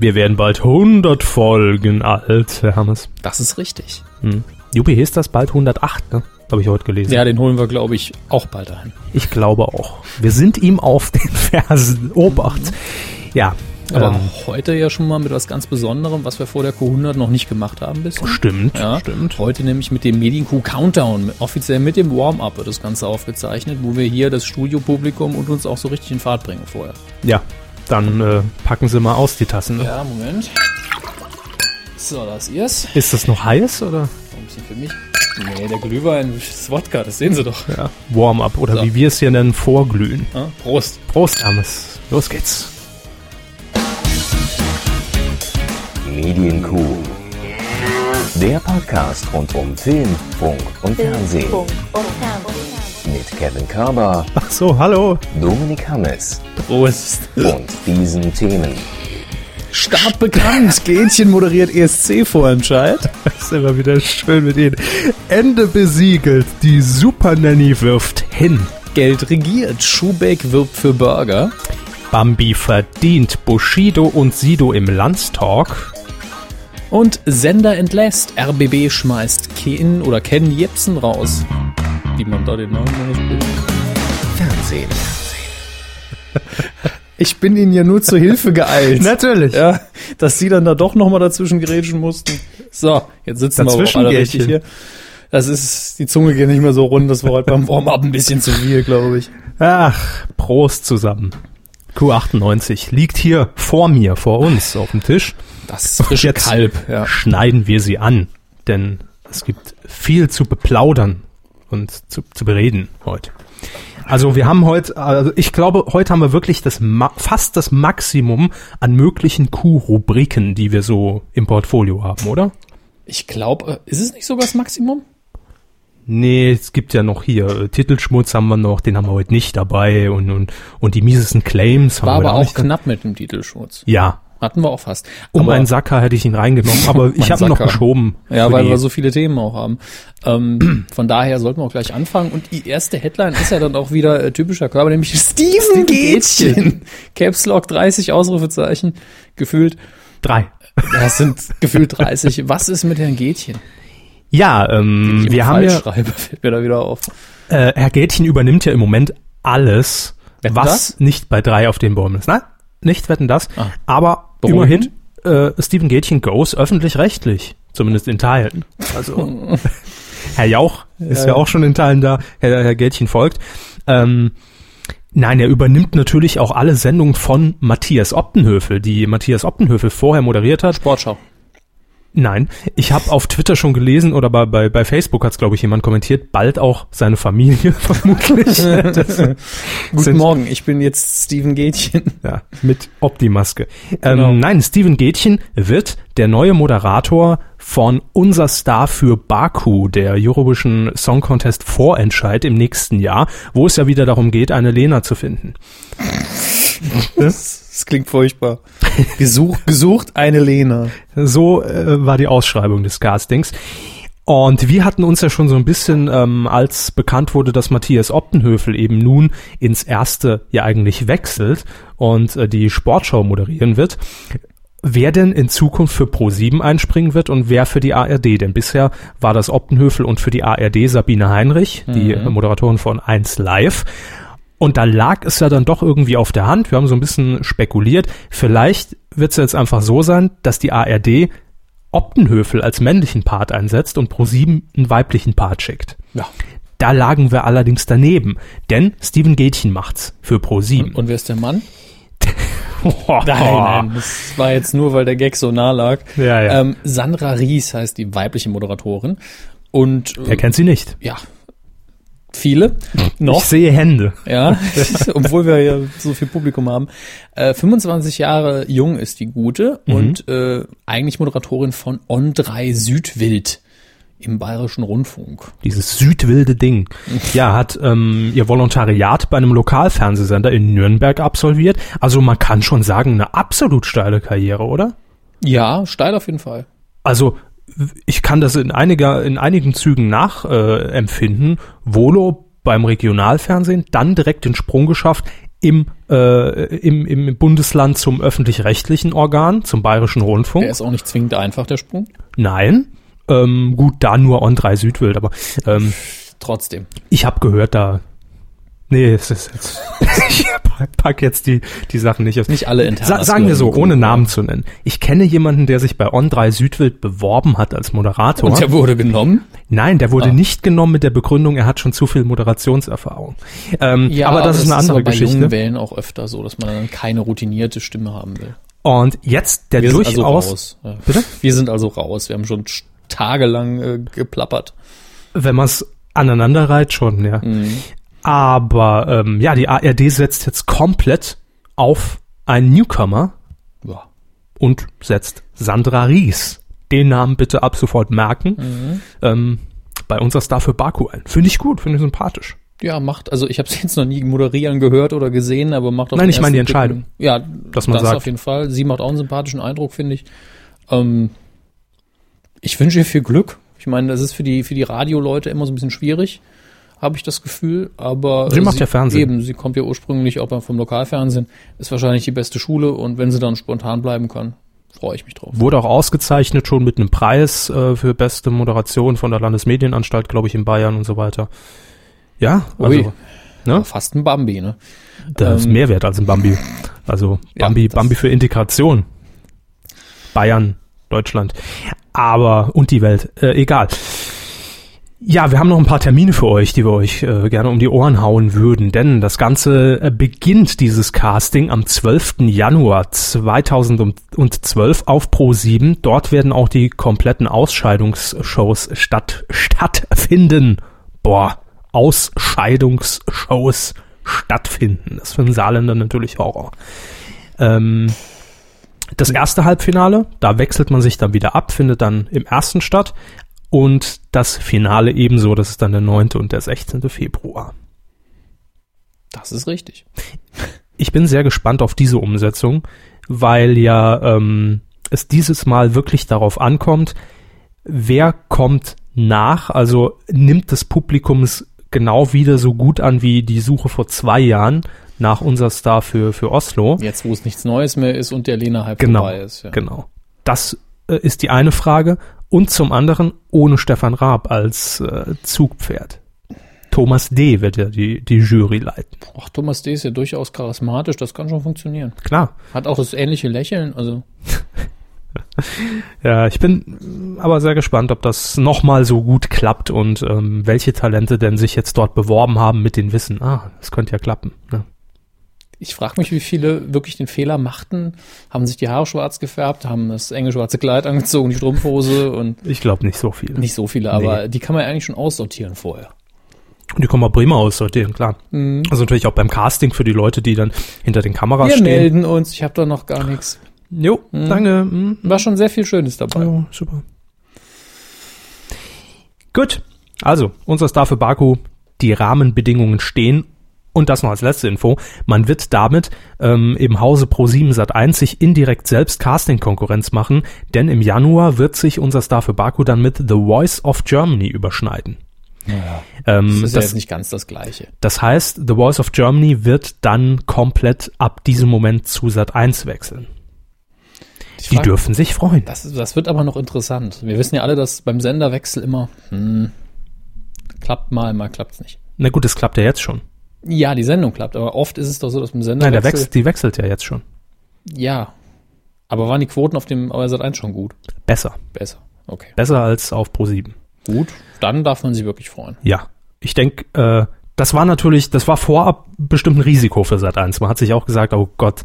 Wir werden bald 100 Folgen alt, Herr Hammes. Das ist richtig. Hm. Juppie hieß das bald 108, ne? Habe ich heute gelesen. Ja, den holen wir, glaube ich, auch bald ein. Ich glaube auch. Wir sind ihm auf den Fersen. Obacht. Ja. Aber ähm, heute ja schon mal mit was ganz Besonderem, was wir vor der Q100 noch nicht gemacht haben bisher. stimmt, Ja, stimmt. Heute nämlich mit dem Medienkuh Countdown, offiziell mit dem Warm-Up wird das Ganze aufgezeichnet, wo wir hier das Studiopublikum und uns auch so richtig in Fahrt bringen vorher. Ja. Dann äh, packen Sie mal aus die Tassen. ne? Ja, Moment. So, das ist Ist das noch heiß oder? Ein bisschen für mich. Nee, der Glühwein, das ist Wodka, das sehen Sie doch. Ja. Warm-up oder So. wie wir es hier nennen, vorglühen. Ja, Prost. Prost, Hermes. Los geht's. Medienkuh. Der Podcast rund um Film, Funk und Fernsehen. Funk und Fernsehen. Mit Kevin Körber, Ach so, hallo. Dominik Hammes Prost. und diesen Themen. Start bekannt. Gähnchen moderiert ESC-Vorentscheid. Das ist immer wieder schön mit Ihnen. Ende besiegelt. Die Super Nanny wirft hin. Geld regiert. Schubeck wirbt für Burger. Bambi verdient Bushido und Sido im Landstalk. Und Sender entlässt. RBB schmeißt Ken oder Ken Jepsen raus. Wie man da den Namen. Fernsehen. Ich bin Ihnen ja nur zur Hilfe geeilt. Natürlich. Ja, dass Sie dann da doch nochmal dazwischen gerätschen mussten. So, jetzt sitzen wir auch Dazwischen alle richtig hier. Das ist, die Zunge geht nicht mehr so rund, das war heute beim Warm-Up ein bisschen zu viel, glaube ich. Ach, Prost zusammen. Q98 liegt hier vor mir, vor uns auf dem Tisch. Das frische Jetzt Kalb, ja. schneiden wir sie an, denn es gibt viel zu beplaudern und zu, zu bereden heute. Also wir haben heute, also ich glaube, heute haben wir wirklich das Ma fast das Maximum an möglichen Q-Rubriken, die wir so im Portfolio haben, oder? Ich glaube, ist es nicht sogar das Maximum? Nee, es gibt ja noch hier äh, Titelschmutz haben wir noch, den haben wir heute nicht dabei und und und die miesesten Claims haben War wir aber auch nicht. knapp mit dem Titelschutz. Ja, Hatten wir auch fast. um aber, einen Sacker hätte ich ihn reingenommen, aber ich habe ihn noch geschoben. Ja, weil die- wir so viele Themen auch haben. Ähm, von daher sollten wir auch gleich anfangen. Und die erste Headline ist ja dann auch wieder äh, typischer Körper, nämlich Steven Gätchen. Caps Lock 30 Ausrufezeichen. Gefühlt, drei. das sind gefühlt 30. Was ist mit Herrn Gätchen? Ja, ähm, wir haben ja, schreibe, fällt mir da wieder auf. äh, Herr Gätchen übernimmt ja im Moment alles, Wetten, was das? nicht bei drei auf den Bäumen ist. Nein, nicht wetten das, Ah. aber Beruhigend. immerhin, äh, Steven Gätchen goes öffentlich-rechtlich, zumindest in Teilen. Also, Herr Jauch ist ja. auch schon in Teilen da, Herr, Herr Gätchen folgt. Ähm, Nein, er übernimmt natürlich auch alle Sendungen von Matthias Optenhöfel, die Matthias Optenhöfel vorher moderiert hat. Sportschau. Nein, ich habe auf Twitter schon gelesen oder bei, bei, bei Facebook hat es, glaube ich, jemand kommentiert, bald auch seine Familie vermutlich. Guten sind- Morgen, ich bin jetzt Steven Gätchen. ja, mit Optimaske. Genau. Ähm, nein, Steven Gätchen wird der neue Moderator von Unser Star für Baku, der Eurovision Song Contest Vorentscheid im nächsten Jahr, wo es ja wieder darum geht, eine Lena zu finden. Das, klingt furchtbar. Gesucht, gesucht eine Lena. So äh, war die Ausschreibung des Castings. Und wir hatten uns ja schon so ein bisschen, ähm, als bekannt wurde, dass Matthias Optenhöfel eben nun ins erste ja eigentlich wechselt und äh, die Sportschau moderieren wird, wer denn in Zukunft für Pro7 einspringen wird und wer für die ARD. Denn bisher war das Optenhöfel und für die ARD Sabine Heinrich, die äh, Moderatorin von 1 Live. Und da lag es ja dann doch irgendwie auf der Hand. Wir haben so ein bisschen spekuliert. Vielleicht wird es jetzt einfach so sein, dass die ARD Optenhöfel als männlichen Part einsetzt und ProSieben einen weiblichen Part schickt. Ja. Da lagen wir allerdings daneben, denn Steven Gätchen macht's für ProSieben. Und wer ist der Mann? Oh, das war jetzt nur, weil der Gag so nah lag. Ja, ja. Ähm, Sandra Ries heißt die weibliche Moderatorin. Und äh, Wer kennt sie nicht? ja, viele noch. Ich sehe Hände. Ja, obwohl wir ja so viel Publikum haben. Äh, 25 Jahre jung ist die gute Mhm. und äh, eigentlich Moderatorin von On3 Südwild im Bayerischen Rundfunk. Dieses südwilde Ding. Ja, hat ähm, ihr Volontariat bei einem Lokalfernsehsender in Nürnberg absolviert. Also man kann schon sagen, eine absolut steile Karriere, oder? Ja, steil auf jeden Fall. Also ich kann das in einiger, in einigen Zügen nachempfinden. Äh. Volo beim Regionalfernsehen, dann direkt den Sprung geschafft im, äh, im, im Bundesland zum öffentlich-rechtlichen Organ, zum Bayerischen Rundfunk. Der ist auch nicht zwingend einfach, der Sprung. Nein. Ähm, gut, da nur On 3 Südwild, aber ähm, Trotzdem. ich habe gehört, da. Nee, es ist jetzt. ich pack jetzt die, die Sachen nicht aus. Nicht alle. Sa sagen wir so, ohne Namen zu nennen. Ich kenne jemanden, der sich bei On 3 Südwild beworben hat als Moderator. Und der wurde genommen. Nein, der wurde Ah. nicht genommen mit der Begründung, er hat schon zu viel Moderationserfahrung. Ähm, aber das ist eine andere aber bei Geschichte. jungen Wellen auch öfter so, dass man dann keine routinierte Stimme haben will. Und jetzt der Wir sind also durchaus, raus. Ja. Bitte? Wir sind also raus. Wir haben schon tagelang äh, geplappert. wenn man es aneinander reiht, schon, ja. Mhm. Aber ähm, ja, die ARD setzt jetzt komplett auf einen Newcomer Ja. und setzt Sandra Ries. Den Namen bitte ab sofort merken. Mhm. Ähm, bei unser Star für Baku ein. Finde ich gut, finde ich sympathisch. Ja, macht, also ich habe es jetzt noch nie moderieren gehört oder gesehen, aber macht auf Nein, ich meine die Entscheidung. Blick- Ja, Dass man das sagt- auf jeden Fall. Sie macht auch einen sympathischen Eindruck, finde ich. Ähm, ich wünsche ihr viel Glück. Ich meine, das ist für die, für die Radioleute immer so ein bisschen schwierig, habe ich das Gefühl. Aber Sie macht ja Fernsehen. Eben, sie kommt ja ursprünglich auch vom Lokalfernsehen, ist wahrscheinlich die beste Schule und wenn sie dann spontan bleiben kann, freue ich mich drauf. Wurde auch ausgezeichnet schon mit einem Preis äh, für beste Moderation von der Landesmedienanstalt, glaube ich, in Bayern und so weiter. Ja, also Ui. ne? Fast ein Bambi, ne? das ist Ähm, mehr wert als ein Bambi. Also Ja, Bambi, das- Bambi für Integration. Bayern, Deutschland. Aber, und die Welt, äh, egal. Ja, wir haben noch ein paar Termine für euch, die wir euch äh, gerne um die Ohren hauen würden, denn das Ganze äh, beginnt dieses Casting am 12. Januar 2012 auf Pro7. Dort werden auch die kompletten Ausscheidungsshows statt, stattfinden. Boah, Ausscheidungsshows stattfinden. Das für einen Saarländer natürlich Horror. Ähm, das erste Halbfinale, da wechselt man sich dann wieder ab, findet dann im ersten statt. Und das Finale ebenso, das ist dann der 9. und der 16. Februar. Das ist richtig. Ich bin sehr gespannt auf diese Umsetzung, weil ja ähm, es dieses Mal wirklich darauf ankommt, wer kommt nach, also nimmt das Publikum es genau wieder so gut an wie die Suche vor zwei Jahren nach unser Star für, für Oslo. Jetzt, wo es nichts Neues mehr ist und der Lena halb Genau, vorbei ist. Ja. genau. Das äh, ist die eine Frage. Und zum anderen ohne Stefan Raab als äh, Zugpferd. Thomas D. wird ja die, die Jury leiten. Ach, Thomas D. ist ja durchaus charismatisch, das kann schon funktionieren. Klar. Hat auch das ähnliche Lächeln, also Ja, ich bin aber sehr gespannt, ob das nochmal so gut klappt und ähm, welche Talente denn sich jetzt dort beworben haben mit dem Wissen, ah, das könnte ja klappen. Ne? Ich frage mich, wie viele wirklich den Fehler machten, haben sich die Haare schwarz gefärbt, haben das enge schwarze Kleid angezogen, die Strumpfhose und Ich glaube nicht so viel. nicht so viele, aber die kann man ja eigentlich schon aussortieren vorher. Die kommen auch prima aussortieren, klar. Also natürlich auch beim Casting für die Leute, die dann hinter den Kameras Wir stehen. melden uns, ich habe da noch gar nichts. Jo, danke. mm. War schon sehr viel Schönes dabei. Ja, super. Gut, also unser Star für Baku, die Rahmenbedingungen stehen. Und das noch als letzte Info. Man wird damit ähm, im Hause Pro7 Sat1 sich indirekt selbst Casting-Konkurrenz machen, denn im Januar wird sich unser Star für Baku dann mit The Voice of Germany überschneiden. Ähm, Das ist ja das, jetzt nicht ganz das Gleiche. das heißt, The Voice of Germany wird dann komplett ab diesem Moment zu Sat1 wechseln. Ich Die dürfen sich freuen. Das, das wird aber noch interessant. Wir wissen ja alle, dass beim Senderwechsel immer, hm, klappt mal, mal klappt's nicht. Na gut, das klappt ja jetzt schon. Ja, die Sendung klappt, aber oft ist es doch so, dass beim Nein, Senderwechsel... der wechselt, die wechselt ja jetzt schon. Ja. Aber waren die Quoten auf dem Sat 1 schon gut? Besser. Besser. Okay. Besser als auf Pro7. Gut. Dann darf man sich wirklich freuen. Ja. Ich denke, äh, das war natürlich, das war vorab bestimmt ein Risiko für Sat1. Man hat sich auch gesagt, oh Gott,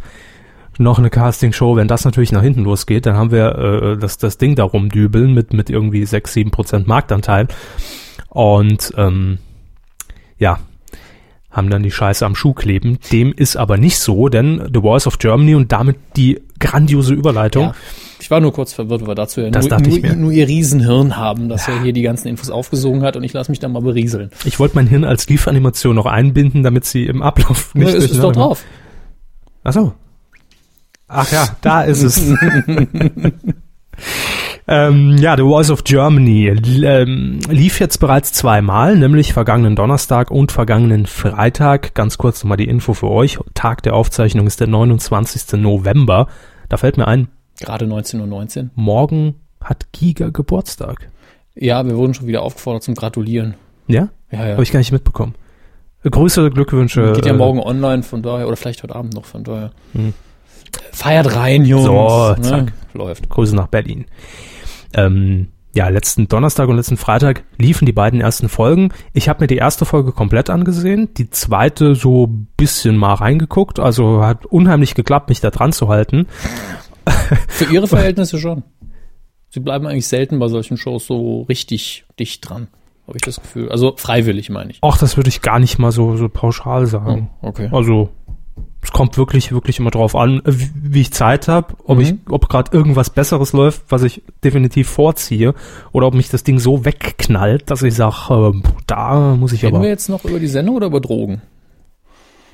noch eine Castingshow, wenn das natürlich nach hinten losgeht, dann haben wir äh, das, das Ding da rumdübeln mit, mit irgendwie 6, 7 Prozent Marktanteil. Und ähm, ja, haben dann die Scheiße am Schuh kleben. Dem ist aber nicht so, denn The Voice of Germany und damit die grandiose Überleitung. Ja. Ich war nur kurz verwirrt, weil wir dazu ja Das nur, nur, nur ihr Riesenhirn haben, dass er hier die ganzen Infos aufgesogen hat und ich lasse mich dann mal berieseln. Ich wollte mein Hirn als GIF-Animation noch einbinden, damit sie im Ablauf nicht es ist doch durcheinander- drauf. Ach so. Ach ja, da ist es. Ähm, ja, The Voice of Germany l- ähm, lief jetzt bereits zweimal, nämlich vergangenen Donnerstag und vergangenen Freitag. Ganz kurz nochmal die Info für euch. Tag der Aufzeichnung ist der 29. November. Da fällt mir ein, Gerade 19.19 Uhr. morgen hat Giga Geburtstag. Ja, wir wurden schon wieder aufgefordert zum Gratulieren. Ja? Ja, ja. Habe ich gar nicht mitbekommen. Äh, Grüße, Glückwünsche. Geht ja äh, morgen online, von daher, oder vielleicht heute Abend noch, von daher. Hm. Feiert rein, Jungs. So, Ne? zack. Läuft. Grüße nach Berlin. Ähm, ja, letzten Donnerstag und letzten Freitag liefen die beiden ersten Folgen. Ich habe mir die erste Folge komplett angesehen, die zweite so bisschen mal reingeguckt, also hat unheimlich geklappt, mich da dran zu halten. Für ihre Verhältnisse schon. Sie bleiben eigentlich selten bei solchen Shows so richtig dicht dran, habe ich das Gefühl. Also freiwillig, meine ich. Ach, das würde ich gar nicht mal so, so pauschal sagen. okay. Also es kommt wirklich, wirklich immer drauf an, äh, wie, wie ich Zeit habe, ob Mhm. ich, ob gerade irgendwas Besseres läuft, was ich definitiv vorziehe, oder ob mich das Ding so wegknallt, dass ich sage, äh, da muss ich Reden aber wir jetzt noch über die Sendung oder über Drogen?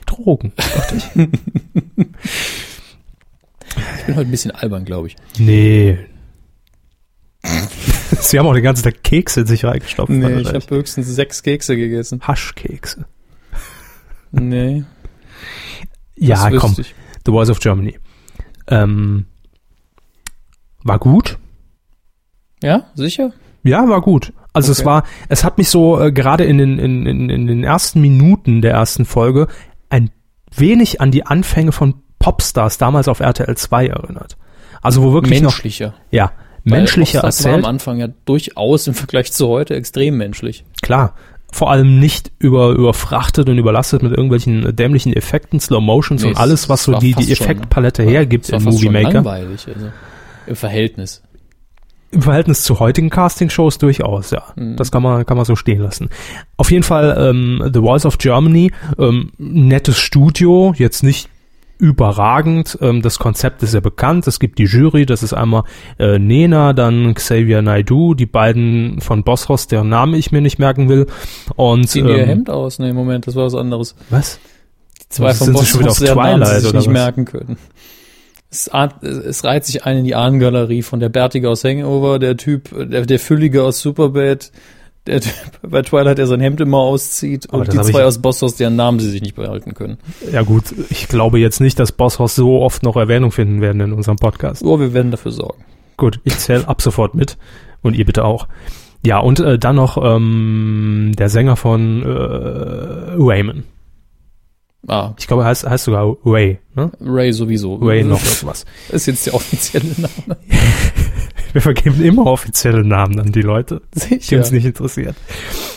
Drogen. Ich bin heute ein bisschen albern, glaube ich. Nee. Sie haben auch den ganzen Tag Kekse in sich reingestopft. Nee, ich habe höchstens sechs Kekse gegessen. Haschkekse. Nee. Ja, komm. ich. The Voice of Germany. Ähm, war gut. Ja, sicher? Ja, war gut. Also es Okay. war, es hat mich so äh, gerade in den, in, in, in den ersten Minuten der ersten Folge ein wenig an die Anfänge von Popstars damals auf RTL 2 erinnert. Also wo wirklich noch, Menschlicher. ja, Weil menschlicher Popstars war erzählt. am Anfang ja durchaus im Vergleich zu heute extrem menschlich. Klar. Vor allem nicht über, überfrachtet und überlastet mit irgendwelchen äh, dämlichen Effekten, Slow Motions Nee, und es- alles, was so die, die schon? Effektpalette Ja, hergibt im Movie schon Maker. langweilig, also im Verhältnis. Im Verhältnis zu heutigen Casting-Shows durchaus, ja. Mhm. Das kann man, kann man so stehen lassen. Auf jeden Fall ähm, The Voice of Germany, ähm, nettes Studio, jetzt nicht überragend. Ähm, das Konzept ist ja bekannt. Es gibt die Jury, das ist einmal äh, Nena, dann Xavier Naidoo, die beiden von Bosshaus, deren Namen ich mir nicht merken will. Und Ziehen die ihr ähm, Hemd aus? Nee, Moment, das war was anderes. Was? Die zwei Was, von wieder Boss auf deren Namen sie sich nicht was? merken können. Es, es reiht sich ein in die Ahnengalerie von der Bärtige aus Hangover, der Typ, der, der Füllige aus Superbad, der Typ bei Twilight, der sein Hemd immer auszieht Aber und die zwei aus Bosshaus, deren Namen sie sich nicht behalten können. Ja gut, ich glaube jetzt nicht, dass Bosshaus so oft noch Erwähnung finden werden in unserem Podcast. Oh, wir werden dafür sorgen. Gut, ich zähle ab sofort mit und ihr bitte auch. Ja, und äh, dann noch ähm, der Sänger von äh, Rayman. Ah, Ich glaube, er heißt, heißt sogar Ray. Ne? Ray sowieso. Ray noch irgendwas. Ist jetzt der offizielle Name. Wir vergeben immer offizielle Namen an die Leute, die uns nicht interessiert.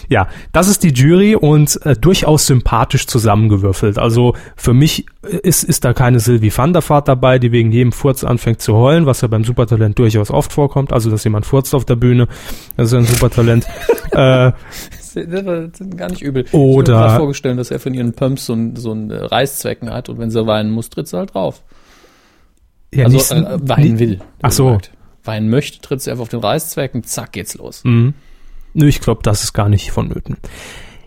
Ja, das ist die Jury und äh, durchaus sympathisch zusammengewürfelt. Also für mich ist, ist da keine Sylvie van der Vaart dabei, die wegen jedem Furz anfängt zu heulen, was ja beim Supertalent durchaus oft vorkommt. Also, dass jemand furzt auf der Bühne, das ist ein Supertalent. äh, Das ist gar nicht übel. Oder- Ich habe mir vorgestellt, dass er von ihren Pumps so ein, so ein äh, Reißzwecken hat und wenn sie weinen muss, tritt sie halt drauf. ja, also nicht, äh, weinen will. Ach so. gesagt. Weinen möchte, tritt sie einfach auf den Reißzwecken, zack, geht's los. Mhm. Nö, ich glaube, das ist gar nicht vonnöten.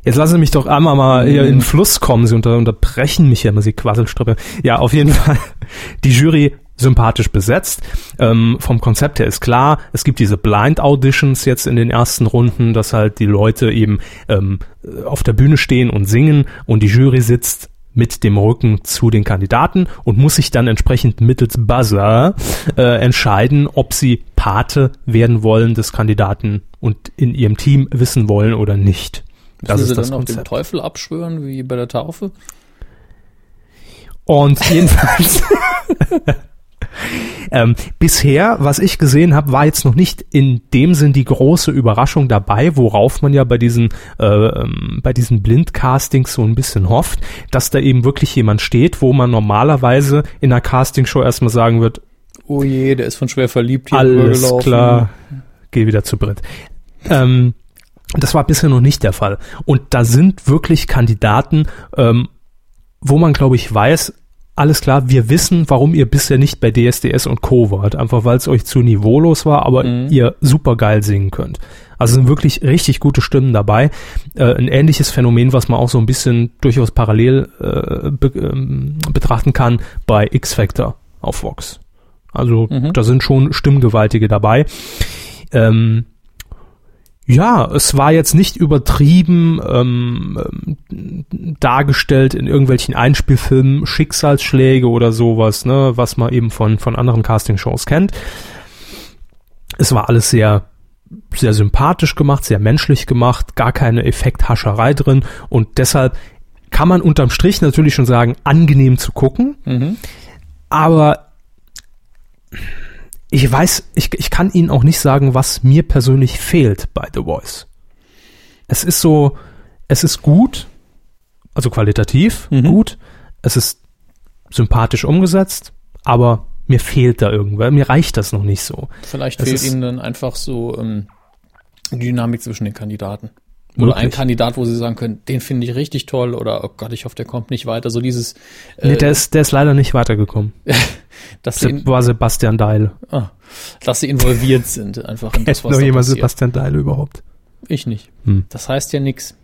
Jetzt lassen Sie mich doch einmal mal hier in den Fluss kommen. Sie unter, unterbrechen mich ja immer, Sie Quasselstrippe. Ja, auf jeden Fall. Die Jury sympathisch besetzt. Ähm, vom Konzept her ist klar, es gibt diese Blind Auditions jetzt in den ersten Runden, dass halt die Leute eben ähm, auf der Bühne stehen und singen und die Jury sitzt mit dem Rücken zu den Kandidaten und muss sich dann entsprechend mittels Buzzer äh, entscheiden, ob sie Pate werden wollen des Kandidaten und in ihrem Team wissen wollen oder nicht. Das Müssen ist sie das dann auch dem Konzept. Teufel abschwören, wie bei der Taufe? Und jedenfalls ähm, bisher, was ich gesehen habe, war jetzt noch nicht in dem Sinn die große Überraschung dabei, worauf man ja bei diesen äh, ähm, bei diesen Blindcastings so ein bisschen hofft, dass da eben wirklich jemand steht, wo man normalerweise in einer Castingshow erstmal sagen wird, Oh je, der ist von schwer verliebt hier alles klar, geh wieder zu Brit. Ähm, das war bisher noch nicht der Fall. Und da sind wirklich Kandidaten, ähm, wo man, glaube ich, weiß, alles klar, wir wissen, warum ihr bisher nicht bei DSDS und Co. wart. Einfach weil es euch zu niveaulos war, aber Mhm. ihr super geil singen könnt. Also sind wirklich richtig gute Stimmen dabei. Äh, ein ähnliches Phänomen, was man auch so ein bisschen durchaus parallel äh, be ähm, betrachten kann bei X Factor auf Vox. Also Mhm. da sind schon Stimmgewaltige dabei. Ähm, ja, es war jetzt nicht übertrieben ähm, ähm, dargestellt in irgendwelchen Einspielfilmen, Schicksalsschläge oder sowas, ne, was man eben von, von anderen Castingshows kennt. Es war alles sehr, sehr sympathisch gemacht, sehr menschlich gemacht, gar keine Effekthascherei drin und deshalb kann man unterm Strich natürlich schon sagen, angenehm zu gucken, Mhm. aber ich weiß, ich, ich kann Ihnen auch nicht sagen, was mir persönlich fehlt bei The Voice. Es ist so, es ist gut, also qualitativ Mhm. gut, es ist sympathisch umgesetzt, aber mir fehlt da irgendwer, mir reicht das noch nicht so. Vielleicht Es fehlt ihnen dann einfach so ähm, die Dynamik zwischen den Kandidaten. Oder ein. Kandidat, wo sie sagen können, den finde ich richtig toll oder oh Gott, ich hoffe, der kommt nicht weiter. So dieses, äh, nee, der ist, der ist leider nicht weitergekommen. in, war Sebastian Deil. ah, dass sie involviert sind, einfach in das, was noch jemand passiert. Sebastian Deil überhaupt? Ich nicht. Hm. Das heißt ja nix.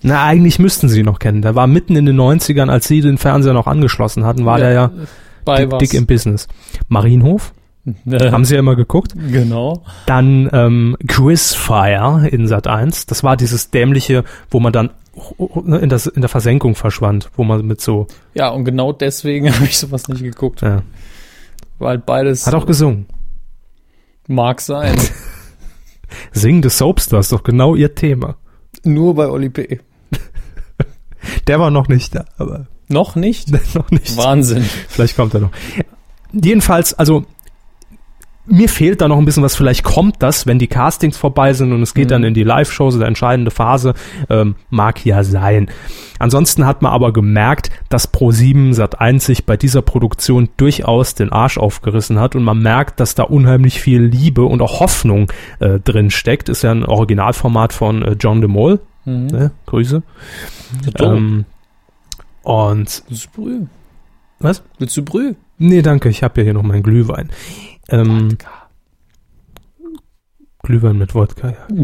Na, eigentlich müssten sie ihn noch kennen. Der war mitten in den 90ern, als sie den Fernseher noch angeschlossen hatten, war der ja dick, dick im Business. Marienhof, haben sie ja immer geguckt. genau. Dann ähm, Quizfire in Sat 1. Das war dieses dämliche, wo man dann in, das, in der Versenkung verschwand, wo man mit so, Ja, und genau deswegen habe ich sowas nicht geguckt. ja. Weil beides hat auch gesungen. mag sein. Singende Soapstars, doch genau ihr Thema. Nur bei Oli P. Der war noch nicht da, aber Noch nicht? noch nicht. Wahnsinn. Vielleicht kommt er noch. Jedenfalls, also mir fehlt da noch ein bisschen was. Vielleicht kommt das, wenn die Castings vorbei sind und es geht Mhm. dann in die Live-Shows oder entscheidende Phase. Ähm, mag ja sein. Ansonsten hat man aber gemerkt, dass Pro7 Sat1 sich bei dieser Produktion durchaus den Arsch aufgerissen hat und man merkt, dass da unheimlich viel Liebe und auch Hoffnung äh, drin steckt. Ist ja ein Originalformat von äh, John de Mol. Mhm. Ne? Grüße. Ähm, und Willst du Brühe? was? Willst du Brühe? Nee, danke, ich habe ja hier noch meinen Glühwein. Ähm, Glühwein mit Wodka, ja.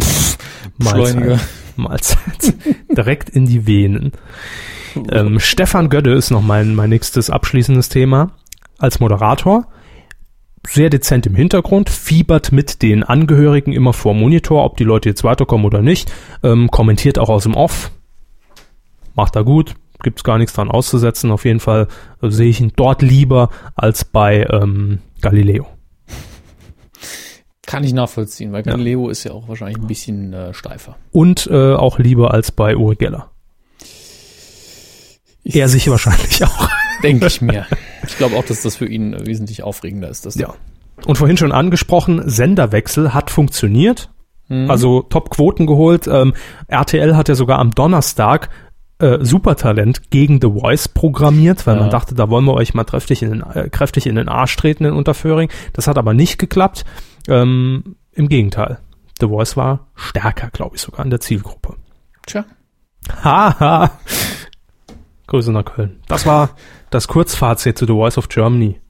Beschleuniger. Mahlzeit. Direkt in die Venen. Ähm, Stefan Gödde ist noch mein, mein nächstes abschließendes Thema als Moderator. Sehr dezent im Hintergrund, fiebert mit den Angehörigen immer vor Monitor, ob die Leute jetzt weiterkommen oder nicht, ähm, kommentiert auch aus dem Off. Macht er gut, gibt's gar nichts dran auszusetzen. Auf jeden Fall äh, sehe ich ihn dort lieber als bei ähm, Galileo. Kann ich nachvollziehen, weil Ja. Galileo ist ja auch wahrscheinlich ein bisschen äh, steifer. Und äh, auch lieber als bei Uri Geller. Ich- Er sich wahrscheinlich auch. Denke ich mir. Ich glaube auch, dass das für ihn äh, wesentlich aufregender ist. Dass Ja. Und vorhin schon angesprochen, Senderwechsel hat funktioniert. Mhm. Also Top-Quoten geholt. Ähm, RTL hat ja sogar am Donnerstag äh, Supertalent gegen The Voice programmiert, weil Ja. man dachte, da wollen wir euch mal kräftig in den, äh, kräftig in den Arsch treten in Unterföhring. Das hat aber nicht geklappt. Ähm, Im Gegenteil. The Voice war stärker, glaube ich, sogar in der Zielgruppe. Tja. Haha. Grüße nach Köln. Das war das Kurzfazit zu The Voice of Germany.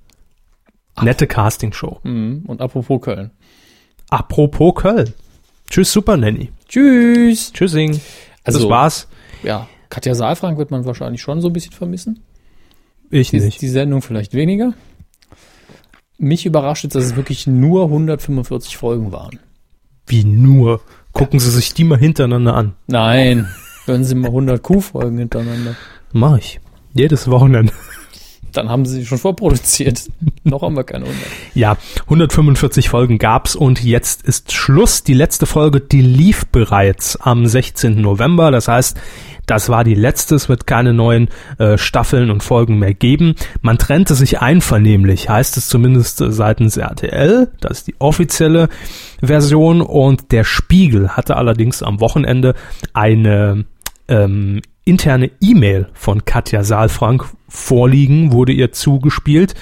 Nette Castingshow. Mhm. Und apropos Köln. Apropos Köln. Tschüss, Super Nanny. Tschüss. Tschüssing. Also- das war's. Ja, Katja Saalfrank wird man wahrscheinlich schon so ein bisschen vermissen. Ich Die, nicht. die Sendung vielleicht weniger. Mich überrascht jetzt, dass es wirklich nur 145 Folgen waren. Wie nur. Gucken Sie sich die mal hintereinander an. Nein, hören Sie mal 100 Q-Folgen hintereinander. Mach ich. Jedes Wochenende. Dann haben Sie schon vorproduziert. Noch haben wir keine 100. Ja, 145 Folgen gab's und jetzt ist Schluss. Die letzte Folge, die lief bereits am 16. November. Das heißt, das war die letzte. Es wird keine neuen äh, Staffeln und Folgen mehr geben. Man trennte sich einvernehmlich, heißt es zumindest seitens RTL. Das ist die offizielle Version. Und der Spiegel hatte allerdings am Wochenende eine ähm, interne E-Mail von Katja Saalfrank vorliegen, wurde ihr zugespielt.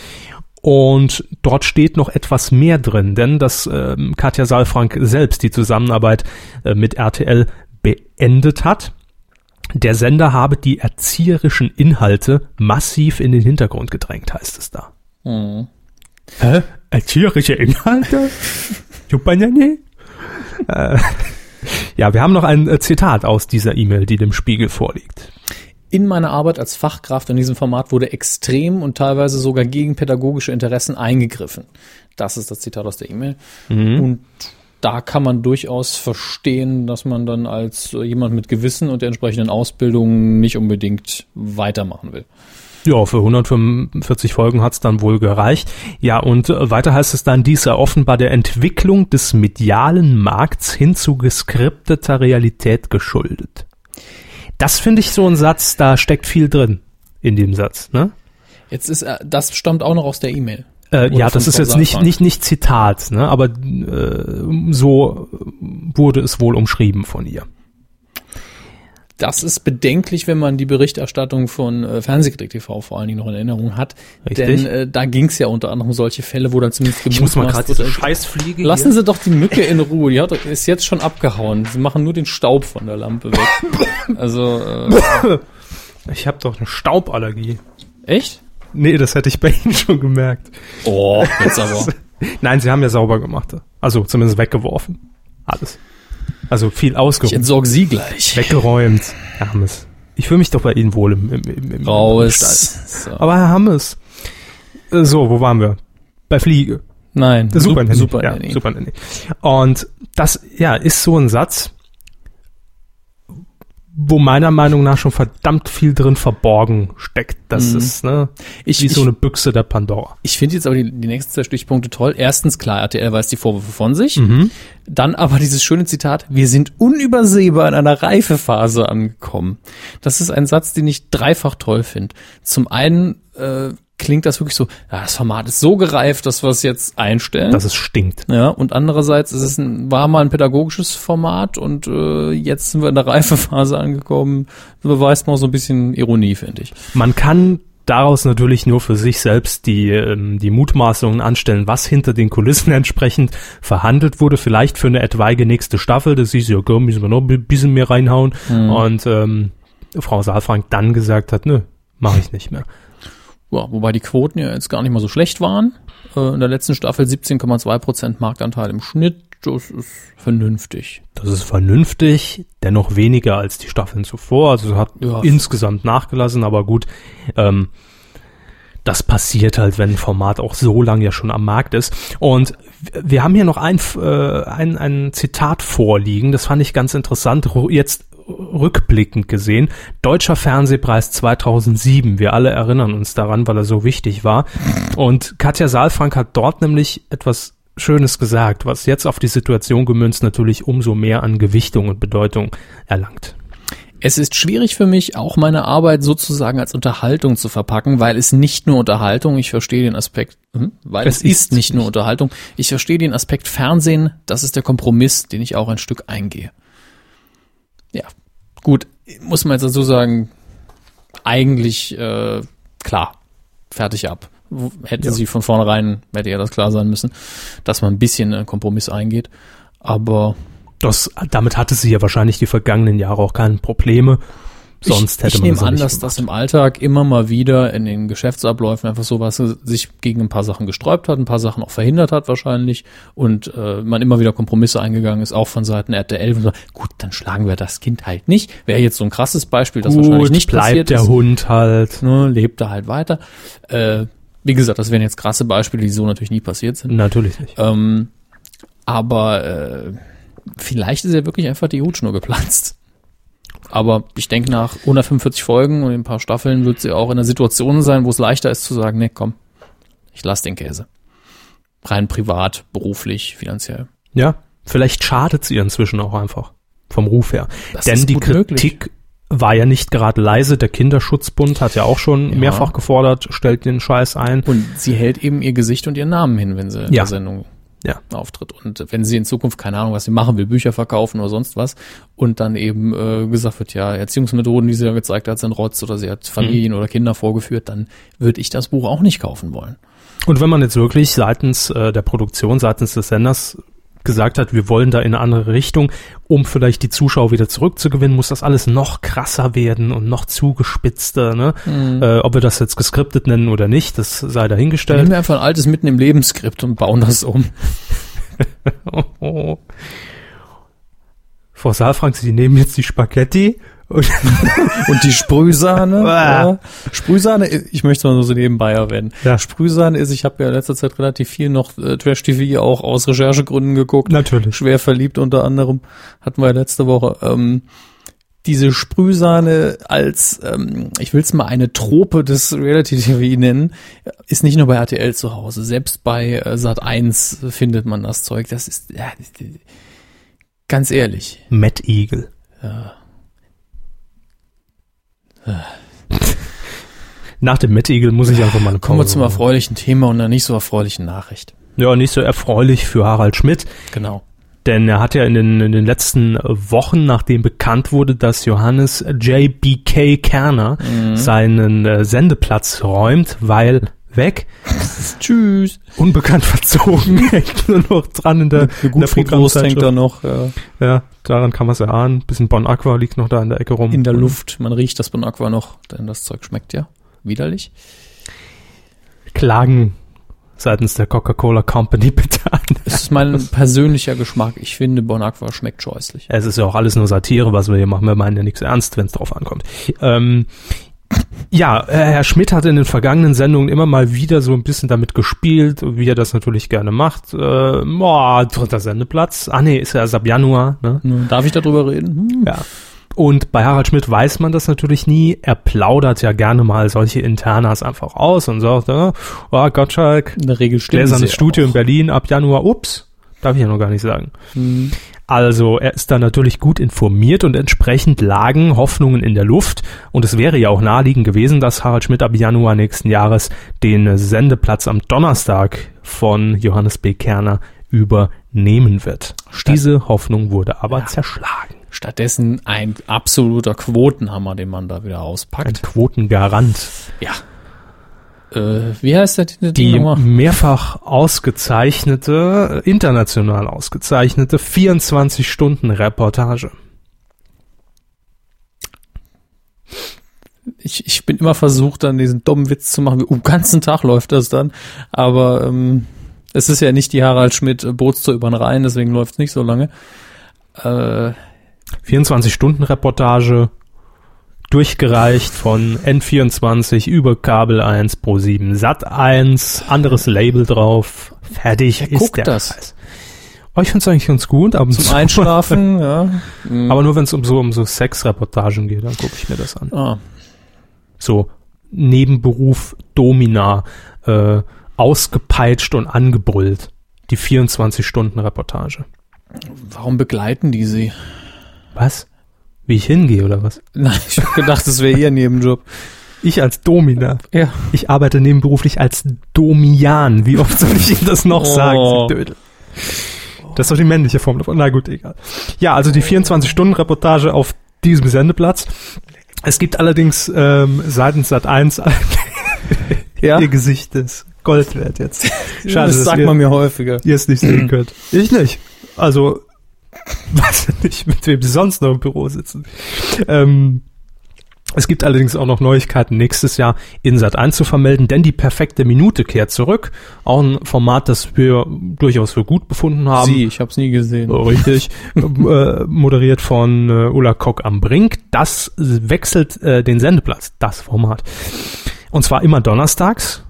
Und dort steht noch etwas mehr drin, denn dass ähm, Katja Saalfrank selbst die Zusammenarbeit äh, mit RTL beendet hat. Der Sender habe die erzieherischen Inhalte massiv in den Hintergrund gedrängt, heißt es da. Mhm. Hä? Erzieherische Inhalte? Nanny? äh, ja, wir haben noch ein äh, Zitat aus dieser E-Mail, die dem Spiegel vorliegt. in meiner Arbeit als Fachkraft in diesem Format wurde extrem und teilweise sogar gegen pädagogische Interessen eingegriffen. Das ist das Zitat aus der E-Mail. Und da kann man durchaus verstehen, dass man dann als jemand mit Gewissen und der entsprechenden Ausbildung nicht unbedingt weitermachen will. Ja, für 145 Folgen hat's dann wohl gereicht. Ja, und äh, weiter heißt es dann, dies sei offenbar der Entwicklung des medialen Markts hin zu geskripteter Realität geschuldet. Das finde ich so ein Satz, da steckt viel drin in dem Satz, ne? Jetzt ist äh, das stammt auch noch aus der E-Mail. Äh, ja, das ist jetzt nicht, nicht, nicht Zitat, ne? aber äh, so wurde es wohl umschrieben von ihr. Das ist bedenklich, wenn man die Berichterstattung von äh, Fernsehkritik TV vor allen Dingen noch in Erinnerung hat. Richtig. Denn äh, da ging es ja unter anderem um solche Fälle, wo dann zumindest Ich muss mal gerade diese wurde, Scheißfliege Lassen hier. Sie doch die Mücke in Ruhe. Die hat, ist jetzt schon abgehauen. Sie machen nur den Staub von der Lampe weg. Also, äh, Ich habe doch eine Stauballergie. echt? Nee, das hätte ich bei Ihnen schon gemerkt. Oh, jetzt aber. Nein, Sie haben ja sauber gemacht. Also zumindest weggeworfen. Alles. Also viel Ich ausgeräumt. entsorge Sie gleich. Weggeräumt. Herr Hammes. Ich fühle mich doch bei Ihnen wohl im, im, im, im Stall. Raus. So. Aber Herr Hammes. äh, So, wo waren wir? Bei Fliege. Nein, Super Nanny. Super ja. Super. Und das, ja, ist so ein Satz, wo meiner Meinung nach schon verdammt viel drin verborgen steckt. Das Mhm. ist, ne, Ich, wie ich, so eine Büchse der Pandora. ich finde jetzt aber die, die nächsten zwei Stichpunkte toll. Erstens, klar, RTL weiß die Vorwürfe von sich. Mhm. Dann aber dieses schöne Zitat, wir sind unübersehbar in einer Reifephase angekommen. Das ist ein Satz, den ich dreifach toll finde. Zum einen äh, klingt das wirklich so, ja, das Format ist so gereift, dass wir es jetzt einstellen. Dass es stinkt. ja, und andererseits ist es ein, war mal ein pädagogisches Format und äh, jetzt sind wir in der Reifephase angekommen. Beweist mal so ein bisschen Ironie, finde ich. Man kann daraus natürlich nur für sich selbst die, ähm, die Mutmaßungen anstellen, was hinter den Kulissen entsprechend verhandelt wurde. Vielleicht für eine etwaige nächste Staffel. Das ist ja, komm, müssen wir noch ein bisschen mehr reinhauen. Und ähm, Frau Saalfrank dann gesagt hat, nö, mache ich nicht mehr. Ja, wobei die Quoten ja jetzt gar nicht mal so schlecht waren. Äh, in der letzten Staffel 17,2 Prozent Marktanteil im Schnitt. Das ist vernünftig. Das ist vernünftig, dennoch weniger als die Staffeln zuvor. Also hat Ja. insgesamt nachgelassen, aber gut. Ähm, das passiert halt, wenn ein Format auch so lange ja schon am Markt ist. Und wir haben hier noch ein, äh, ein, ein Zitat vorliegen, das fand ich ganz interessant, jetzt rückblickend gesehen. Deutscher Fernsehpreis 2007. Wir alle erinnern uns daran, weil er so wichtig war. Und Katja Saalfrank hat dort nämlich etwas Schönes gesagt, was jetzt auf die Situation gemünzt natürlich umso mehr an Gewichtung und Bedeutung erlangt. Es ist schwierig für mich, auch meine Arbeit sozusagen als Unterhaltung zu verpacken, weil es nicht nur Unterhaltung, ich verstehe den Aspekt, hm, weil Es es, ist, ist nicht nur Unterhaltung, ich verstehe den Aspekt Fernsehen, das ist der Kompromiss, den ich auch ein Stück eingehe. Ja, gut, muss man jetzt dazu sagen, eigentlich, äh, klar, fertig ab. Hätte Ja. sie von vornherein, hätte ja das klar sein müssen, dass man ein bisschen einen Kompromiss eingeht, aber Das, damit hatte sie ja wahrscheinlich die vergangenen Jahre auch keine Probleme. Sonst ich, hätte ich man nehme das an, nicht dass gemacht. das im Alltag immer mal wieder in den Geschäftsabläufen einfach so was sich gegen ein paar Sachen gesträubt hat, ein paar Sachen auch verhindert hat wahrscheinlich und äh, man immer wieder Kompromisse eingegangen ist, auch von Seiten RTL. Und so, gut, dann schlagen wir das Kind halt nicht. Wäre jetzt so ein krasses Beispiel, das wahrscheinlich nicht bleibt der ist. Hund halt. Ne, lebt er halt weiter. Äh, wie gesagt, das wären jetzt krasse Beispiele, die so natürlich nie passiert sind. Natürlich nicht. Ähm, aber äh, vielleicht ist ja wirklich einfach die Hutschnur geplatzt. Aber ich denke, nach 145 Folgen und ein paar Staffeln wird sie auch in einer Situation sein, wo es leichter ist zu sagen, nee, komm, ich lass den Käse. Rein privat, beruflich, finanziell. Ja, vielleicht schadet sie ihr inzwischen auch einfach vom Ruf her. Das Denn die gut möglich. Kritik war ja nicht gerade leise. Der Kinderschutzbund hat ja auch schon Ja. mehrfach gefordert, stellt den Scheiß ein. Und sie hält eben ihr Gesicht und ihren Namen hin, wenn sie in Ja. der Sendung Ja. auftritt. Und wenn sie in Zukunft keine Ahnung, was sie machen will, Bücher verkaufen oder sonst was, und dann eben äh, gesagt wird, ja, Erziehungsmethoden, die sie da gezeigt hat, sind Rotz oder sie hat Mhm. Familien oder Kinder vorgeführt, dann würde ich das Buch auch nicht kaufen wollen. Und wenn man jetzt wirklich seitens äh, der Produktion, seitens des Senders gesagt hat, wir wollen da in eine andere Richtung, um vielleicht die Zuschauer wieder zurückzugewinnen, muss das alles noch krasser werden und noch zugespitzter. Ne? Mhm. Äh, ob wir das jetzt geskriptet nennen oder nicht, das sei dahingestellt. Nehmen wir einfach ein altes mitten im Lebensskript und bauen das um. Frau Saalfrank, Sie nehmen jetzt die Spaghetti Und die Sprühsahne. ja. Sprühsahne, ich möchte mal nur so nebenbei erwähnen. Ja. Sprühsahne ist, ich habe ja in letzter Zeit relativ viel noch äh, Trash-TV auch aus Recherchegründen geguckt. Natürlich. Schwer verliebt unter anderem. Hatten wir ja letzte Woche. Ähm, diese Sprühsahne als, ähm, ich will es mal eine Trope des Reality-TV nennen, ist nicht nur bei RTL zu Hause. Selbst bei äh, Sat1 findet man das Zeug. Das ist, ja, ganz ehrlich. Matt Eagle. Nach dem Eagle muss ich einfach mal eine Kommen wir zum machen. erfreulichen Thema und einer nicht so erfreulichen Nachricht. Ja, nicht so erfreulich für Harald Schmidt, Genau. denn er hat ja in den, in den letzten Wochen, nachdem bekannt wurde, dass Johannes J.B.K. Kerner seinen äh, Sendeplatz räumt, weil weg, Tschüss. unbekannt verzogen, hängt nur noch dran in der, Eine in der Gutfriedwurst hängt da noch äh, Ja, daran kann man es erahnen. Bisschen Bon Aqua liegt noch da in der Ecke rum. in der Luft. Man riecht das Bon Aqua noch, denn das Zeug schmeckt ja widerlich. Klagen seitens der Coca-Cola Company bitte an. Es ist mein persönlicher Geschmack. Ich finde, Bon Aqua schmeckt scheußlich. Es ist ja auch alles nur Satire, was wir hier machen. Wir meinen ja nichts ernst, wenn es drauf ankommt. Ähm, ja, Herr Schmidt hat in den vergangenen Sendungen immer mal wieder so ein bisschen damit gespielt, wie er das natürlich gerne macht. Äh, boah, dritter Sendeplatz. Ah nee, ist ja erst ab Januar. Ne? Darf ich darüber reden? Hm. Ja. Und bei Harald Schmidt weiß man das natürlich nie. Er plaudert ja gerne mal solche Internas einfach aus und sagt, äh, oh, Gottschalk, In der Regel gläsernes Studio in auch. Berlin ab Januar. Ups, darf ich ja noch gar nicht sagen. Hm. Also er ist da natürlich gut informiert und entsprechend lagen Hoffnungen in der Luft. Und es wäre ja auch naheliegend gewesen, dass Harald Schmidt ab Januar nächsten Jahres den Sendeplatz am Donnerstag von Johannes B. Kerner übernehmen wird. Diese Hoffnung wurde aber zerschlagen. Stattdessen ein absoluter Quotenhammer, den man da wieder Ein auspackt. Quotengarant. Ja. Äh, wie heißt der Titel Die nochmal? mehrfach ausgezeichnete, international ausgezeichnete 24-Stunden-Reportage. Ich, ich bin immer versucht, dann diesen dummen Witz zu machen. wie, Oh, ganzen Tag läuft das dann. Aber ähm, es ist ja nicht die Harald Schmidt äh, Bootstour über den Rhein, deswegen läuft es nicht so lange. Äh, 24-Stunden-Reportage, durchgereicht von N24 über Kabel 1 Pro 7 Sat 1, anderes Label drauf, fertig ist guckt der das? Scheiß. Oh, ich finde es eigentlich ganz gut, aber, zum Einschlafen, ja. aber nur wenn es um so um so Sexreportagen geht, dann gucke ich mir das an. Ah, So Nebenberuf Domina, äh, ausgepeitscht und angebrüllt. Die 24-Stunden-Reportage. warum begleiten die sie? Was? Wie ich hingehe oder was? Nein, ich habe gedacht, das wäre ihr Nebenjob. Ich als Domina. Ja. Ich arbeite nebenberuflich als Domian. Wie oft soll ich Ihnen das noch Oh. sagen? Sie Dödel. Das ist doch die männliche Form davon. Na gut, egal. Ja, also die 24-Stunden-Reportage auf diesem Sendeplatz. Es gibt allerdings ähm, seitens Sat 1 Ja, ihr Gesicht ist Gold wert jetzt. Schade, das sagt man mir häufiger. ihr es nicht sehen könnt. Ich nicht. Also, weiß nicht, mit wem sie sonst noch im Büro sitzen. Ähm, es gibt allerdings auch noch Neuigkeiten nächstes Jahr in Sat 1 zu vermelden, denn die perfekte Minute kehrt zurück. Auch ein Format, das wir durchaus für gut befunden haben. Sie, ich habe es nie gesehen. Oh, Richtig. äh, moderiert von äh, Ulla Kock am Brink. Das wechselt äh, den Sendeplatz, das Format. Und zwar immer donnerstags.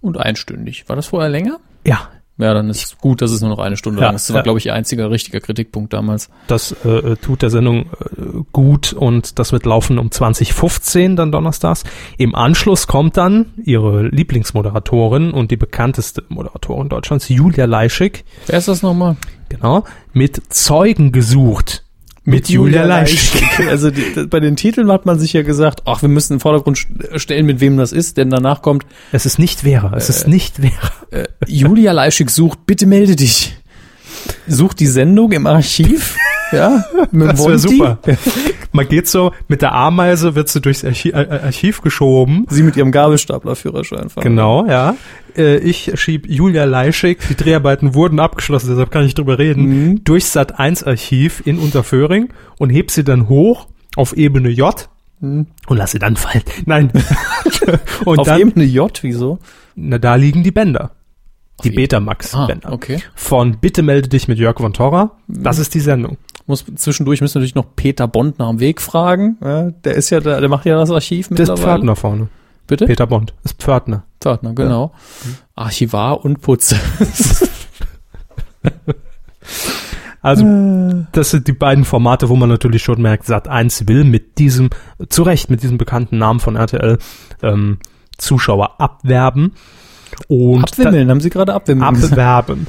Und einstündig. War das vorher länger? Ja, Ja, dann ist es gut, dass es nur noch eine Stunde Ja, lang ist. Das war, ja. glaube ich, ihr einziger richtiger Kritikpunkt damals. Das äh, tut der Sendung äh, gut und das wird laufen um 2015 dann donnerstags. Im Anschluss kommt dann ihre Lieblingsmoderatorin und die bekannteste Moderatorin Deutschlands, Julia Leischig, Wer ist das nochmal? genau, mit Zeugen gesucht. Mit, Julia, Leischig. Also die, bei den Titeln hat man sich ja gesagt, ach, wir müssen in den Vordergrund st- stellen, mit wem das ist, denn danach kommt Es ist nicht Vera, es ist nicht Vera. äh, Julia Leischig sucht, bitte melde dich. Sucht die Sendung im Archiv. Ja, mit Das wäre super. Man geht so, mit der Ameise wird sie durchs Archiv, äh, Archiv geschoben. Sie mit ihrem Gabelstaplerführerschein. Genau, ja. Äh, ich schieb Julia Leischig, die Dreharbeiten wurden abgeschlossen, deshalb kann ich drüber reden, Mhm. durchs Sat 1 Archiv in Unterföhring und heb sie dann hoch auf Ebene J und lass sie dann fallen. Nein. und Mhm. Auf dann, Ebene J, wieso? na, da liegen die Bänder. Die Betamax-Bänder. Ah, okay. Von Bitte melde dich mit Jörg von Torra. Das ist die Sendung. Muss zwischendurch müssen wir natürlich noch Peter Bond nach dem Weg fragen. Ja, der ist ja da, der macht ja das Archiv Der ist mittlerweile. Pförtner vorne. Bitte? Peter Bond ist Pförtner. Pförtner, genau. Archivar und Putze. Also, das sind die beiden Formate, wo man natürlich schon merkt, Sat 1 will mit diesem, zu Recht, mit diesem bekannten Namen von RTL, ähm, Zuschauer abwerben. Und Abwimmeln, haben Sie gerade Abwimmeln abwerben.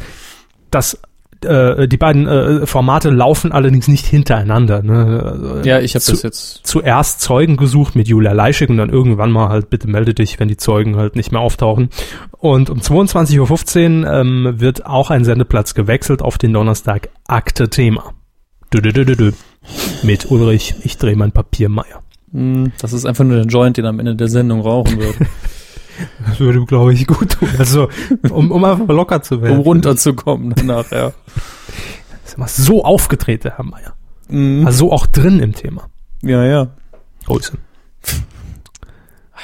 Das, äh, die beiden äh, Formate laufen allerdings nicht hintereinander. Ne? Also, Ja, ich habe das jetzt. zuerst Zeugen gesucht mit Julia Leischig und dann irgendwann mal halt, bitte melde dich, wenn die Zeugen halt nicht mehr auftauchen. Und um 22.15 Uhr ähm, wird auch ein Sendeplatz gewechselt auf den Donnerstag Akte Thema. Dü -dü -dü -dü -dü. Mit Ulrich, ich drehe mein Papiermeier. Hm, Das ist einfach nur der Joint, den am Ende der Sendung rauchen wird, Das würde, glaube ich, gut tun. Also, um, um einfach locker zu um werden. runterzukommen danach, ja. Das ist immer so aufgedreht, der Herr Meier. Mhm. Also so auch drin im Thema. Ja, ja. Grüße.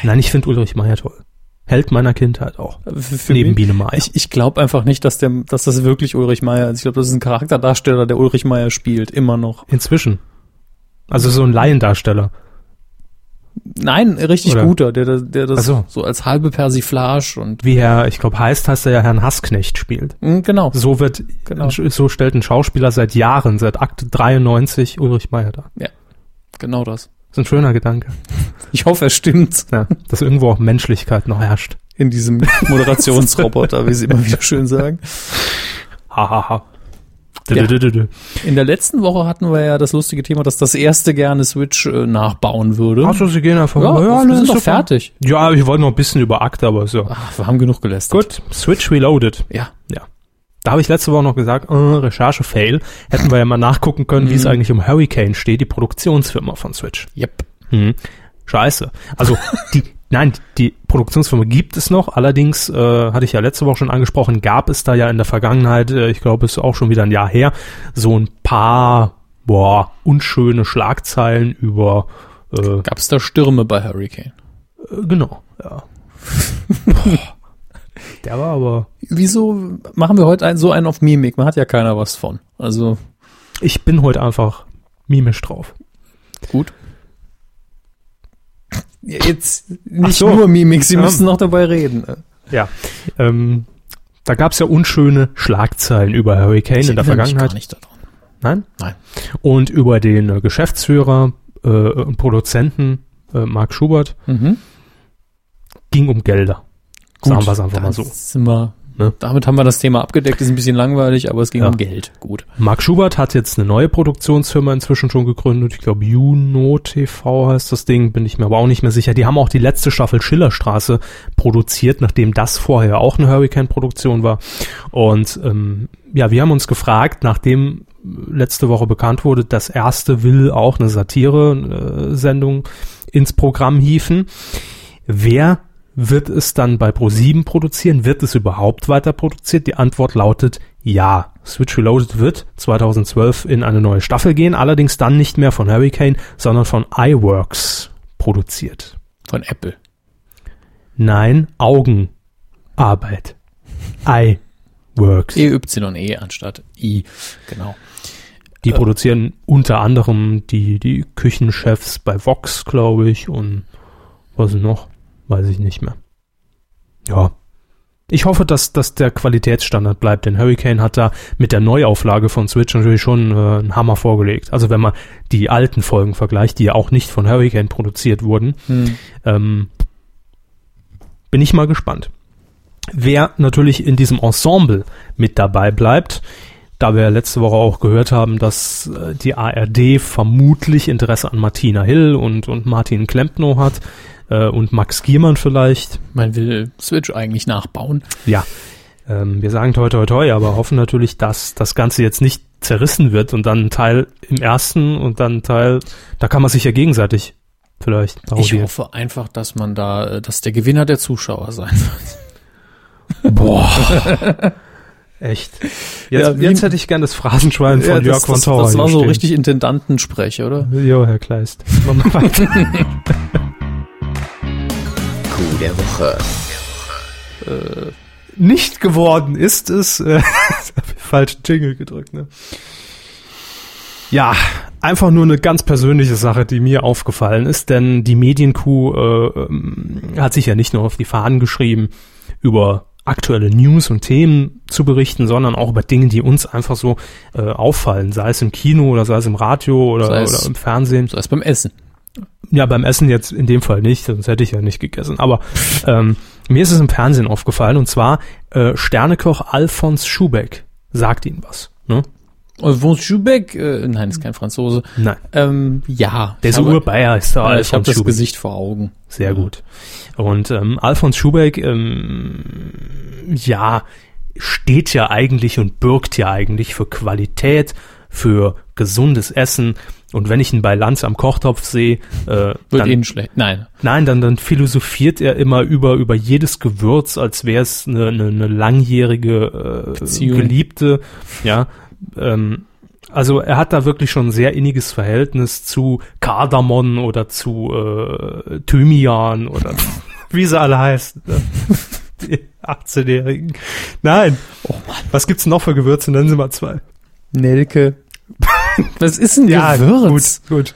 Nein, ich finde Ulrich Meier toll. Held meiner Kindheit auch. Für, für Neben mich- Biene Meier. Ich, ich glaube einfach nicht, dass der, dass das wirklich Ulrich Meier ist. Ich glaube, das ist ein Charakterdarsteller, der Ulrich Meier spielt, immer noch. Inzwischen. Also so ein Laiendarsteller. Nein, richtig Oder? guter, der, der, das so. so als halbe Persiflage und Wie Herr, ich glaube, heißt, heißt er ja Herrn Hassknecht spielt. Hm, genau. So wird, Genau. so stellt ein Schauspieler seit Jahren, seit Akt 93 Ulrich Meier dar. Genau das. Das ist ein schöner Gedanke. Ich hoffe, er stimmt Ja, dass irgendwo auch Menschlichkeit noch herrscht. in diesem Moderationsroboter, wie sie immer wieder schön sagen. Hahaha. Ja. In der letzten Woche hatten wir ja das lustige Thema, dass das erste gerne Switch äh, nachbauen würde. Achso, sie gehen einfach. ja, wir alles sind doch fertig. Ja, ich wollte noch ein bisschen über Akt, aber so. Ach, wir haben genug gelästert. Gut, Switch Reloaded. Ja. Ja. Da habe ich letzte Woche noch gesagt, äh, Recherche-Fail. Hätten wir ja mal nachgucken können, wie es Mhm. eigentlich um Hurricane steht, die Produktionsfirma von Switch. Yep. Mhm. Scheiße. Also die, nein, die Produktionsfirma gibt es noch. Allerdings äh, hatte ich ja letzte Woche schon angesprochen, gab es da ja in der Vergangenheit, äh, ich glaube, es ist auch schon wieder ein Jahr her, so ein paar boah unschöne Schlagzeilen über äh, Gab es da Stürme bei Hurricane? äh, genau. Ja. Der war aber. Wieso machen wir heute ein, so einen auf Mimik? Man hat ja keiner was von. Also Ich bin heute einfach mimisch drauf. gut. Jetzt nicht so. nur Mimik, Sie Ja. müssen noch dabei reden. Ja. Ähm, da gab es ja unschöne Schlagzeilen über Hurricane Ich in der Vergangenheit. Gar nicht daran. Nein? Nein. Und über den äh, Geschäftsführer äh, und Produzenten äh, Mark Schubert Mhm. ging um Gelder. Sagen wir es einfach mal so. Sind wir, Ne? Damit haben wir das Thema abgedeckt, ist ein bisschen langweilig, aber es ging Ja. um Geld. Gut. Mark Schubert hat jetzt eine neue Produktionsfirma inzwischen schon gegründet. Ich glaube, Juno TV heißt das Ding, bin ich mir aber auch nicht mehr sicher. Die haben auch die letzte Staffel Schillerstraße produziert, nachdem das vorher auch eine Hurricane-Produktion war. Und ähm, ja, wir haben uns gefragt, nachdem letzte Woche bekannt wurde, das erste will auch eine Satire-Sendung ins Programm hieven. Wer wird es dann bei Pro7 produzieren? Wird es überhaupt weiter produziert? Die Antwort lautet ja. Switch Reloaded wird 2012 in eine neue Staffel gehen, allerdings dann nicht mehr von Hurricane, sondern von iWorks produziert. Von Apple. Nein, Augenarbeit. iWorks. EYE anstatt I. Genau. Die produzieren unter anderem die, die Küchenchefs bei Vox, glaube ich, und was noch? Weiß ich nicht mehr. Ja. Ich hoffe, dass, dass der Qualitätsstandard bleibt, denn Hurricane hat da mit der Neuauflage von Switch natürlich schon äh, einen Hammer vorgelegt. Also wenn man die alten Folgen vergleicht, die ja auch nicht von Hurricane produziert wurden, Hm. ähm, bin ich mal gespannt. Wer natürlich in diesem Ensemble mit dabei bleibt, da wir letzte Woche auch gehört haben, dass äh, die ARD vermutlich Interesse an Martina Hill und, und Martin Klempno hat äh, und Max Giermann vielleicht. Man will Switch eigentlich nachbauen. Ja, ähm, wir sagen toi toi toi, aber hoffen natürlich, dass das Ganze jetzt nicht zerrissen wird und dann ein Teil im ersten und dann ein Teil, da kann man sich ja gegenseitig vielleicht Ich hoffe einfach, dass man da, äh, dass der Gewinner der Zuschauer sein wird. Boah. Echt. Jetzt, Ja, wie- jetzt hätte ich gern das Phrasenschwein von Jörg das, von das, Tauer das war so stehen. richtig Intendantensprech, oder? Jo, Herr Kleist. Machen wir weiter. Coup der Woche. Nicht geworden ist es. Äh, falschen Jingle gedrückt, ne? Ja, einfach nur eine ganz persönliche Sache, die mir aufgefallen ist, denn die Medienkuh äh, hat sich ja nicht nur auf die Fahnen geschrieben, über aktuelle News und Themen zu berichten, sondern auch über Dinge, die uns einfach so äh, auffallen, sei es im Kino oder sei es im Radio oder, Sei es- oder im Fernsehen. So erst beim Essen. Ja, beim Essen jetzt in dem Fall nicht, sonst hätte ich ja nicht gegessen. Aber ähm, mir ist es im Fernsehen aufgefallen und zwar äh, Sternekoch Alphonse Schubeck sagt Ihnen was. Ne? Alphonse Schubeck, äh, nein, ist kein Franzose. Nein, Ähm, ja. der ist Urbayer, ist der äh, Ich habe Alphonse das. Gesicht vor Augen. Sehr gut. Und ähm, Alfons Schubeck, ähm, ja, steht ja eigentlich und bürgt ja eigentlich für Qualität, für gesundes Essen. Und wenn ich ihn bei Lanz am Kochtopf sehe, äh, Wird dann, Ihnen schlecht. Nein. nein, dann, dann philosophiert er immer über, über jedes Gewürz, als wäre es eine, eine, eine langjährige äh, Beziehung. Geliebte. Ja, ähm, also er hat da wirklich schon ein sehr inniges Verhältnis zu Kardamom oder zu äh, Thymian oder wie sie alle heißen. ne? Die 18-Jährigen. Nein. Oh Mann. Was gibt's noch für Gewürze? Nennen Sie mal zwei. Nelke. Was ist denn Gewürz? gut, gut.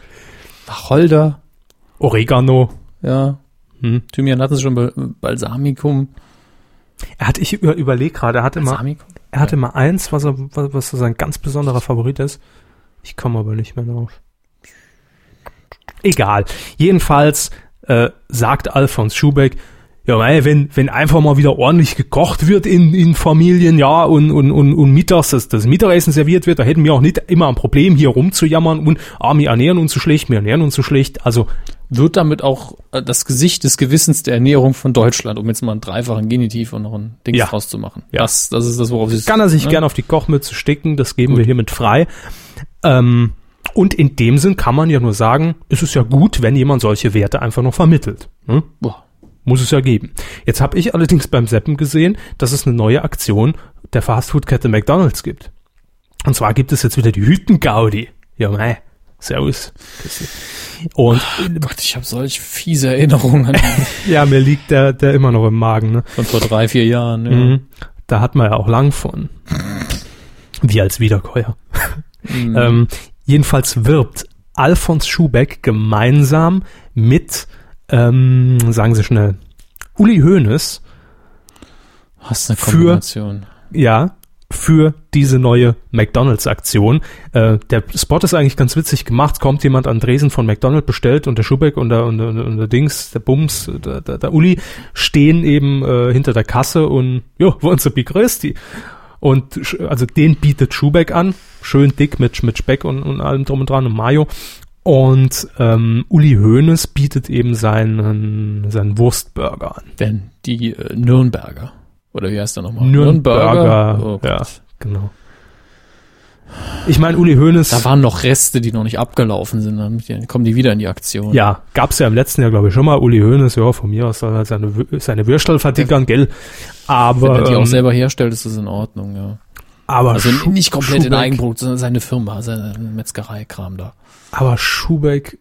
Wacholder. Oregano. Ja. Hm. Thymian hatten sie schon Bal- Balsamicum. Er hat, ich über, überleg gerade, er hat immer, Balsamicum? er hat immer eins, was er, was, was so sein ganz besonderer Favorit ist. Ich komme aber nicht mehr drauf. Egal. Jedenfalls äh, sagt Alfons Schubeck, ja, mei, wenn, wenn einfach mal wieder ordentlich gekocht wird in, in Familien, ja, und, und, und, und mittags das, das Mittagessen serviert wird, da hätten wir auch nicht immer ein Problem, hier rumzujammern und, ah, wir ernähren uns so schlecht, wir ernähren uns so schlecht. Also, Wird damit auch äh, das Gesicht des Gewissens der Ernährung von Deutschland, um jetzt mal einen dreifachen Genitiv und noch ein Ding Ja. draus zu machen. Ja. Das, das ist das, worauf sie kann er sich ne? gern auf die Kochmütze sticken, das geben Gut. wir hiermit frei. Ähm, und in dem Sinn kann man ja nur sagen, es ist ja gut, wenn jemand solche Werte einfach noch vermittelt. Ne? Boah. Muss es ja geben. Jetzt habe ich allerdings beim Seppen gesehen, dass es eine neue Aktion der Fastfood-Kette McDonalds gibt. Und zwar gibt es jetzt wieder die Hütengaudi. Ja, mei. Servus. Und Gott, ich habe solch fiese Erinnerungen ja, mir liegt der, der immer noch im Magen. Ne? von vor drei, vier Jahren. Ja. Mhm. Da hat man ja auch lang von. Wie als Wiederkäuer. Mhm. Ähm, jedenfalls wirbt Alfons Schubeck gemeinsam mit, ähm, sagen Sie schnell, Uli Hoeneß, Hast eine für- Kombination. ja, für diese neue McDonalds-Aktion. Äh, der Spot ist eigentlich ganz witzig gemacht. Kommt jemand an Dresen von McDonald's bestellt und der Schubeck und der, und der, und der Dings, der Bums, der, der, der Uli stehen eben äh, hinter der Kasse und ja, wollen Sie begrüßt die. Und also den bietet Schubeck an, schön dick mit, mit Speck und, und allem drum und dran und Mayo. Und ähm, Uli Hoeneß bietet eben seinen, seinen Wurstburger an. Denn die äh, Nürnberger. Oder wie heißt der nochmal? Nürnberger, Oh ja. Genau. Ich meine, Uli Hoeneß, Da waren noch Reste, die noch nicht abgelaufen sind. Dann kommen die wieder in die Aktion. ja, gab's ja im letzten Jahr, glaube ich, schon mal. Uli Hoeneß, ja, von mir aus soll er seine, Wü- seine Würstel verdickern, gell? Wenn Aber, er die auch ähm, selber herstellt, ist das in Ordnung, ja. aber, Also Schu- nicht komplett in Schubeck- Eigenprodukt, sondern seine Firma, seine Metzgereikram da. Aber Schubeck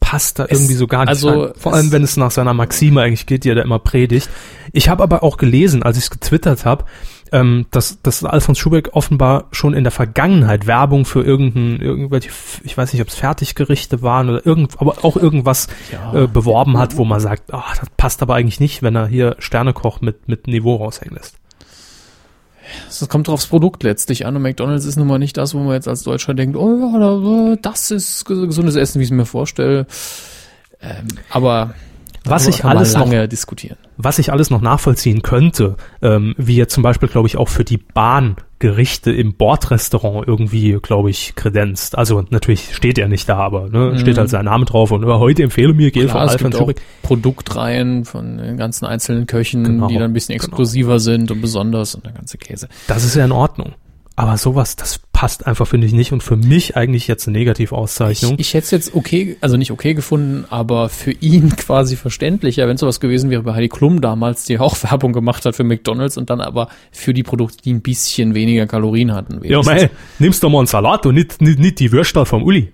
passt da Es- irgendwie so gar nicht also rein. Vor allem, wenn es nach seiner Maxime eigentlich geht, die er da immer predigt. Ich habe aber auch gelesen, als ich es getwittert habe, ähm, dass, dass Alfons Schubeck offenbar schon in der Vergangenheit Werbung für irgendein, irgendwelche, ich weiß nicht, ob es Fertiggerichte waren oder irgend, aber auch irgendwas Ja. äh, beworben hat, wo man sagt, ah, das passt aber eigentlich nicht, wenn er hier Sternekoch mit, mit Niveau raushängen lässt. Es kommt drauf aufs Produkt letztlich an und McDonalds ist nun mal nicht das, wo man jetzt als Deutscher denkt, oh ja, äh, das ist ges- gesundes Essen, wie ich es mir vorstelle. Ähm, aber Was ich alles noch diskutieren. was ich alles noch nachvollziehen könnte, ähm, wie jetzt zum Beispiel, glaube ich, auch für die Bahngerichte im Bordrestaurant irgendwie, glaube ich, kredenzt. Also natürlich steht er nicht da, aber ne, steht halt sein Name drauf und äh, heute empfehle mir Gel von Mhm. Auch Schubeck. Produktreihen von den ganzen einzelnen Köchen, Genau, die dann ein bisschen genau. exklusiver sind und besonders und der ganze Käse. Das ist ja in Ordnung. Aber sowas, das passt einfach, finde ich, nicht. Und für mich eigentlich jetzt eine Ich, Negativauszeichnung. ich hätte es jetzt okay, also nicht okay gefunden, aber für ihn quasi verständlicher, wenn sowas gewesen wäre bei Heidi Klum damals, die auch Werbung gemacht hat für McDonalds und dann aber für die Produkte, die ein bisschen weniger Kalorien hatten. ja, wenigstens. mei, nimmst du mal einen Salat und nicht, nicht, nicht die Würstel vom Uli.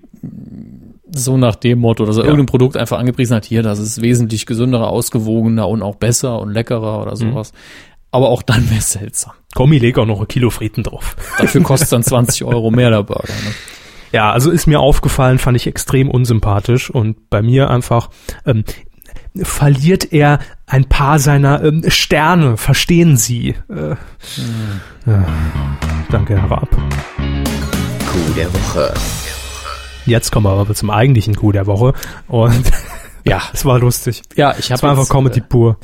so nach dem Motto, dass er Ja. irgendein Produkt einfach angepriesen hat, hier, das ist wesentlich gesünderer, ausgewogener und auch besser und leckerer Mhm. oder sowas. Aber auch dann wäre es seltsam. Komm, ich leg auch noch ein Kilo Fritten drauf. Dafür kostet dann 20 Euro mehr der Burger. Ne? Ja, also ist mir aufgefallen, fand ich extrem unsympathisch und bei mir einfach ähm, verliert er ein paar seiner ähm, Sterne, verstehen Sie? Äh, ja. Danke, Herr Raab. Coup der Woche. Jetzt kommen wir aber zum eigentlichen Coup der Woche und Ja, es war lustig. ja, ich Es habe war einfach Comedy pur.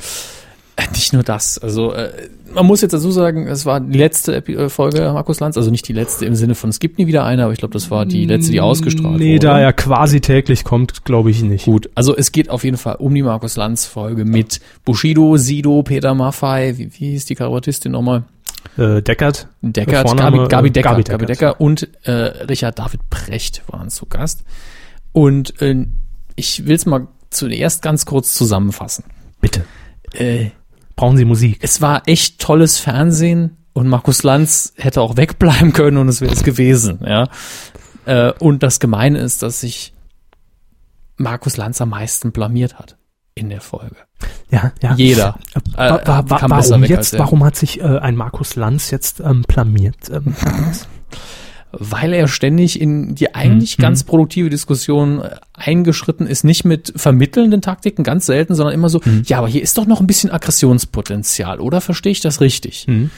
Äh, Nicht nur das. Also äh, man muss jetzt dazu sagen, es war die letzte Epi äh, Folge Markus Lanz, also nicht die letzte im Sinne von es gibt nie wieder eine, aber ich glaube, das war die letzte, die ausgestrahlt Nee, wurde. da er quasi täglich kommt, glaube ich nicht. Gut, also es geht auf jeden Fall um die Markus Lanz Folge mit Bushido, Sido, Peter Maffei, wie, wie hieß die Kabarettistin nochmal? Äh, Deckert. Deckert, Vorname, Gabi, Gabi äh, Decker, Gabi Gabi Deckert. Decker und äh, Richard David Precht waren zu Gast. Und äh, ich will es mal zuerst ganz kurz zusammenfassen. Bitte. Äh, Brauchen Sie Musik? es war echt tolles Fernsehen und Markus Lanz hätte auch wegbleiben können und es wäre es gewesen, ja. Äh, und das Gemeine ist, dass sich Markus Lanz am meisten blamiert hat in der Folge. Ja, ja. Jeder. Äh, wa wa wa kam besser warum jetzt? Warum hat sich äh, ein Markus Lanz jetzt ähm, blamiert? Ähm, Weil er ständig in die eigentlich Mhm. ganz produktive Diskussion äh, eingeschritten ist, nicht mit vermittelnden Taktiken, ganz selten, sondern immer so, Mhm. ja, aber hier ist doch noch ein bisschen Aggressionspotenzial, oder verstehe ich das richtig? Mhm.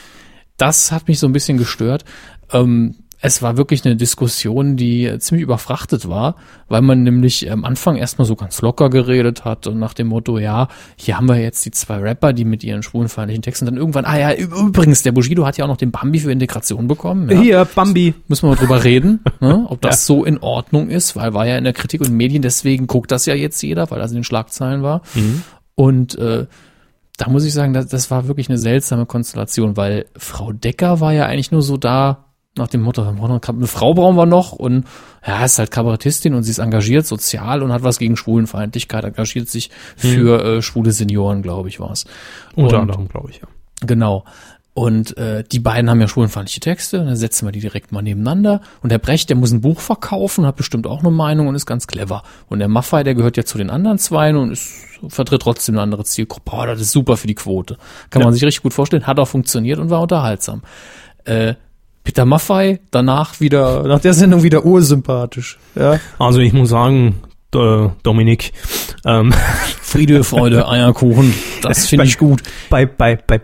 Das hat mich so ein bisschen gestört. Ähm, es war wirklich eine Diskussion, die äh, ziemlich überfrachtet war, weil man nämlich am Anfang erstmal so ganz locker geredet hat und nach dem Motto, ja, hier haben wir jetzt die zwei Rapper, die mit ihren schwulenfeindlichen Texten dann irgendwann, ah ja, übrigens, der Bushido hat ja auch noch den Bambi für Integration bekommen. Ja. Hier, Bambi. Müssen wir mal drüber reden, ne, ob das so in Ordnung ist, weil war ja in der Kritik und Medien, deswegen guckt das ja jetzt jeder, weil das in den Schlagzeilen war. Und äh, da muss ich sagen, das, das war wirklich eine seltsame Konstellation, weil Frau Decker war ja eigentlich nur so da, nach dem Motto, eine Frau brauchen wir noch und ja, ist halt Kabarettistin und sie ist engagiert, sozial und hat was gegen Schwulenfeindlichkeit, engagiert sich für äh, schwule Senioren, glaube ich, war's. Unter Und- anderem, glaube ich, ja. Genau. Und äh, die beiden haben ja schwulenfeindliche Texte, dann setzen wir die direkt mal nebeneinander. Und der Brecht, der muss ein Buch verkaufen, hat bestimmt auch eine Meinung und ist ganz clever. Und der Maffei, der gehört ja zu den anderen Zweien und ist, vertritt trotzdem eine andere Zielgruppe. Oh, das ist super für die Quote. Kann man sich richtig gut vorstellen, hat auch funktioniert und war unterhaltsam. Äh, Peter Maffei, danach wieder, nach der Sendung wieder ursympathisch. Ja. Also ich muss sagen, äh, Dominik, ähm, Friede, Freude, Eierkuchen, das finde ich gut. bei, bei, bei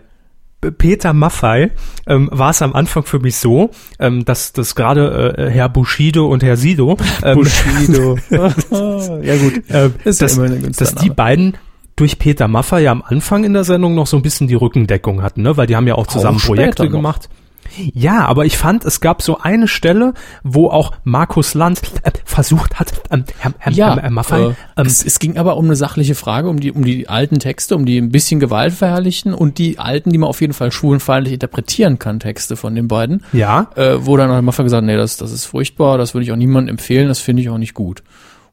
Peter Maffei ähm, war es am Anfang für mich so, ähm, dass, dass gerade äh, Herr Bushido und Herr Sido, ähm, Bushido. ja gut. ähm, Ist ja dass, günstiger dass die beiden durch Peter Maffei ja am Anfang in der Sendung noch so ein bisschen die Rückendeckung hatten, ne? weil die haben ja auch zusammen später Projekte noch. gemacht. Ja, aber ich fand, es gab so eine Stelle, wo auch Markus Lanz äh, versucht hat, ähm, Herr, Herr, Ja, Herr Maffei, äh, ähm, es, es ging aber um eine sachliche Frage, um die, um die alten Texte, um die ein bisschen gewaltverherrlichen und die alten, die man auf jeden Fall schwulenfeindlich interpretieren kann, Texte von den beiden. ja, Äh, wo dann hat Maffei gesagt, nee, das, das ist furchtbar, das würde ich auch niemandem empfehlen, das finde ich auch nicht gut.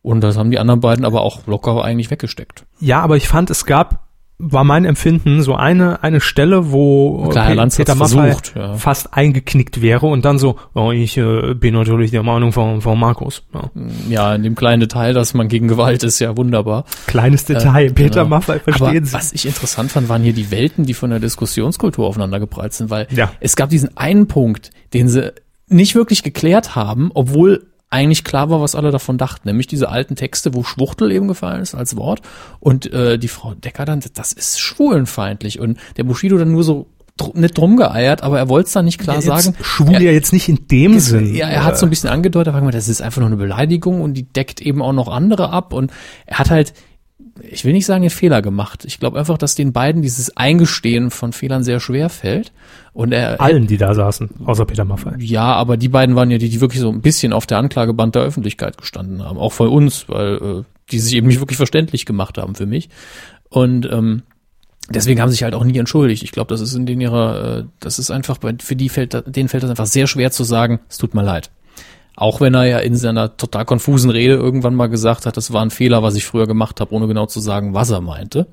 Und das haben die anderen beiden aber auch locker eigentlich weggesteckt. Ja, aber ich fand, es gab, war mein Empfinden, so eine, eine Stelle, wo Klar, Pe- Peter Maffay versucht, ja. fast eingeknickt wäre und dann so, oh, ich äh, bin natürlich der Meinung von, von Markus. Ja. Ja, in dem kleinen Detail, dass man gegen Gewalt ist, ja wunderbar. Kleines Detail, Peter genau. Maffay, Aber verstehen Sie. was ich interessant fand, waren hier die Welten, die von der Diskussionskultur aufeinander geprallt sind, weil Ja. es gab diesen einen Punkt, den sie nicht wirklich geklärt haben, obwohl eigentlich klar war, was alle davon dachten, nämlich diese alten Texte, wo Schwuchtel eben gefallen ist als Wort und äh, die Frau Decker dann, das ist schwulenfeindlich und der Bushido dann nur so dr nicht drum geeiert, aber er wollte es dann nicht klar sagen. Jetzt schwul Er- ja jetzt nicht in dem Sinn. ja, er hat so ein bisschen angedeutet, das ist einfach nur eine Beleidigung und die deckt eben auch noch andere ab und er hat halt, ich will nicht sagen, den Fehler gemacht. Ich glaube einfach, dass den beiden dieses Eingestehen von Fehlern sehr schwer fällt und er allen, die da saßen, außer Peter Maffay. ja, aber die beiden waren ja die, die wirklich so ein bisschen auf der Anklageband der Öffentlichkeit gestanden haben, auch von uns, weil äh, die sich eben nicht wirklich verständlich gemacht haben für mich und ähm, Deswegen haben sie sich halt auch nie entschuldigt. Ich glaube, das ist in denen ihrer, äh, das ist einfach, bei, für die fällt, denen fällt das einfach sehr schwer zu sagen, es tut mir leid. Auch wenn er ja in seiner total konfusen Rede irgendwann mal gesagt hat, das war ein Fehler, was ich früher gemacht habe, ohne genau zu sagen, was er meinte.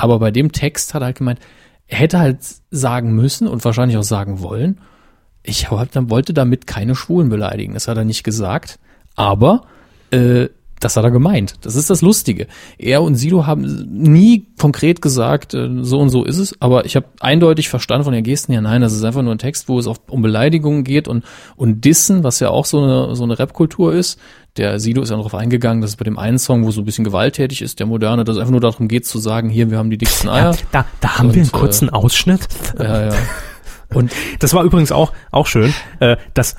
Aber bei dem Text hat er halt gemeint, er hätte halt sagen müssen und wahrscheinlich auch sagen wollen, ich hab, dann wollte damit keine Schwulen beleidigen. Das hat er nicht gesagt. Aber äh, das hat er gemeint. Das ist das Lustige. Er und Sido haben nie konkret gesagt, äh, so und so ist es, aber ich habe eindeutig verstanden von den Gesten her, nein, das ist einfach nur ein Text, wo es auch um Beleidigungen geht und, und Dissen, was ja auch so eine, so eine Rap-Kultur ist. Der Sido ist ja darauf eingegangen, dass es bei dem einen Song, wo so ein bisschen gewalttätig ist, der moderne, dass es einfach nur darum geht zu sagen, hier, wir haben die dicksten Eier. Ja, da, da haben Und, wir einen kurzen Ausschnitt. Ja, ja. Und das war übrigens auch, auch schön, äh, dass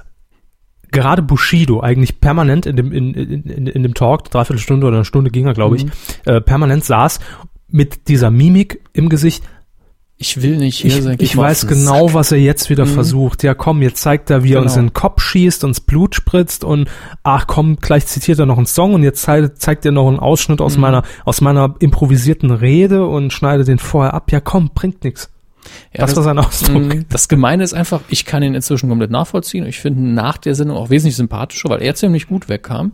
gerade Bushido eigentlich permanent in dem, in, in, in, in dem Talk, dreiviertel Stunde oder eine Stunde ging er, glaube ich, Mhm. äh, permanent saß mit dieser Mimik im Gesicht. Ich will nicht hier Ich, sein. ich auf weiß genau, Sack. was er jetzt wieder Mhm. versucht. Ja, komm, jetzt zeigt er, wie er uns Genau. in den Kopf schießt, uns Blut spritzt und ach komm, gleich zitiert er noch einen Song und jetzt zeigt, zeigt er noch einen Ausschnitt aus Mhm. meiner aus meiner improvisierten Rede und schneidet den vorher ab. Ja, komm, bringt nix. Ja, das, war sein Ausdruck. mh, das Gemeine ist einfach, ich kann ihn inzwischen komplett nachvollziehen. Ich finde ihn nach der Sendung auch wesentlich sympathischer, weil er ziemlich gut wegkam.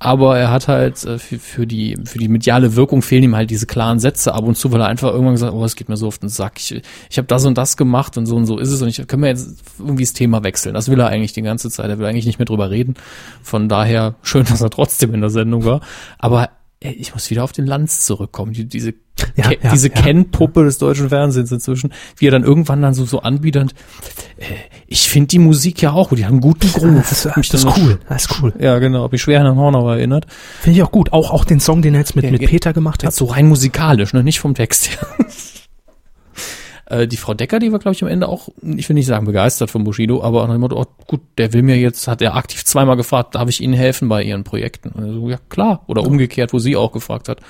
Aber er hat halt äh, für, für die für die mediale Wirkung fehlen ihm halt diese klaren Sätze ab und zu, weil er einfach irgendwann gesagt, oh, es geht mir so auf den Sack. Ich, ich habe das und das gemacht und so und so ist es und ich können wir jetzt irgendwie das Thema wechseln. Das will er eigentlich die ganze Zeit. Er will eigentlich nicht mehr drüber reden. Von daher schön, dass er trotzdem in der Sendung war. Aber ich muss wieder auf den Lanz zurückkommen. Die, diese Ja, ja, diese ja. Kennpuppe des deutschen Fernsehens inzwischen, wie er dann irgendwann dann so so anbiedernd, äh, ich finde die Musik ja auch gut, die haben einen guten Groove. Das, ist- Mich das dann ist cool. Das ist cool. Ja, genau, hab ich schwer an Horner erinnert. Finde ich auch gut. Auch, auch den Song, den er jetzt mit, mit. Peter gemacht hat. So rein musikalisch, ne, nicht vom Text her. Äh, die Frau Decker, die war, glaube ich, am Ende auch, ich will nicht sagen begeistert von Bushido, aber nach dem Motto, oh, gut, der will mir jetzt, hat er aktiv zweimal gefragt, darf ich Ihnen helfen bei Ihren Projekten? Und so, ja klar. Oder umgekehrt, wo sie auch gefragt hat.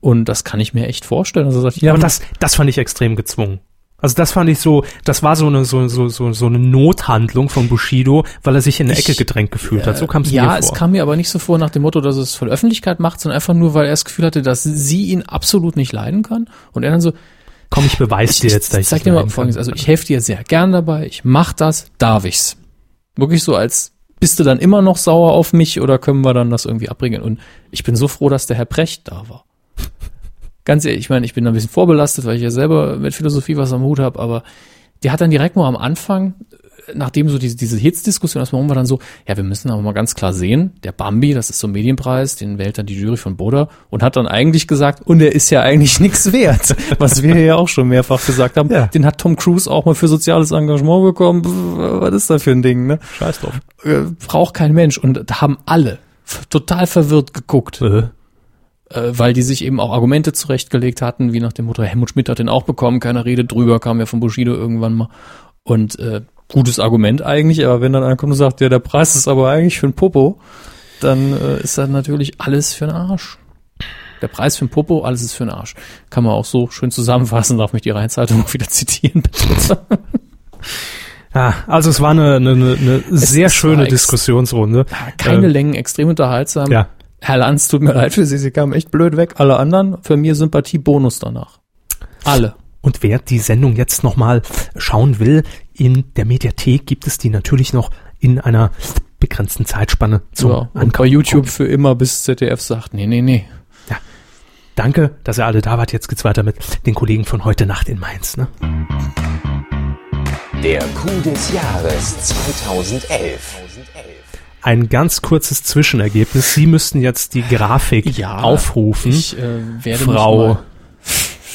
Und das kann ich mir echt vorstellen. Also sagt, Ja, aber das, das fand ich extrem gezwungen. Also das fand ich so, das war so eine so so so so eine Nothandlung von Bushido, weil er sich in eine Ich- Ecke gedrängt gefühlt hat. So kam es ja, mir vor. es kam mir aber nicht so vor nach dem Motto, dass es von der Öffentlichkeit macht, sondern einfach nur, weil er das Gefühl hatte, dass sie ihn absolut nicht leiden kann. Und er dann so, Komm, ich beweis dir jetzt, dass ich dich dir mal folgendes. Also ich helfe dir sehr gern dabei, ich mach das, darf ich's. Wirklich so als, bist du dann immer noch sauer auf mich oder können wir dann das irgendwie abbringen? Und ich bin so froh, dass der Herr Precht da war. Ganz ehrlich, ich meine, ich bin da ein bisschen vorbelastet, weil ich ja selber mit Philosophie was am Hut habe, aber der hat dann direkt mal am Anfang, nachdem so diese, diese Hits-Diskussion erstmal war, dann so, ja, wir müssen aber mal ganz klar sehen, der Bambi, das ist so ein Medienpreis, den wählt dann die Jury von Boda und hat dann eigentlich gesagt, und der ist ja eigentlich nichts wert, was wir ja auch schon mehrfach gesagt haben. Ja. Den hat Tom Cruise auch mal für soziales Engagement bekommen. Was ist da für ein Ding, ne? Scheiß drauf. Äh, Braucht kein Mensch. Und da haben alle total verwirrt geguckt äh, weil die sich eben auch Argumente zurechtgelegt hatten, wie nach dem Motto, Helmut Schmidt hat den auch bekommen, keiner redet drüber, kam ja von Bushido irgendwann mal. Und äh, gutes Argument eigentlich, aber wenn dann einer kommt und sagt, ja, der Preis ist aber eigentlich für ein Popo, dann äh, ist das natürlich alles für den Arsch. Der Preis für ein Popo, alles ist für den Arsch. Kann man auch so schön zusammenfassen, darf mich die Rheinzeitung auch wieder zitieren. bitte. ja, also es war eine, eine, eine sehr schöne Diskussionsrunde. Keine Ähm, Längen, extrem unterhaltsam. Ja. Herr Lanz, tut mir leid für Sie, Sie kamen echt blöd weg. Alle anderen, für mir Sympathie-Bonus danach. Alle. Und wer die Sendung jetzt nochmal schauen will, in der Mediathek gibt es die natürlich noch in einer begrenzten Zeitspanne zum Ja, und bei Angucken. YouTube für immer, bis ZDF sagt, nee, nee, nee. Danke, dass ihr alle da wart. Jetzt geht's weiter mit den Kollegen von heute Nacht in Mainz. Ne? Der Coup des Jahres 2011. Ein ganz kurzes Zwischenergebnis. Sie müssten jetzt die Grafik aufrufen. Ich äh, werde Frau mich mal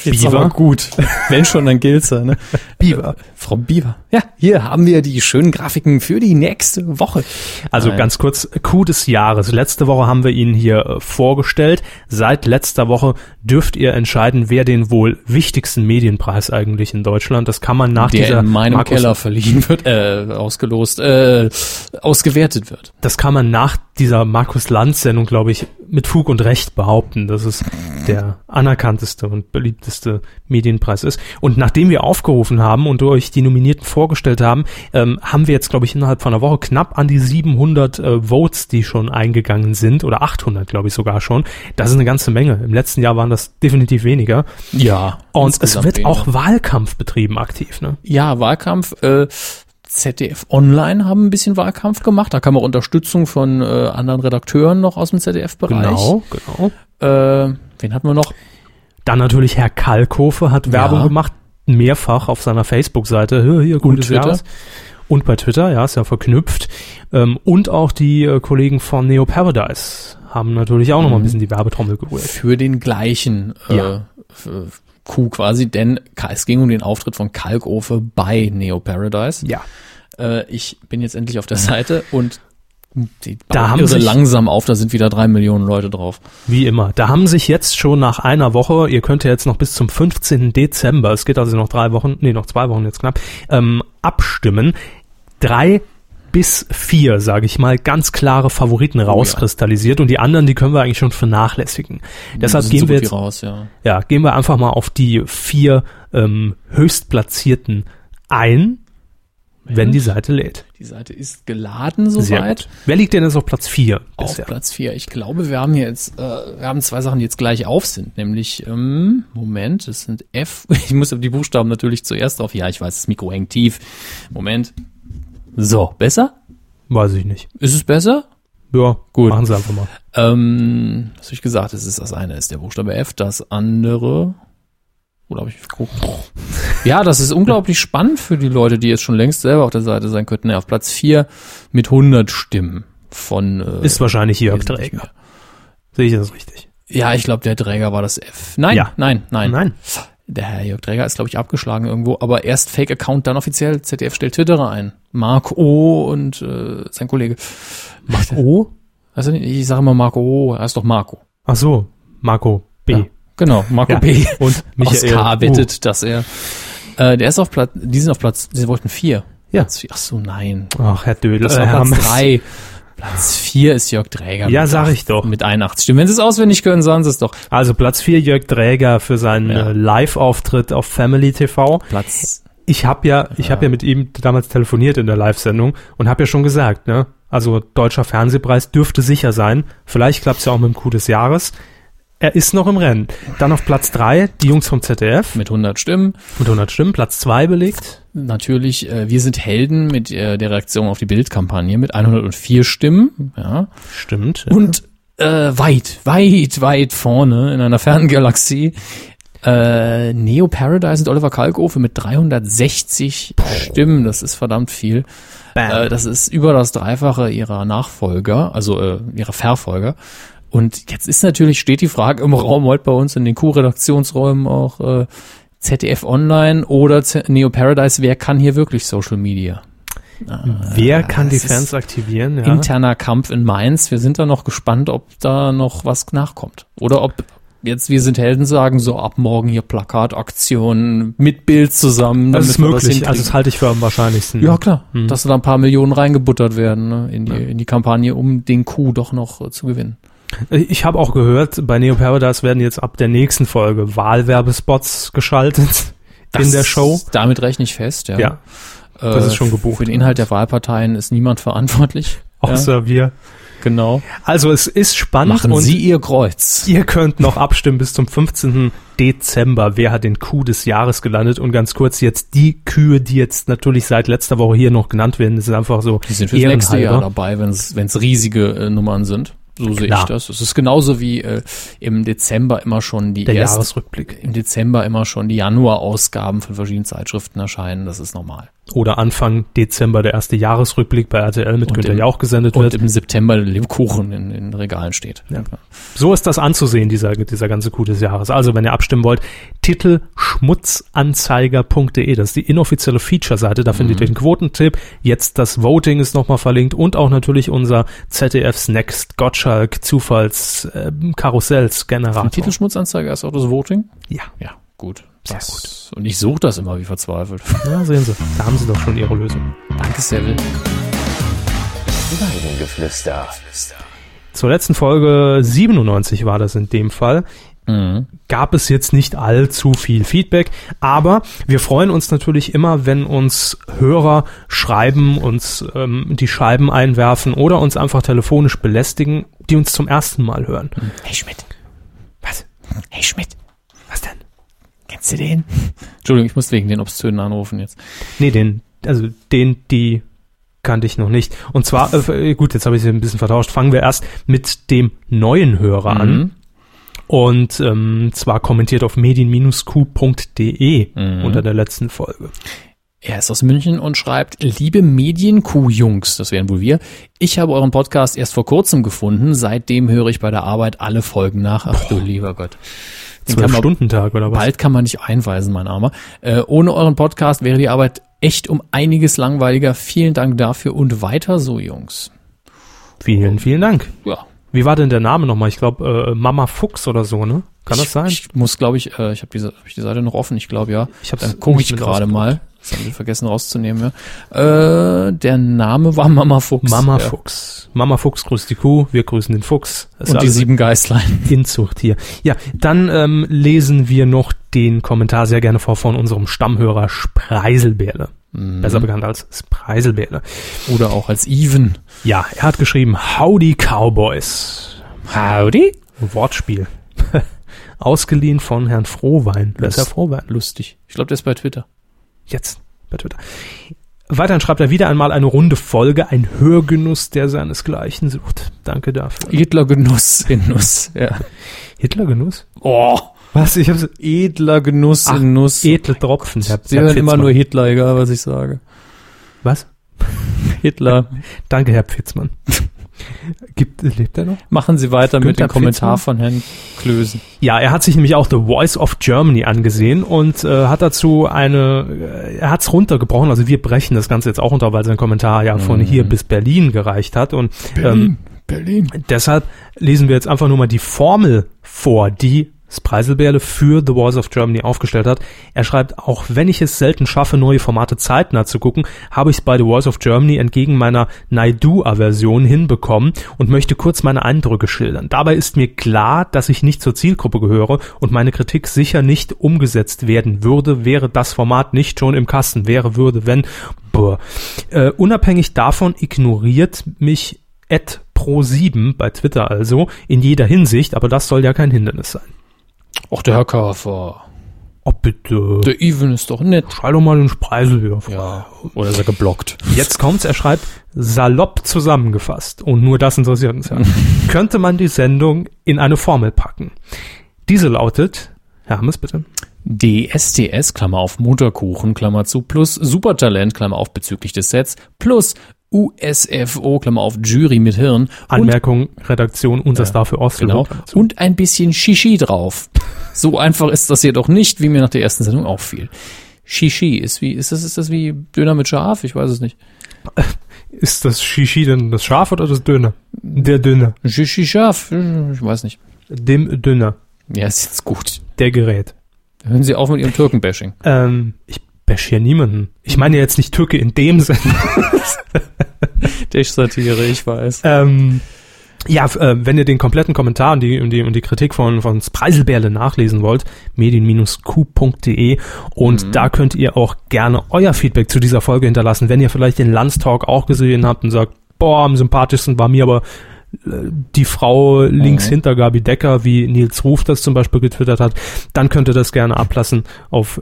Jetzt Bieber. aber gut. Wenn schon, dann gilt's ja, ne? Bieber. Äh, Frau Bieber. Ja, hier haben wir die schönen Grafiken für die nächste Woche. Also Nein. ganz kurz, Coup des Jahres. Letzte Woche haben wir Ihnen hier äh, vorgestellt. Seit letzter Woche dürft ihr entscheiden, wer den wohl wichtigsten Medienpreis eigentlich in Deutschland. Das kann man nach der dieser in meinem Markus- Keller verliehen wird, äh, ausgelost, äh, ausgewertet wird. Das kann man nach dieser Markus Lanz Sendung, glaube ich, mit Fug und Recht behaupten, dass es der anerkannteste und beliebteste Medienpreis ist. Und nachdem wir aufgerufen haben und euch die Nominierten vorgestellt haben, ähm, haben wir jetzt, glaube ich, innerhalb von einer Woche knapp an die 700 äh, Votes, die schon eingegangen sind, oder 800, glaube ich sogar schon. Das ist eine ganze Menge. Im letzten Jahr waren das definitiv weniger. Ja. Und es wird weniger. auch Wahlkampf betrieben aktiv, ne? Ja, Wahlkampf. Äh, ZDF Online haben ein bisschen Wahlkampf gemacht. Da kam auch Unterstützung von äh, anderen Redakteuren noch aus dem ZDF-Bereich. Genau, genau. Äh, wen hatten wir noch? Dann natürlich Herr Kalkofe hat Ja. Werbung gemacht, mehrfach auf seiner Facebook-Seite. Hier, hier, gutes. Jahres. Und bei Twitter, ja, ist ja verknüpft. Ähm, und auch die äh, Kollegen von Neo Paradise haben natürlich auch noch mal ein bisschen die Werbetrommel gerührt. Für den gleichen äh, Ja. Coup quasi, denn es ging um den Auftritt von Kalkofe bei Neo Paradise. Ja. Äh, ich bin jetzt endlich auf der Seite und die Da haben sich- langsam auf, da sind wieder drei Millionen Leute drauf. Wie immer. Da haben sich jetzt schon nach einer Woche, ihr könnt ja jetzt noch bis zum 15. Dezember, es geht also noch drei Wochen, nee, noch zwei Wochen jetzt knapp, ähm, abstimmen. Drei bis vier, sage ich mal, ganz klare Favoriten rauskristallisiert und die anderen, die können wir eigentlich schon vernachlässigen. Deshalb gehen so wir jetzt, raus, ja. ja, gehen wir einfach mal auf die vier ähm, höchstplatzierten ein, wenn die Seite lädt. Die Seite ist geladen soweit. Wer liegt denn jetzt auf Platz vier Auf bisher? Platz vier. Ich glaube, wir haben jetzt, äh, wir haben zwei Sachen, die jetzt gleich auf sind, nämlich, ähm, Moment, es sind F. Ich muss auf die Buchstaben natürlich zuerst drauf. Ja, ich weiß, das Mikro hängt tief. Moment. So, besser? Weiß ich nicht. Ist es besser? Ja, Gut. Machen Sie einfach mal. Ähm, was habe ich gesagt? Das ist das eine ist der Buchstabe F, das andere. Oder habe ich geguckt? Ja, das ist unglaublich spannend für die Leute, die jetzt schon längst selber auf der Seite sein könnten. Ja, auf Platz vier mit 100 Stimmen von. Äh, Ist wahrscheinlich Jörg Träger. Sehe ich das richtig? Ja, ich glaube, der Träger war das F. Nein, Ja. nein, nein, Nein. Der Herr Jörg Träger ist, glaube ich, abgeschlagen irgendwo, aber erst Fake-Account, dann offiziell. ZDF stellt Twitterer ein. Mark O. und äh, sein Kollege. Mark O? Also ich sage immer Marco O. Er ist doch Marco. Ach so, Marco B. Ja. Genau, Marco Ja. B. Und Aus Michael K U. wettet, dass er. Äh, der ist auf Platz, die sind auf Platz, sie wollten vier. Ja. Platz vier. Ach so, nein. Ach, Herr Dödel. Das war äh, Platz drei. Platz vier ist Jörg Träger. Ja, sag ich doch. Mit 81 Stimmen. Wenn sie es auswendig können, sagen sie es doch. Also Platz 4 Jörg Träger für seinen Ja. Live-Auftritt auf Family TV. Platz, Ich habe ja, ich habe ja mit ihm damals telefoniert in der Live-Sendung und habe ja schon gesagt, ne? Also deutscher Fernsehpreis dürfte sicher sein. Vielleicht klappt's ja auch mit dem Coup des Jahres. Er ist noch im Rennen. Dann auf Platz 3 die Jungs vom ZDF mit 100 Stimmen. mit 100 Stimmen. Platz 2 belegt. Natürlich, äh, wir sind Helden mit äh, der Reaktion auf die Bildkampagne mit 104 Stimmen. Ja. Stimmt. Und äh, weit, weit, weit vorne in einer fernen Galaxie äh, Neo Paradise und Oliver Kalkofe mit 360 Stimmen. Das ist verdammt viel. Äh, das ist über das Dreifache ihrer Nachfolger, also äh, ihrer Verfolger. Und jetzt ist natürlich, steht die Frage im Raum heute bei uns in den Q-Redaktionsräumen auch äh, ZDF Online oder Z Neo Paradise, wer kann hier wirklich Social Media? Wer kann die es ist Fans aktivieren? Ja. interner Kampf in Mainz. Wir sind da noch gespannt, ob da noch was nachkommt. Oder ob jetzt wir sind Helden sagen, so ab morgen hier Plakataktion mit Bild zusammen. Das ist das möglich. hinkriegen. Also das halte ich für am wahrscheinlichsten. ja klar, dass da ein paar Millionen reingebuttert werden ne, in, die, in die Kampagne, um den Coup doch noch äh, zu gewinnen. Ich habe auch gehört, bei Neo Paradise werden jetzt ab der nächsten Folge Wahlwerbespots geschaltet in der Show. Damit rechne ich fest, ja. Ja, das Äh, ist schon gebucht. Für den Inhalt der Wahlparteien ist niemand verantwortlich. außer wir. Genau. Also es ist spannend Machen und Sie Ihr Kreuz. ihr könnt noch abstimmen bis zum 15. Dezember. Wer hat den Coup des Jahres gelandet? Und ganz kurz jetzt die Kühe, die jetzt natürlich seit letzter Woche hier noch genannt werden, das ist einfach so Die sind fürs nächste Jahr dabei, wenn es riesige äh, Nummern sind. So sehe ich das. Es ist genauso wie äh, im Dezember immer schon die Der erst- Jahresrückblick. im Dezember immer schon die Januarausgaben von verschiedenen Zeitschriften erscheinen. Das ist normal. Oder Anfang Dezember der erste Jahresrückblick bei RTL mit Und Günther im- Jauch gesendet Und wird. im September Lebkuchen in den Regalen steht. Ja. So ist das anzusehen, dieser, dieser ganze Coup des Jahres. Also, wenn ihr abstimmen wollt, Titel schmutzanzeiger.de, das ist die inoffizielle Feature-Seite, da Mhm. findet ihr den Quotentipp. Jetzt das Voting ist nochmal verlinkt und auch natürlich unser ZDFs Next Gottschalk Zufalls äh, Karussells-Generator. Im Titelschmutzanzeiger ist auch das Voting? Ja. Ja, gut. Sehr Das, Und ich suche das immer wie verzweifelt. ja, sehen Sie, da haben Sie doch schon Ihre Lösung. Danke, Seville. Weidengeflüster. Zur letzten Folge 97 war das in dem Fall. Mhm. gab es jetzt nicht allzu viel Feedback, aber wir freuen uns natürlich immer, wenn uns Hörer schreiben, uns ähm, die Scheiben einwerfen oder uns einfach telefonisch belästigen, die uns zum ersten Mal hören. Hey Schmidt. Was? Hey Schmidt. Was denn? Kennst du den? Entschuldigung, ich muss wegen den obszönen anrufen jetzt. Nee, den, also den, die kannte ich noch nicht. Und zwar, äh, gut, jetzt habe ich sie ein bisschen vertauscht. Fangen wir erst mit dem neuen Hörer an. Mhm. Und ähm, zwar kommentiert auf medien-q.de Mhm. unter der letzten Folge. Er ist aus München und schreibt, liebe Medienkuh-Jungs, das wären wohl wir, ich habe euren Podcast erst vor kurzem gefunden, seitdem höre ich bei der Arbeit alle Folgen nach. Ach du lieber Gott. Den kann Zwölf man- Stunden Tag oder was? Bald kann man nicht einweisen, mein Armer. Äh, ohne euren Podcast wäre die Arbeit echt um einiges langweiliger. Vielen Dank dafür und weiter so, Jungs. Vielen, vielen Dank. Ja. Wie war denn der Name nochmal? Ich glaube, äh, Mama Fuchs oder so, ne? Kann ich, das sein? Ich muss, glaube ich, äh, ich habe diese, hab ich die Seite noch offen, ich glaube ja. Ich hab's Dann gucke ich gerade mal. Das haben wir vergessen rauszunehmen, ja. Äh, der Name war Mama Fuchs. Mama ja. Fuchs. Mama Fuchs grüßt die Kuh, wir grüßen den Fuchs. Das Und die sieben Geißlein. Inzucht hier. Ja, dann ähm, lesen wir noch den Kommentar sehr gerne vor von unserem Stammhörer Spreiselbärle. Besser bekannt als Spreiselbärle. Oder auch als Even. Ja, er hat geschrieben, Howdy Cowboys. Howdy. Wortspiel. Ausgeliehen von Herrn Frohwein. Wer ist Herr Frohwein? Lustig. Ich glaube, der ist bei Twitter. Jetzt bei Twitter. Weiterhin schreibt er wieder einmal eine runde Folge, ein Hörgenuss, der seinesgleichen sucht. Danke dafür. Edler Genuss in Nuss. Ja. Hitlergenuss? Oh. Was? Ich hab's Edler Genuss Ach, in Nuss. edle Tropfen. Herr, Sie Herr hören immer nur Hitler, egal was ich sage. Was? Hitler. Danke, Herr Pfitzmann. Gibt, lebt er noch? Machen Sie weiter mit Günther dem Kommentar Pfitzmann? von Herrn Klösen. Ja, er hat sich nämlich auch The Voice of Germany angesehen und äh, hat dazu eine, äh, er hat's runtergebrochen, also wir brechen das Ganze jetzt auch unter, weil sein Kommentar ja von hier bis Berlin gereicht hat und ähm, Berlin. deshalb lesen wir jetzt einfach nur mal die Formel vor, die Spreiselbärle für The Voice of Germany aufgestellt hat. Er schreibt, auch wenn ich es selten schaffe, neue Formate zeitnah zu gucken, habe ich es bei The Voice of Germany entgegen meiner Naidu-Aversion hinbekommen und möchte kurz meine Eindrücke schildern. Dabei ist mir klar, dass ich nicht zur Zielgruppe gehöre und meine Kritik sicher nicht umgesetzt werden würde, wäre das Format nicht schon im Kasten, wäre, würde, wenn, boah. Äh, unabhängig davon ignoriert mich at pro7 bei Twitter also in jeder Hinsicht, aber das soll ja kein Hindernis sein. Ach, der Herr Kafer. Oh, bitte. Der Even ist doch nett. Schrei doch mal den Spreisel wieder vor. Ja. Oder ist er geblockt? Jetzt kommt's, er schreibt, salopp zusammengefasst, und nur das interessiert uns ja, könnte man die Sendung in eine Formel packen. Diese lautet, Herr Hammes, bitte. DSTS, Klammer auf Mutterkuchen, Klammer zu, plus Supertalent, Klammer auf bezüglich des Sets, plus USFO, Klammer auf Jury mit Hirn und, Anmerkung, Redaktion, unser Star für Oslo. genau, und ein bisschen Shishi drauf. So einfach ist das jedoch nicht, wie mir nach der ersten Sendung auffiel. Shishi ist wie, ist das, ist das wie Döner mit Schaf? Ich weiß es nicht. Ist das Shishi denn das Schaf oder das Döner? Der Döner. Shishi Schaf? Ich weiß nicht. Dem Döner. Ja, ist jetzt gut. Der Gerät. Hören Sie auf mit Ihrem Türkenbashing. Ähm, ich bash hier niemanden. Ich meine jetzt nicht Türke in dem Sinne. Dash-Satire, ich weiß. Ähm, ja, äh, wenn ihr den kompletten Kommentar und die, und die, und die Kritik von, von Spreiselbärle nachlesen wollt, medien-q.de und da könnt ihr auch gerne euer Feedback zu dieser Folge hinterlassen, wenn ihr vielleicht den Landstalk auch gesehen habt und sagt, boah, am sympathischsten war mir aber äh, die Frau links Mhm. hinter Gabi Decker, wie Nils Ruf das zum Beispiel getwittert hat, dann könnt ihr das gerne ablassen auf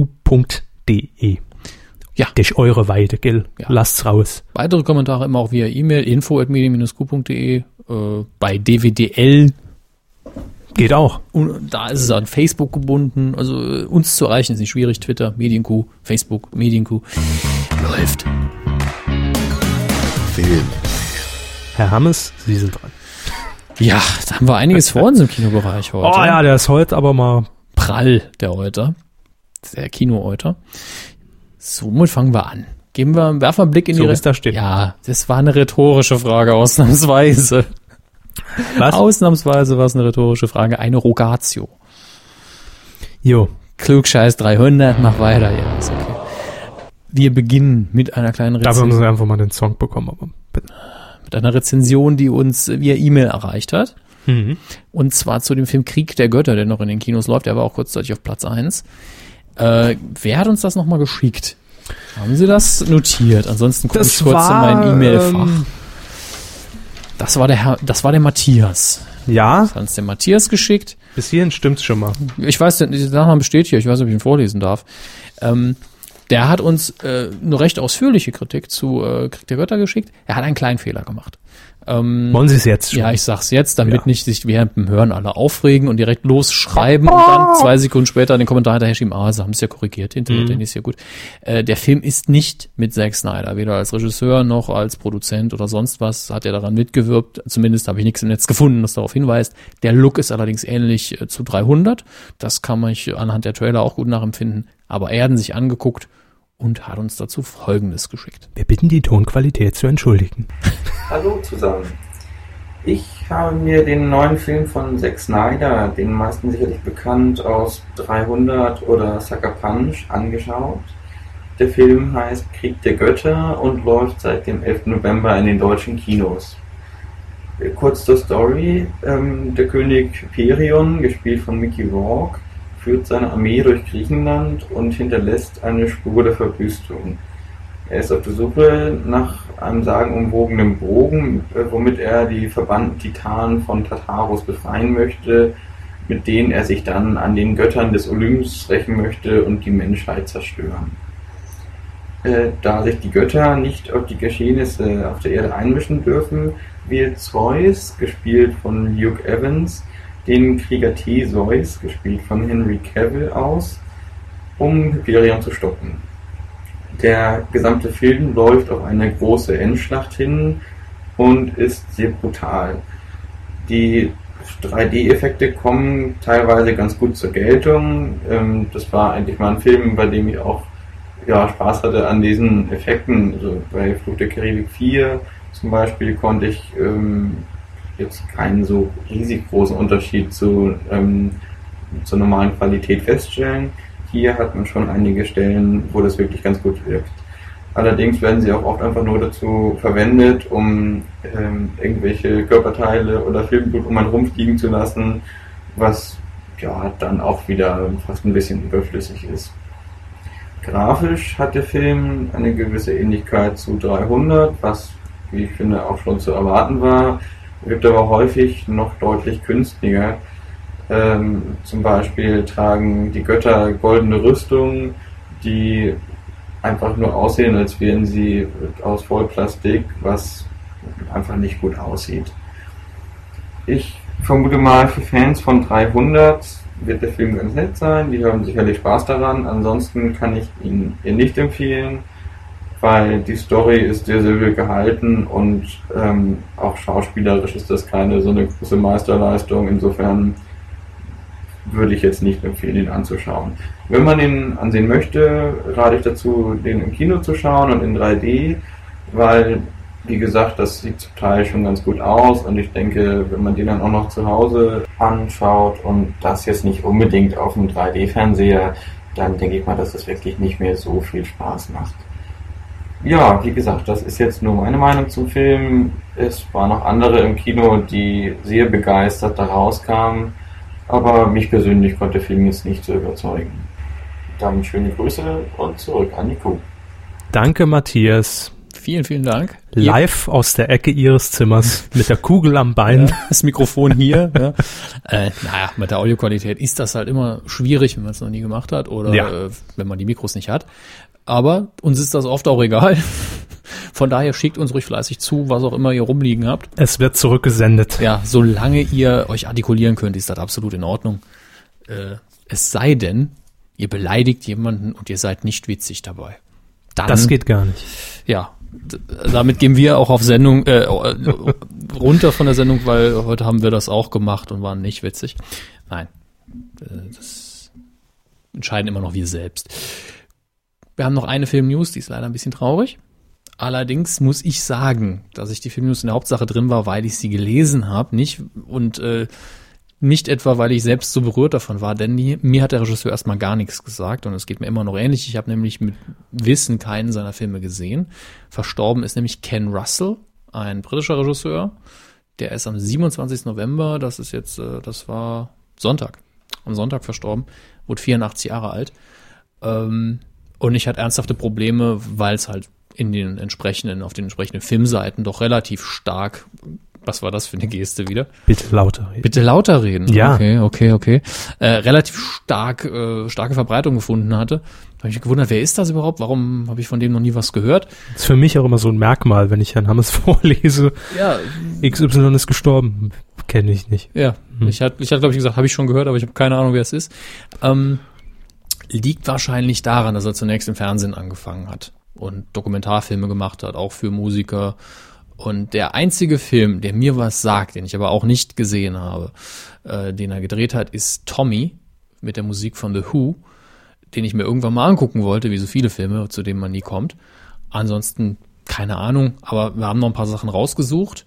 medien-q.de. Ja. Durch eure Weide, gell? Ja. Lasst's raus. Weitere Kommentare immer auch via E-Mail, info at medien-q.de, äh, bei DWDL. Geht auch. Und da ist es an Facebook gebunden. Also äh, uns zu erreichen ist nicht schwierig. Twitter, Medienkuh, Facebook, Medienkuh. Läuft. Film, Herr Hammes, Sie sind dran. Ja, da haben wir einiges vor uns im Kinobereich heute. Oh ja, der ist heute aber mal. Prall, der Euter. Der Kino-Euter. So, womit fangen wir an? Geben wir, werfen wir einen Blick in So, die es da steht. Ja, das war eine rhetorische Frage, ausnahmsweise. Was? Ausnahmsweise war es eine rhetorische Frage. Eine Rogatio. Jo. Klugscheiß 300, mach weiter. Ja, ist okay. Wir beginnen mit einer kleinen Dafür haben Rezension, sie einfach mal den Song bekommen. Aber bitte. mit einer Rezension, die uns via E-Mail erreicht hat. Mhm. Und zwar zu dem Film Krieg der Götter, der noch in den Kinos läuft. Der war auch kurzzeitig auf Platz 1. Äh, wer hat uns das nochmal geschickt? Haben Sie das notiert? Ansonsten gucke ich kurz in mein E-Mail-Fach. ähm, Das war der Herr, das war der Matthias. ja, Das hat uns der Matthias geschickt. bis hierhin stimmt's schon mal. Ich weiß, der Nachname besteht hier. Ich weiß nicht, ob ich ihn vorlesen darf. Ähm, Der hat uns äh, eine recht ausführliche Kritik zu äh, Krieg der Götter geschickt. Er hat einen kleinen Fehler gemacht. Ähm, Wollen Sie es jetzt schon? ja, ich sag's jetzt, damit Ja. nicht sich während dem Hören alle aufregen und direkt losschreiben und dann zwei Sekunden später in den Kommentar hinterher schieben, ah, sie haben es ja korrigiert, hinterher Mhm. ist ja gut. Äh, der Film ist nicht mit Zack Snyder, weder als Regisseur noch als Produzent oder sonst was hat er daran mitgewirkt. Zumindest habe ich nichts im Netz gefunden, das darauf hinweist. Der Look ist allerdings ähnlich äh, zu 300. Das kann man ich anhand der Trailer auch gut nachempfinden. Aber er hat sich angeguckt und hat uns dazu Folgendes geschickt. Wir bitten die Tonqualität zu entschuldigen. Hallo zusammen. Ich habe mir den neuen Film von Zack Snyder, den meisten sicherlich bekannt aus 300 oder Sucker Punch, angeschaut. Der Film heißt Krieg der Götter und läuft seit dem 11. November in den deutschen Kinos. Kurz zur Story. Ähm, der König Perion, gespielt von Mickey Rourke, führt seine Armee durch Griechenland und hinterlässt eine Spur der Verwüstung. Er ist auf der Suche nach einem sagenumwogenen Bogen, äh, womit er die verbannten Titanen von Tartarus befreien möchte, mit denen er sich dann an den Göttern des Olymps rächen möchte und die Menschheit zerstören. Äh, Da sich die Götter nicht auf die Geschehnisse auf der Erde einmischen dürfen, wählt Zeus, gespielt von Luke Evans, den Krieger Theseus, gespielt von Henry Cavill, aus, um Hyperion zu stoppen. Der gesamte Film läuft auf eine große Endschlacht hin und ist sehr brutal. Die 3D-Effekte kommen teilweise ganz gut zur Geltung. Ähm, Das war eigentlich mal ein Film, bei dem ich auch ja, Spaß hatte an diesen Effekten. Also bei Flug der Karibik 4 zum Beispiel konnte ich ähm, jetzt keinen so riesig großen Unterschied zu, ähm, zur normalen Qualität feststellen. Hier hat man schon einige Stellen, wo das wirklich ganz gut wirkt. Allerdings werden sie auch oft einfach nur dazu verwendet, um ähm, irgendwelche Körperteile oder Filmblut um einen rumfliegen zu lassen, was ja dann auch wieder fast ein bisschen überflüssig ist. Grafisch hat der Film eine gewisse Ähnlichkeit zu 300, was, wie ich finde, auch schon zu erwarten war, wirkt aber häufig noch deutlich künstlicher. Ähm, zum Beispiel tragen die Götter goldene Rüstungen, die einfach nur aussehen, als wären sie aus Vollplastik, was einfach nicht gut aussieht. Ich vermute mal, für Fans von 300 wird der Film ganz nett sein. Die haben sicherlich Spaß daran. Ansonsten kann ich ihn nicht empfehlen, weil die Story ist sehr simpel gehalten und ähm, auch schauspielerisch ist das keine so eine große Meisterleistung. Insofern würde ich jetzt nicht empfehlen, ihn anzuschauen. Wenn man ihn ansehen möchte, rate ich dazu, den im Kino zu schauen und in 3D, weil, wie gesagt, das sieht zum Teil schon ganz gut aus und ich denke, wenn man den dann auch noch zu Hause anschaut und das jetzt nicht unbedingt auf einem 3D-Fernseher, dann denke ich mal, dass das wirklich nicht mehr so viel Spaß macht. Ja, wie gesagt, das ist jetzt nur meine Meinung zum Film. Es waren noch andere im Kino, die sehr begeistert da rauskamen. Aber mich persönlich konnte der Film jetzt nicht so überzeugen. Dann schöne Grüße und zurück an die Kuh. Danke, Matthias. Vielen, vielen Dank. Live aus der Ecke Ihres Zimmers mit der Kugel am Bein. Ja, das Mikrofon hier. ja. äh, naja, mit der Audioqualität ist das halt immer schwierig, wenn man es noch nie gemacht hat oder Ja. äh, wenn man die Mikros nicht hat. Aber uns ist das oft auch egal. Von daher schickt uns ruhig fleißig zu, was auch immer ihr rumliegen habt. Es wird zurückgesendet. Ja, solange ihr euch artikulieren könnt, ist das absolut in Ordnung. Äh, es sei denn, ihr beleidigt jemanden und ihr seid nicht witzig dabei. Dann, Das geht gar nicht. ja, damit gehen wir auch auf Sendung äh, äh, runter von der Sendung, weil heute haben wir das auch gemacht und waren nicht witzig. Nein, äh, das entscheiden immer noch wir selbst. Wir haben noch eine Film-News, die ist leider ein bisschen traurig. Allerdings muss ich sagen, dass ich die Film-News in der Hauptsache drin war, weil ich sie gelesen habe, nicht und äh, nicht etwa, weil ich selbst so berührt davon war, denn die, mir hat der Regisseur erstmal gar nichts gesagt und es geht mir immer noch ähnlich. Ich habe nämlich mit Wissen keinen seiner Filme gesehen. Verstorben ist nämlich Ken Russell, ein britischer Regisseur. Der ist am 27. November, das ist jetzt, äh, das war Sonntag, am Sonntag verstorben, wurde 84 Jahre alt. Ähm, und ich hatte ernsthafte Probleme, weil es halt in den entsprechenden, auf den entsprechenden Filmseiten doch relativ stark Was war das für eine Geste wieder? Bitte lauter reden. Bitte lauter reden. Ja. Okay, okay, okay. Äh, relativ stark, äh, starke Verbreitung gefunden hatte. Da habe ich mich gewundert, wer ist das überhaupt? Warum habe ich von dem noch nie was gehört? Das ist für mich auch immer so ein Merkmal, wenn ich Herrn Hammes vorlese. Ja, XY ist gestorben. Kenne ich nicht. ja. Ich hatte, ich hatte glaube ich gesagt, habe ich schon gehört, aber ich habe keine Ahnung, wer es ist. Ähm, liegt wahrscheinlich daran, dass er zunächst im Fernsehen angefangen hat und Dokumentarfilme gemacht hat, auch für Musiker. Und der einzige Film, der mir was sagt, den ich aber auch nicht gesehen habe, äh, den er gedreht hat, ist Tommy mit der Musik von The Who, den ich mir irgendwann mal angucken wollte, wie so viele Filme, zu denen man nie kommt. Ansonsten keine Ahnung, aber wir haben noch ein paar Sachen rausgesucht.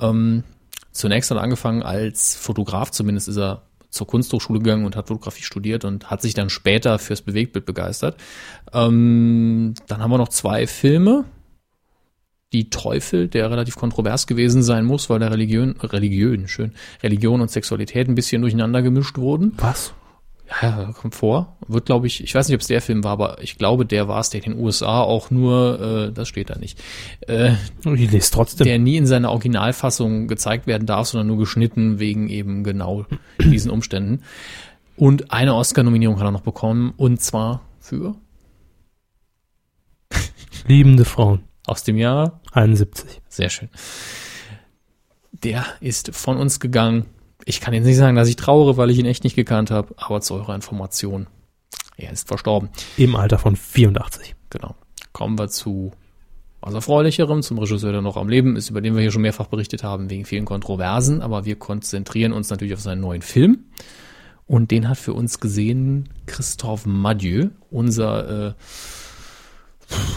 Ähm, zunächst hat er angefangen als Fotograf, zumindest ist er zur Kunsthochschule gegangen und hat Fotografie studiert und hat sich dann später fürs Bewegtbild begeistert. Ähm, dann haben wir noch zwei Filme. Die Teufel, der relativ kontrovers gewesen sein muss, weil da Religion, Religion, schön, Religion und Sexualität ein bisschen durcheinander gemischt wurden. Was? Ja, kommt vor. Wird, glaube ich, ich weiß nicht, ob es der Film war, aber ich glaube, der war es, der in den USA auch nur, äh, das steht da nicht, äh, Ich lese trotzdem. der nie in seiner Originalfassung gezeigt werden darf, sondern nur geschnitten wegen eben genau diesen Umständen. Und eine Oscar-Nominierung hat er noch bekommen, und zwar für Liebende Frauen. aus dem Jahr 71. Sehr schön. Der ist von uns gegangen. Ich kann jetzt nicht sagen, dass ich trauere, weil ich ihn echt nicht gekannt habe, aber zu eurer Information. Er ist verstorben. Im Alter von 84. Genau. Kommen wir zu was Erfreulicherem, zum Regisseur, der noch am Leben ist, über den wir hier schon mehrfach berichtet haben, wegen vielen Kontroversen. Aber wir konzentrieren uns natürlich auf seinen neuen Film. Und den hat für uns gesehen Christophe Madieu, unser äh,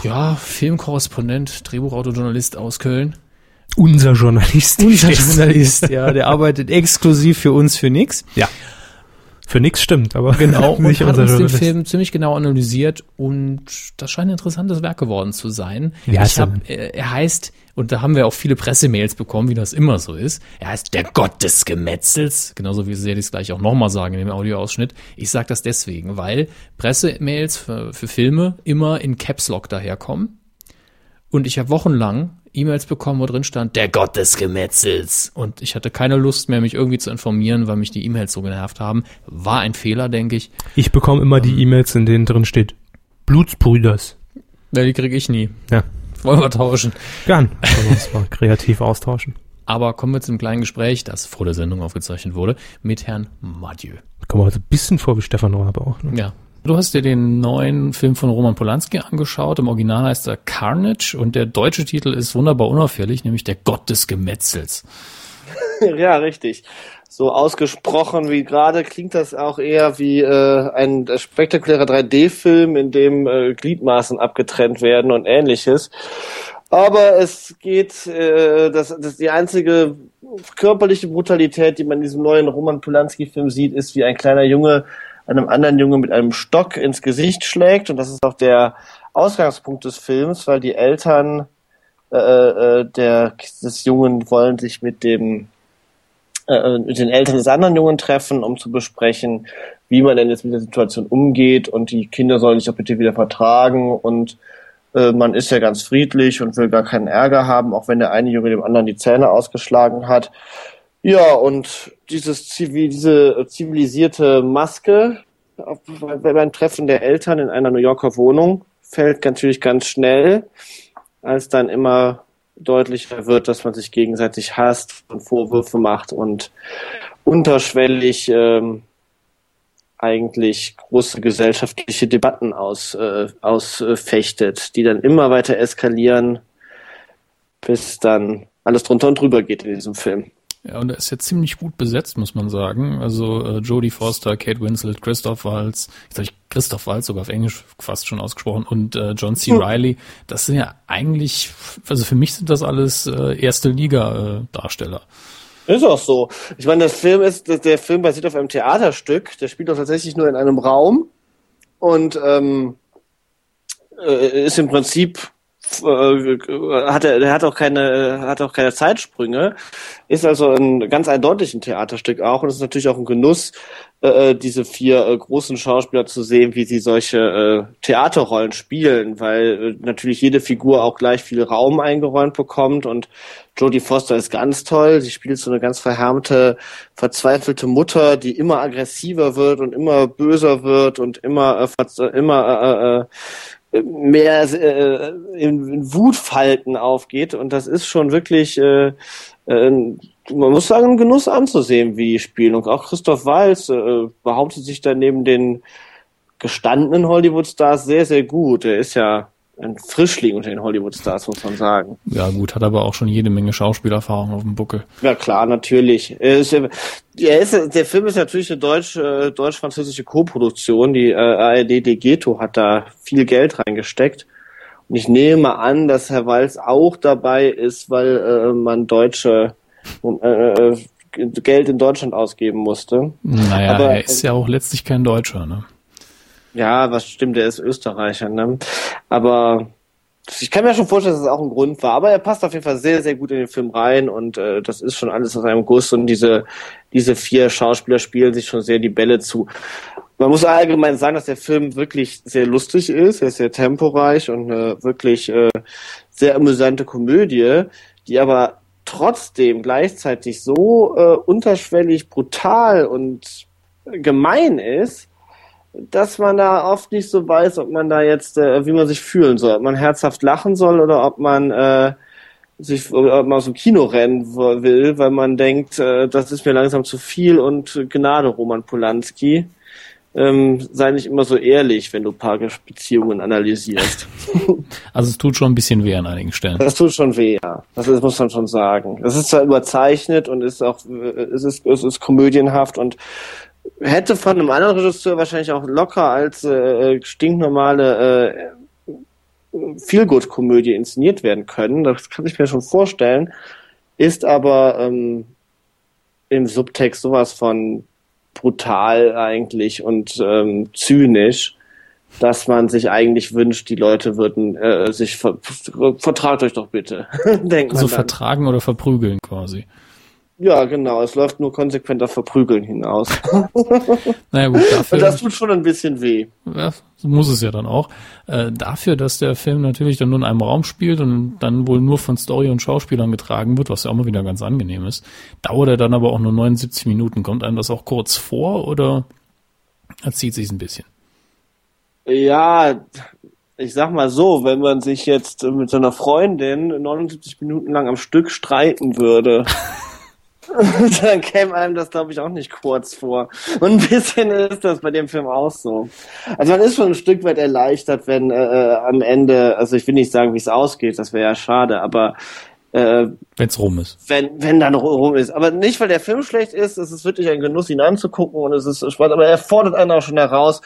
ja, Filmkorrespondent, Drehbuchautojournalist aus Köln. Unser Journalist. Unser Journalist, ja, der arbeitet exklusiv für uns für nix. Ja. Für nix stimmt, aber Genau, und nicht hat unser uns den Journalist. Film ziemlich genau analysiert und das scheint ein interessantes Werk geworden zu sein. Wie heißt ich er hab, äh, er heißt, und da haben wir auch viele Pressemails bekommen, wie das immer so ist, er heißt der Gott des Gemetzels, genauso wie sie das gleich auch nochmal sagen in dem Audioausschnitt. Ich sage das deswegen, weil Pressemails für, für Filme immer in Caps Lock daherkommen und ich habe wochenlang E-Mails bekommen, wo drin stand, der Gott des Gemetzels. Und ich hatte keine Lust mehr, mich irgendwie zu informieren, weil mich die E-Mails so genervt haben. War ein Fehler, denke ich. Ich bekomme immer die E-Mails, in denen drin steht Blutsbrüders. Ja, die kriege ich nie. Ja, Wollen wir tauschen. gern. Können wir uns mal kreativ austauschen. Aber kommen wir zu einem kleinen Gespräch, das vor der Sendung aufgezeichnet wurde, mit Herrn Madieu. Kommen wir heute ein bisschen vor wie Stefan Raab auch. Ne? Ja. Du hast dir den neuen Film von Roman Polanski angeschaut. Im Original heißt er Carnage und der deutsche Titel ist wunderbar unauffällig, nämlich der Gott des Gemetzels. Ja, richtig. So ausgesprochen wie gerade klingt das auch eher wie äh, ein spektakulärer 3D-Film, in dem äh, Gliedmaßen abgetrennt werden und ähnliches. Aber es geht, äh, das, das die einzige körperliche Brutalität, die man in diesem neuen Roman Polanski-Film sieht, ist, wie ein kleiner Junge einem anderen Junge mit einem Stock ins Gesicht schlägt. Und das ist auch der Ausgangspunkt des Films, weil die Eltern äh, äh, der, des Jungen wollen sich mit dem äh, mit den Eltern des anderen Jungen treffen, um zu besprechen, wie man denn jetzt mit der Situation umgeht und die Kinder sollen sich auch bitte wieder vertragen und äh, man ist ja ganz friedlich und will gar keinen Ärger haben, auch wenn der eine Junge dem anderen die Zähne ausgeschlagen hat. Ja, und dieses Zivil, diese zivilisierte Maske beim Treffen der Eltern in einer New Yorker Wohnung fällt natürlich ganz schnell, als dann immer deutlicher wird, dass man sich gegenseitig hasst und Vorwürfe macht und unterschwellig ähm, eigentlich große gesellschaftliche Debatten aus, äh, ausfechtet, die dann immer weiter eskalieren, bis dann alles drunter und drüber geht in diesem Film. Ja, und er ist ja ziemlich gut besetzt, muss man sagen. Also äh, Jodie Foster, Kate Winslet, Christoph Waltz, jetzt habe ich Christoph Waltz sogar auf Englisch fast schon ausgesprochen und äh, John C. Hm. Riley. Das sind ja eigentlich, also für mich sind das alles äh, erste Liga äh. Ist auch so. Ich meine, das Film ist, der- Film basiert auf einem Theaterstück. Der spielt doch tatsächlich nur in einem Raum und ähm, äh, ist im Prinzip hat er, er hat auch keine, hat auch keine Zeitsprünge, ist also ein ganz eindeutig ein Theaterstück auch und es ist natürlich auch ein Genuss, äh, diese vier äh, großen Schauspieler zu sehen, wie sie solche äh, Theaterrollen spielen, weil äh, natürlich jede Figur auch gleich viel Raum eingeräumt bekommt und Jodie Foster ist ganz toll. Sie spielt so eine ganz verhärmte, verzweifelte Mutter, die immer aggressiver wird und immer böser wird und immer äh, immer äh, äh, mehr äh, in, in Wutfalten aufgeht und das ist schon wirklich äh, äh, man muss sagen, ein Genuss anzusehen, wie die spielen. Und auch Christoph Walz äh, behauptet sich da neben den gestandenen Hollywood-Stars sehr, sehr gut. Er ist ja ein Frischling unter den Hollywood-Stars, muss man sagen. Ja, gut, hat aber auch schon jede Menge Schauspielerfahrung auf dem Buckel. Ja, klar, natürlich. Er ist, er ist, der Film ist natürlich eine deutsch, äh, deutsch-französische Co-Produktion. Die äh, ARD Degeto hat da viel Geld reingesteckt. Und ich nehme an, dass Herr Walz auch dabei ist, weil äh, man deutsche äh, äh, Geld in Deutschland ausgeben musste. Naja, Aber, er ist ja auch letztlich kein Deutscher, ne? Ja, was stimmt, er ist Österreicher, ne? Aber ich kann mir schon vorstellen, dass es das auch ein Grund war. Aber er passt auf jeden Fall sehr, sehr gut in den Film rein und äh, das ist schon alles aus einem Guss und diese, diese vier Schauspieler spielen sich schon sehr die Bälle zu. Man muss allgemein sagen, dass der Film wirklich sehr lustig ist, er ist sehr temporeich und äh, wirklich äh, sehr amüsante Komödie, die aber trotzdem gleichzeitig so äh, unterschwellig brutal und gemein ist, dass man da oft nicht so weiß, ob man da jetzt, äh, wie man sich fühlen soll, ob man herzhaft lachen soll oder ob man äh, sich ob man aus dem Kino rennen will, weil man denkt, äh, das ist mir langsam zu viel und Gnade Roman Polanski ähm, sei nicht immer so ehrlich, wenn du Paarbeziehungen analysierst. Also es tut schon ein bisschen weh an einigen Stellen. Das tut schon weh, ja. Das ist, muss man schon sagen. Es ist zwar überzeichnet und ist auch, es ist, es ist komödienhaft und hätte von einem anderen Regisseur wahrscheinlich auch locker als äh, stinknormale äh, Feelgood-Komödie inszeniert werden können. Das kann ich mir schon vorstellen. Ist aber ähm, im Subtext sowas von brutal eigentlich und ähm, zynisch, dass man sich eigentlich wünscht, die Leute würden äh, sich ver vertragt euch doch bitte. Denkt also vertragen oder verprügeln quasi. Ja, genau. Es läuft nur konsequent auf Verprügeln hinaus. naja, gut, dafür. Und das tut schon ein bisschen weh. Ja, muss es ja dann auch. Äh, dafür, dass der Film natürlich dann nur in einem Raum spielt und dann wohl nur von Story und Schauspielern getragen wird, was ja auch mal wieder ganz angenehm ist, dauert er dann aber auch nur 79 Minuten. Kommt einem das auch kurz vor oder erzieht sich ein bisschen? Ja, ich sag mal so, wenn man sich jetzt mit seiner Freundin 79 Minuten lang am Stück streiten würde. dann käme einem das, glaube ich, auch nicht kurz vor. Und ein bisschen ist das bei dem Film auch so. Also man ist schon ein Stück weit erleichtert, wenn äh, äh am Ende, also ich will nicht sagen, wie es ausgeht, das wäre ja schade, aber äh, wenn es rum ist. Wenn, wenn dann rum ist. Aber nicht, weil der Film schlecht ist, es ist wirklich ein Genuss, ihn anzugucken und es ist spannend, aber er fordert einen auch schon heraus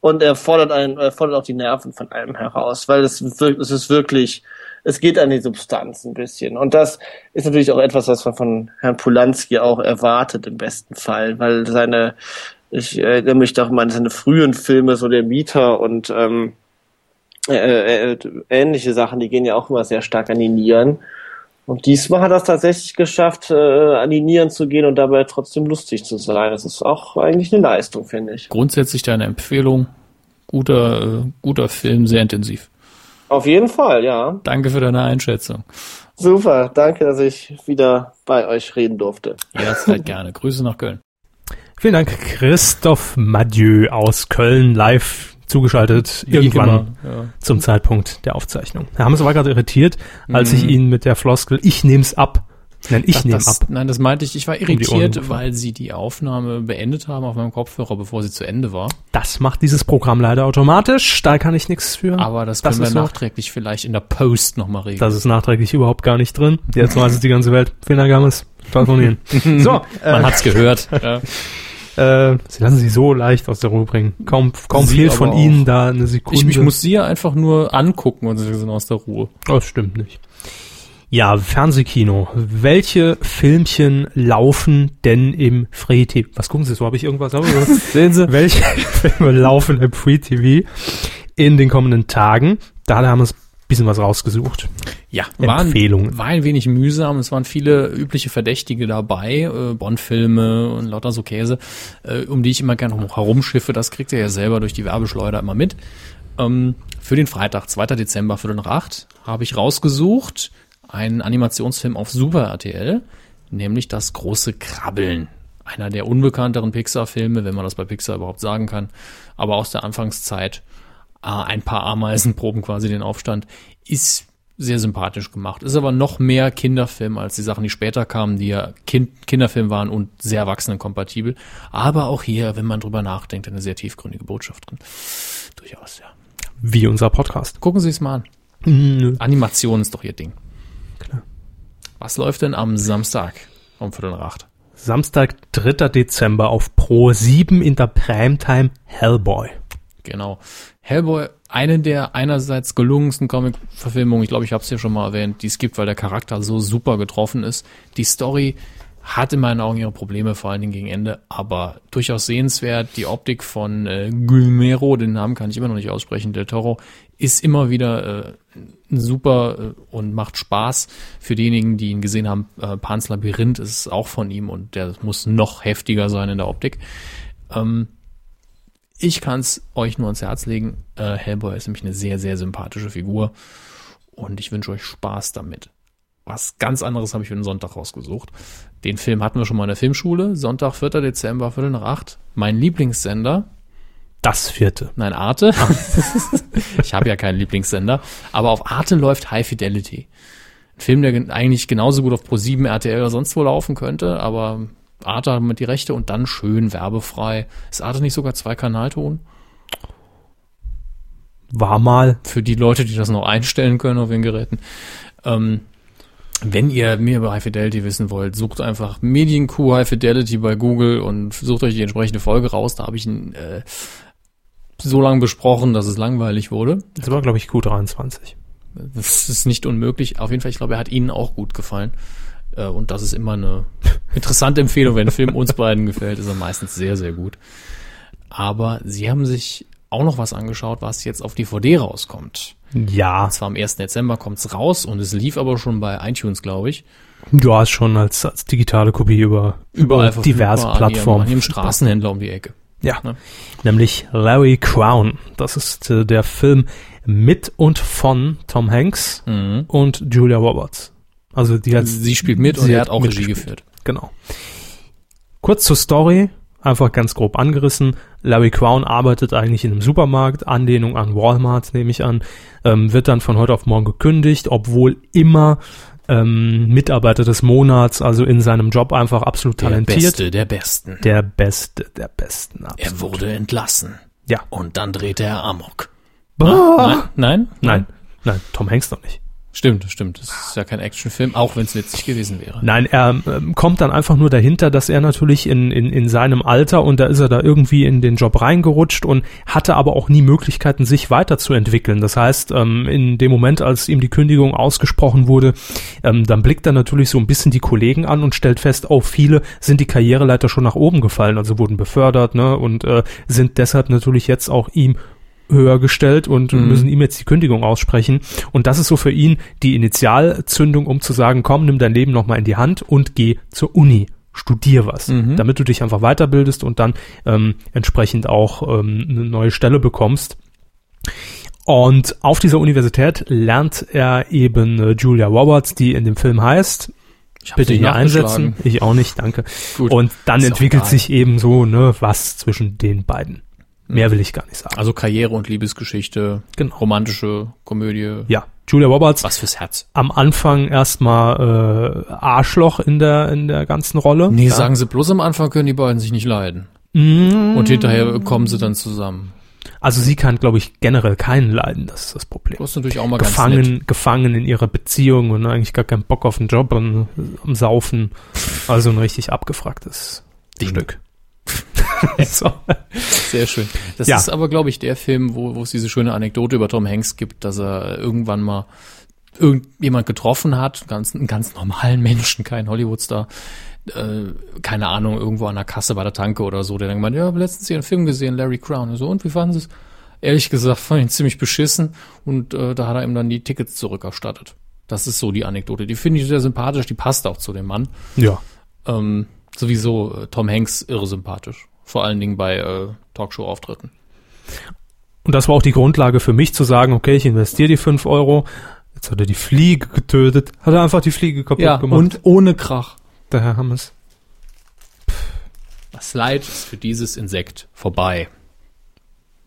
und er fordert einen, er fordert auch die Nerven von einem heraus, weil es, es ist wirklich es geht an die Substanz ein bisschen. Und das ist natürlich auch etwas, was man von Herrn Polanski auch erwartet im besten Fall, weil seine, ich erinnere mich doch mal an seine frühen Filme, so der Mieter und ähm, äh, äh, ähnliche Sachen, die gehen ja auch immer sehr stark an die Nieren. Und diesmal hat er es tatsächlich geschafft, äh, an die Nieren zu gehen und dabei trotzdem lustig zu sein. Das ist auch eigentlich eine Leistung, finde ich. Grundsätzlich deine Empfehlung. Guter, äh, guter Film, sehr intensiv. Auf jeden Fall, ja. Danke für deine Einschätzung. Super, danke, dass ich wieder bei euch reden durfte. Jederzeit gerne. Grüße nach Köln. Vielen Dank, Christoph Madieu aus Köln, live zugeschaltet, Wie irgendwann ja. zum Zeitpunkt der Aufzeichnung. Herr Hammes war gerade irritiert, als mhm. ich ihn mit der Floskel, ich nehm's ab, Nein, ich nehme ab. Nein, das meinte ich. Ich war irritiert, um weil sie die Aufnahme beendet haben auf meinem Kopfhörer, bevor sie zu Ende war. Das macht dieses Programm leider automatisch. Da kann ich nichts für. Aber das, das können wir nachträglich vielleicht in der Post nochmal regeln. Das ist nachträglich überhaupt gar nicht drin. Jetzt weiß es die ganze Welt. Vielen Dank, Hammes. Telefonieren. so. Man äh, hat's gehört. ja. Äh, sie lassen sich so leicht aus der Ruhe bringen. Kaum, kaum fehlt von auch. ihnen da eine Sekunde. Ich, ich muss sie ja einfach nur angucken und sie sind aus der Ruhe. Das stimmt nicht. Ja, Fernsehkino. Welche Filmchen laufen denn im Free TV? Was gucken Sie so? Habe ich irgendwas? Sehen Sie? Welche Filme laufen im Free TV in den kommenden Tagen? Da haben wir es bisschen was rausgesucht. Ja, war ein, Empfehlungen. war ein wenig mühsam. Es waren viele übliche Verdächtige dabei, äh, Bond-Filme und lauter so Käse, äh, um die ich immer gerne herumschiffe. Das kriegt ihr ja selber durch die Werbeschleuder immer mit. Ähm, für den Freitag, 2. Dezember, Viertel nach acht, habe ich rausgesucht einen Animationsfilm auf Super RTL, nämlich das große Krabbeln. Einer der unbekannteren Pixar-Filme, wenn man das bei Pixar überhaupt sagen kann, aber aus der Anfangszeit äh, ein paar Ameisenproben quasi den Aufstand, ist sehr sympathisch gemacht. Ist aber noch mehr Kinderfilm als die Sachen, die später kamen, die ja kind Kinderfilm waren und sehr erwachsenenkompatibel. Aber auch hier, wenn man drüber nachdenkt, eine sehr tiefgründige Botschaft drin. Durchaus, ja. Wie unser Podcast. Gucken Sie es mal an. Nö. Animation ist doch Ihr Ding. Klar. Was läuft denn am Samstag um Viertel nach acht? Samstag, 3. Dezember auf Pro 7 in der Primetime Hellboy. Genau. Hellboy, eine der einerseits gelungensten Comic-Verfilmungen, ich glaube, ich habe es ja schon mal erwähnt, die es gibt, weil der Charakter so super getroffen ist. Die Story hat in meinen Augen ihre Probleme, vor allen Dingen gegen Ende, aber durchaus sehenswert. Die Optik von äh, Guilmero, den Namen kann ich immer noch nicht aussprechen, Del Toro, ist immer wieder äh, super äh, und macht Spaß. Für diejenigen, die ihn gesehen haben, äh, Pans Labyrinth ist auch von ihm und der muss noch heftiger sein in der Optik. Ähm, ich kann es euch nur ans Herz legen. Äh, Hellboy ist nämlich eine sehr, sehr sympathische Figur und ich wünsche euch Spaß damit. Was ganz anderes habe ich für den Sonntag rausgesucht. Den Film hatten wir schon mal in der Filmschule. Sonntag, 4. Dezember, Viertel nach acht. Mein Lieblingssender. Das vierte. Nein, Arte. ich habe ja keinen Lieblingssender. Aber auf Arte läuft High Fidelity. Ein Film, der gen- eigentlich genauso gut auf Pro7, RTL oder sonst wo laufen könnte, aber Arte hat mit die Rechte und dann schön werbefrei. Ist Arte nicht sogar zwei Kanalton? War mal. Für die Leute, die das noch einstellen können auf ihren Geräten. Ähm, wenn ihr mehr über High Fidelity wissen wollt, sucht einfach Medienkuh High Fidelity bei Google und sucht euch die entsprechende Folge raus. Da habe ich ihn äh, so lange besprochen, dass es langweilig wurde. Das war, glaube ich, Q23. Das ist nicht unmöglich. Auf jeden Fall, ich glaube, er hat Ihnen auch gut gefallen. Äh, Und das ist immer eine interessante Empfehlung. Wenn ein Film uns beiden gefällt, ist er meistens sehr, sehr gut. Aber Sie haben sich auch noch was angeschaut, was jetzt auf DVD rauskommt. Ja, Und zwar am 1. Dezember kommt's raus und es lief aber schon bei iTunes, glaube ich. du hast schon als, als digitale Kopie über, über diverse Plattformen. An jedem Straßenhändler um die Ecke. Ja, Ne? nämlich Larry Crown. Das ist äh, der Film mit und von Tom Hanks Mhm. und Julia Roberts. Also die hat Sie spielt mit und sie er hat auch Regie geführt. Genau. Kurz zur Story, einfach ganz grob angerissen. Larry Crown arbeitet eigentlich in einem Supermarkt, Anlehnung an Walmart nehme ich an, ähm, wird dann von heute auf morgen gekündigt, obwohl immer ähm, Mitarbeiter des Monats, also in seinem Job einfach absolut Der talentiert. Beste der Besten. Der Beste der Besten. Er Absolut. wurde entlassen. Ja. Und dann drehte er Amok. Ah! Nein? Nein? Nein, nein, Tom Hanks noch nicht. Stimmt, stimmt. Das ist ja kein Actionfilm, auch wenn es witzig gewesen wäre. Nein, er ähm, kommt dann einfach nur dahinter, dass er natürlich in, in, in seinem Alter und da ist er da irgendwie in den Job reingerutscht und hatte aber auch nie Möglichkeiten, sich weiterzuentwickeln. Das heißt, ähm, in dem Moment, als ihm die Kündigung ausgesprochen wurde, ähm, dann blickt er natürlich so ein bisschen die Kollegen an und stellt fest, oh, viele sind die Karriereleiter schon nach oben gefallen, also wurden befördert, ne, und äh, sind deshalb natürlich jetzt auch ihm höher gestellt und Mhm. müssen ihm jetzt die Kündigung aussprechen. Und das ist so für ihn die Initialzündung, um zu sagen, komm, nimm dein Leben nochmal in die Hand und geh zur Uni. Studier was, Mhm. damit du dich einfach weiterbildest und dann ähm, entsprechend auch ähm, eine neue Stelle bekommst. Und auf dieser Universität lernt er eben äh, Julia Roberts, die in dem Film heißt, Ich bitte hier einsetzen. Ich auch nicht, danke. Gut. Und dann entwickelt sich eben so, ne, was zwischen den beiden. Mehr will ich gar nicht sagen. Also Karriere und Liebesgeschichte, Genau. romantische Komödie. Ja, Julia Roberts Was fürs Herz. am Anfang erstmal äh, Arschloch in der in der ganzen Rolle. Nee, ja. sagen sie bloß am Anfang können die beiden sich nicht leiden. Mm, Und hinterher kommen sie dann zusammen. also sie kann, glaube ich, generell keinen leiden. Das ist das Problem. Das ist natürlich auch mal ganz nett. Gefangen, gefangen in ihrer Beziehung und eigentlich gar keinen Bock auf den Job und am Saufen. Also ein richtig abgefragtes Ding. Stück. so. Sehr schön. Das Ja. ist aber, glaube ich, der Film, wo, wo es diese schöne Anekdote über Tom Hanks gibt, dass er irgendwann mal irgendjemand getroffen hat, ganz, einen ganz normalen Menschen, kein Hollywoodstar, äh, keine Ahnung, irgendwo an der Kasse bei der Tanke oder so, der dann gemeint, ja, hab letztens hier einen Film gesehen, Larry Crown. Und so, und wie fanden Sie es? Ehrlich gesagt fand ich ihn ziemlich beschissen und äh, da hat er ihm dann die Tickets zurückerstattet. Das ist so die Anekdote. Die finde ich sehr sympathisch, die passt auch zu dem Mann. Ja. Ähm, sowieso äh, Tom Hanks irre sympathisch. Vor allen Dingen bei äh, Talkshow-Auftritten. Und das war auch die Grundlage für mich zu sagen, okay, ich investiere die 5 Euro. Jetzt hat er die Fliege getötet. Hat er einfach die Fliege kaputt Ja, gemacht. und ohne Krach. der Herr Hammes. Das Leid ist für dieses Insekt vorbei.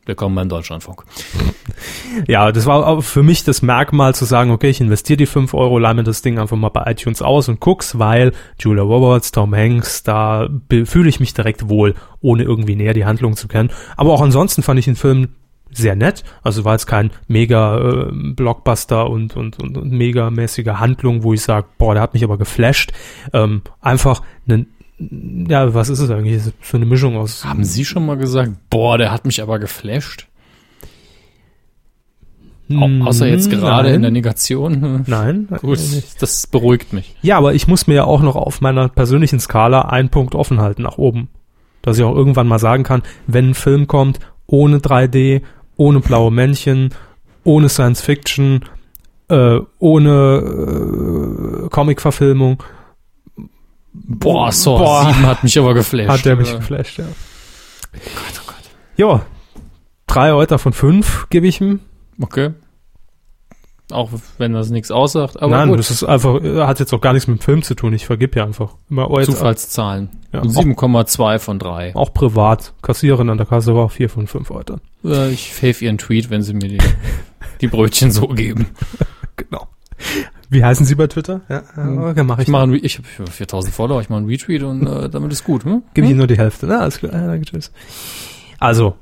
Willkommen beim Deutschlandfunk. Ja, das war für mich das Merkmal zu sagen, okay, ich investiere die 5 Euro, leih mir das Ding einfach mal bei iTunes aus und guck's, weil Julia Roberts, Tom Hanks, da fühle ich mich direkt wohl, ohne irgendwie näher die Handlung zu kennen. Aber auch ansonsten fand ich den Film sehr nett. Also war jetzt kein mega äh, Blockbuster und, und, und, und megamäßige Handlung, wo ich sage, boah, der hat mich aber geflasht. Ähm, einfach einen, ja, was ist es eigentlich? So eine Mischung aus Haben Sie schon mal gesagt, boah, der hat mich aber geflasht? Au außer jetzt gerade Nein. in der Negation. Nein, Gut, das beruhigt mich. Ja, aber ich muss mir ja auch noch auf meiner persönlichen Skala einen Punkt offen halten nach oben. Dass ich auch irgendwann mal sagen kann, wenn ein Film kommt, ohne 3D, ohne blaue Männchen, ohne Science Fiction, äh, ohne äh, Comic-Verfilmung, Boah, Saw Boah. 7 hat mich aber geflasht. hat der mich Ja. geflasht, ja. Gott, oh Gott. Ja, drei Euter von fünf gebe ich ihm. Okay. Auch wenn das nichts aussagt, aber Nein, gut. das ist einfach, äh, hat jetzt auch gar nichts mit dem Film zu tun. Ich vergib ja einfach immer Euter. Zufallszahlen. Ja, 7,2 von 3. Auch privat. Kassiererin an der Kasse war auch vier von fünf Euter. Äh, Ich fave ihren Tweet, wenn sie mir die, die Brötchen so geben. Genau. Wie heißen Sie bei Twitter? Ja, okay, mach ich. Ich mache einen Re- ich habe 4000 Follower, ich mache einen Retweet und äh, damit ist gut. Hm? Gib ich Ihnen nur die Hälfte. Na, alles klar. Ja, danke, tschüss. Also,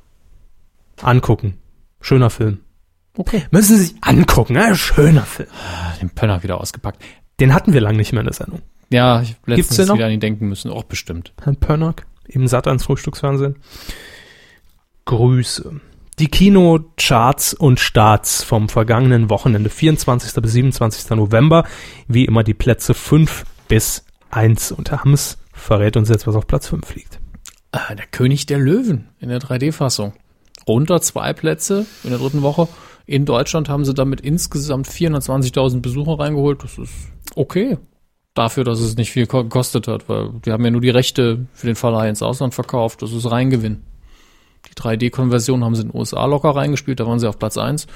angucken. Schöner Film. Okay. Müssen Sie sich angucken. Ja, schöner Film. Den Penner wieder ausgepackt. Den hatten wir lange nicht mehr in der Sendung. Ja, ich hab Gibt's letztens wieder an ihn denken müssen. Auch bestimmt. Herrn Pörnock im Sat1 Frühstücksfernsehen. Grüße. Die Kinocharts und Starts vom vergangenen Wochenende, 24. bis 27. November, wie immer die Plätze 5 bis 1. Und Herr Hammes verrät uns jetzt, was auf Platz 5 liegt. Äh, der König der Löwen in der 3D-Fassung. Runter zwei Plätze in der dritten Woche. In Deutschland haben sie damit insgesamt 420.000 Besucher reingeholt. Das ist okay. Dafür, dass es nicht viel ko- gekostet hat, weil die haben ja nur die Rechte für den Verleih ins Ausland verkauft. Das ist Reingewinn. Die 3D-Konversion haben sie in den USA locker reingespielt, da waren sie auf Platz eins.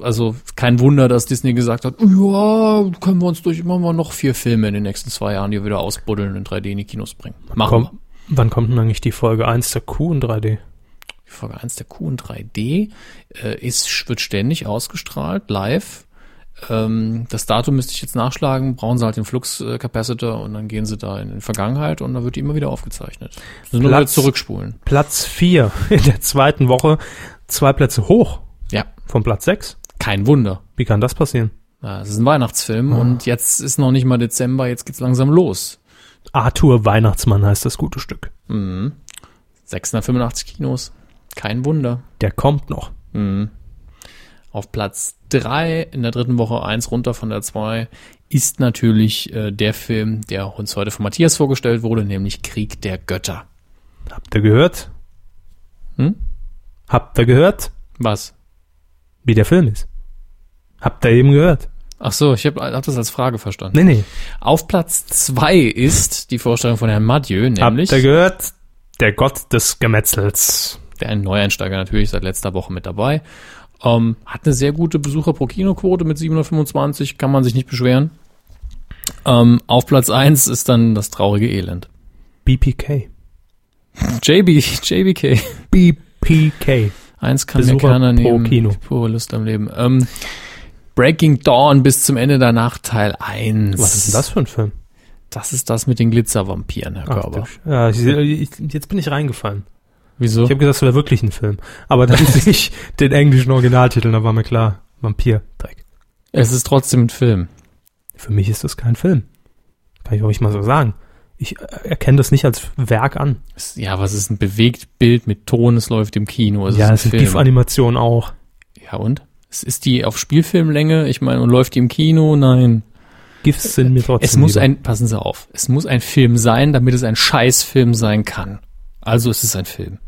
Also kein Wunder, dass Disney gesagt hat, ja, können wir uns durch immer mal noch vier Filme in den nächsten zwei Jahren, die wir wieder ausbuddeln und in 3D in die Kinos bringen. Machen wir. Komm, wann kommt denn eigentlich die Folge 1 der Kuh in 3D? Die Folge 1 der Kuh in 3D äh, ist, wird ständig ausgestrahlt, live. Ähm, das Datum müsste ich jetzt nachschlagen, brauchen sie halt den Flux-Capacitor und dann gehen sie da in die Vergangenheit und dann wird die immer wieder aufgezeichnet. Sie nur wieder Platz- zurückspulen. Platz 4 in der zweiten Woche, zwei Plätze hoch Ja, von Platz 6. kein Wunder. Wie kann das passieren? Ja, Es ist ein Weihnachtsfilm und jetzt ist noch nicht mal Dezember, jetzt geht's langsam los. Arthur Weihnachtsmann heißt das gute Stück. Mhm. 685 Kinos, kein Wunder. Der kommt noch. Mhm. Auf Platz drei in der dritten Woche, eins runter von der zwei, ist natürlich äh, der Film, der uns heute von Matthias vorgestellt wurde, nämlich Krieg der Götter. Habt ihr gehört? Hm? Habt ihr gehört, Was? wie der Film ist? Habt ihr eben gehört? Ach so, ich habe hab das als Frage verstanden. Nee, nee. Auf Platz zwei ist die Vorstellung von Herrn Mathieu, nämlich Habt ihr gehört? Der Gott des Gemetzels. der ein Neueinsteiger natürlich seit letzter Woche mit dabei. Ähm, hat eine sehr gute Besucher pro Kinoquote mit 725, kann man sich nicht beschweren. Ähm, auf Platz eins ist dann das traurige Elend. BPK. JB, JBK. BPK. Eins kann Besucher mir keiner pro nehmen. Kino. Pure Lust am Leben. Ähm, Breaking Dawn bis zum Ende der Nacht Teil 1. Was ist denn das für ein Film? Das ist das mit den Glitzervampiren, Herr Ach, Körber. du- ja, ich, ich, jetzt bin ich reingefallen. Wieso? Ich habe gedacht, es wäre wirklich ein Film. Aber dann sehe ich den englischen Originaltitel, da war mir klar, Vampir-Dreck. Es ist trotzdem ein Film. Für mich ist das kein Film. Kann ich auch nicht mal so sagen. Ich erkenne das nicht als Werk an. Ja, was ist ein bewegt Bild mit Ton? Es läuft im Kino. Es ja, ist es Film. GIF-Animationen auch. Ja, und? Es ist die auf Spielfilmlänge. Ich meine, und läuft die im Kino? Nein. GIFs sind mir trotzdem Es muss lieber. ein, passen Sie auf, es muss ein Film sein, damit es ein Scheißfilm sein kann. Also ist es ein Film.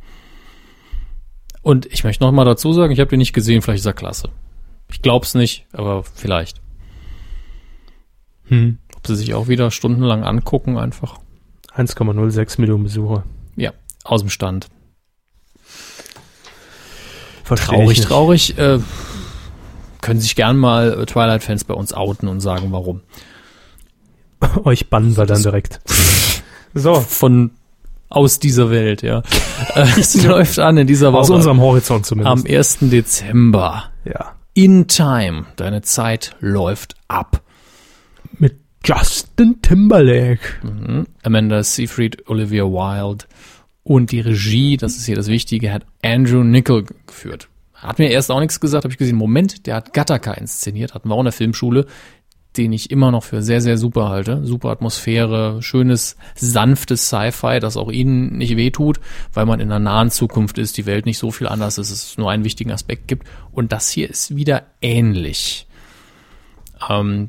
Und ich möchte noch mal dazu sagen, ich habe den nicht gesehen, vielleicht ist er klasse. Ich glaub's nicht, aber vielleicht. Hm. Ob sie sich auch wieder stundenlang angucken, einfach. 1,06 Millionen Besucher. Ja, aus dem Stand. Versteh Traurig, traurig. Äh, können sich gern mal äh, Twilight-Fans bei uns outen und sagen, warum. Euch bannen wir dann direkt. so, Von aus dieser Welt, ja. äh, es läuft an in dieser Woche. aus unserem Horizont zumindest. am 1. Dezember. ja. In Time. Deine Zeit läuft ab. Mit Justin Timberlake. Mhm. Amanda Seyfried, Olivia Wilde und die Regie, das ist hier das Wichtige, hat Andrew Nichol g- geführt. Hat mir erst auch nichts gesagt, habe ich gesehen, Moment, der hat Gattaca inszeniert, hatten wir auch in der Filmschule, den ich immer noch für sehr, sehr super halte. Super Atmosphäre, schönes, sanftes Sci-Fi, das auch Ihnen nicht wehtut, weil man in einer nahen Zukunft ist, die Welt nicht so viel anders ist, es nur einen wichtigen Aspekt gibt. Und das hier ist wieder ähnlich. Ähm,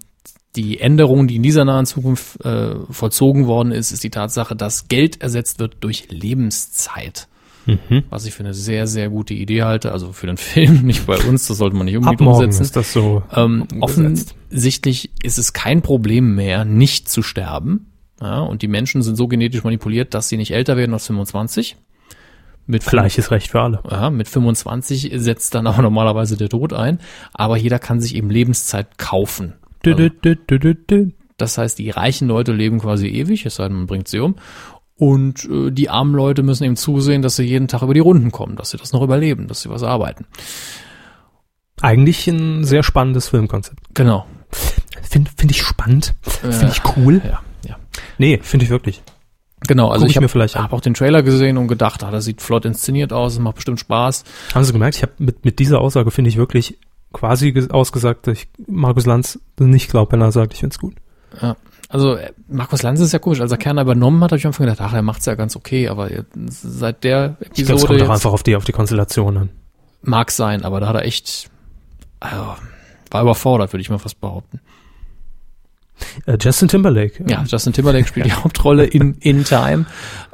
die Änderung, die in dieser nahen Zukunft äh, vollzogen worden ist, ist die Tatsache, dass Geld ersetzt wird durch Lebenszeit. Mhm. Was ich für eine sehr, sehr gute Idee halte. Also für den Film, nicht bei uns, das sollte man nicht Ab unbedingt morgen umsetzen. ist das so. Ähm, offensichtlich ist es kein Problem mehr, nicht zu sterben. Ja, und die Menschen sind so genetisch manipuliert, dass sie nicht älter werden als 25. Mit Gleiches Recht für alle. ja, mit 25 setzt dann auch normalerweise der Tod ein, aber jeder kann sich eben Lebenszeit kaufen. Dü. Das heißt, die reichen Leute leben quasi ewig, es sei denn, man bringt sie um. Und äh, die armen Leute müssen eben zusehen, dass sie jeden Tag über die Runden kommen, dass sie das noch überleben, dass sie was arbeiten. Eigentlich ein sehr spannendes Filmkonzept. Genau. Finde find ich spannend. Äh, Finde ich cool. Ja, ja. Nee, finde ich wirklich. Genau, also Guck ich ich habe hab auch den Trailer gesehen und gedacht, ah, das sieht flott inszeniert aus, das macht bestimmt Spaß. Haben Sie gemerkt, ich habe mit, mit dieser Aussage, finde ich wirklich quasi ges- ausgesagt, dass ich Markus Lanz nicht glaube, wenn er sagt, ich finde es gut. Ja. Also äh, Markus Lanz ist ja komisch, als er Kerner übernommen hat, habe ich am Anfang gedacht, ach, er macht's ja ganz okay, aber seit der Ich glaube, es Episode kommt doch einfach auf die, auf die Konstellation an. mag sein, aber da hat er echt, also, war überfordert, würde ich mal fast behaupten. Äh, Justin Timberlake. Ja, Justin Timberlake spielt die Hauptrolle in In Time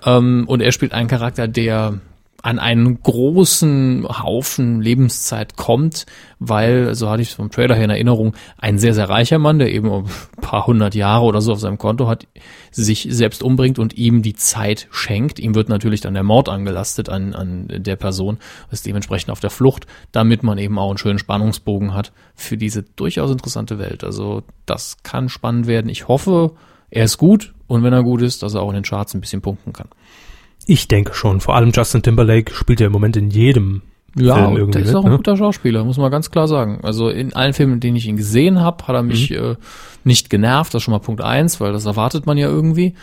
ähm, und er spielt einen Charakter, der an einen großen Haufen Lebenszeit kommt, weil, so hatte ich es vom Trailer her in Erinnerung, ein sehr, sehr reicher Mann, der eben ein paar hundert Jahre oder so auf seinem Konto hat, sich selbst umbringt und ihm die Zeit schenkt. Ihm wird natürlich dann der Mord angelastet an, an der Person, ist dementsprechend auf der Flucht, damit man eben auch einen schönen Spannungsbogen hat für diese durchaus interessante Welt. Also das kann spannend werden. Ich hoffe, er ist gut und wenn er gut ist, dass er auch in den Charts ein bisschen punkten kann. Ich denke schon. Vor allem Justin Timberlake spielt ja im Moment in jedem Ja, Film irgendwie der ist auch ein ne? guter Schauspieler, muss man ganz klar sagen. Also in allen Filmen, in denen ich ihn gesehen habe, hat er mich Mhm. äh, nicht genervt. Das ist schon mal Punkt eins, weil das erwartet man ja irgendwie.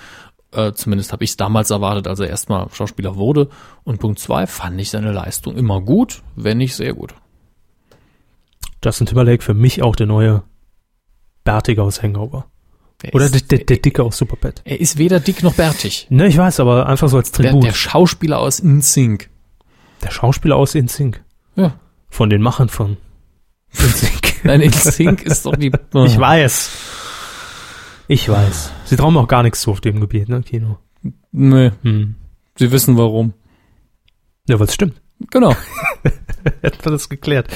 Äh, zumindest habe ich es damals erwartet, als er erstmal Schauspieler wurde. Und Punkt zwei, fand ich seine Leistung immer gut, wenn nicht sehr gut. Justin Timberlake für mich auch der neue Bärtige aus Hangover. Der Oder ist, der, der, der Dicke aus Superbad. er ist weder dick noch bärtig. Ne, ich weiß, aber einfach so als Der, Tribut. der Schauspieler aus InSync. Der Schauspieler aus InSync. Ja. Von den Machern von InSync. Nein, InSync ist doch die... Ich weiß. Ich weiß. Sie trauen auch gar nichts zu auf dem Gebiet, ne, Kino. Nee, Hm. Sie wissen warum. Ja, was stimmt. Genau. Hätten wir das geklärt.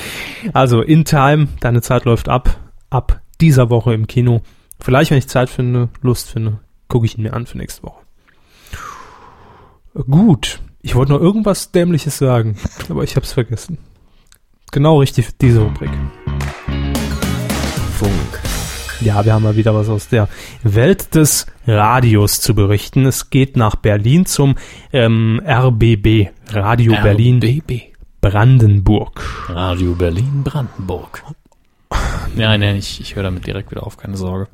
Also, in Time, deine Zeit läuft ab. Ab dieser Woche im Kino. Vielleicht, wenn ich Zeit finde, Lust finde, gucke ich ihn mir an für nächste Woche. Gut. Ich wollte noch irgendwas Dämliches sagen, aber ich habe es vergessen. Genau richtig, diese Rubrik. Funk. Ja, wir haben mal wieder was aus der Welt des Radios zu berichten. Es geht nach Berlin zum ähm, RBB, Radio Berlin RBB. Brandenburg. Radio Berlin Brandenburg. Nein, nein, ich, ich höre damit direkt wieder auf, keine Sorge.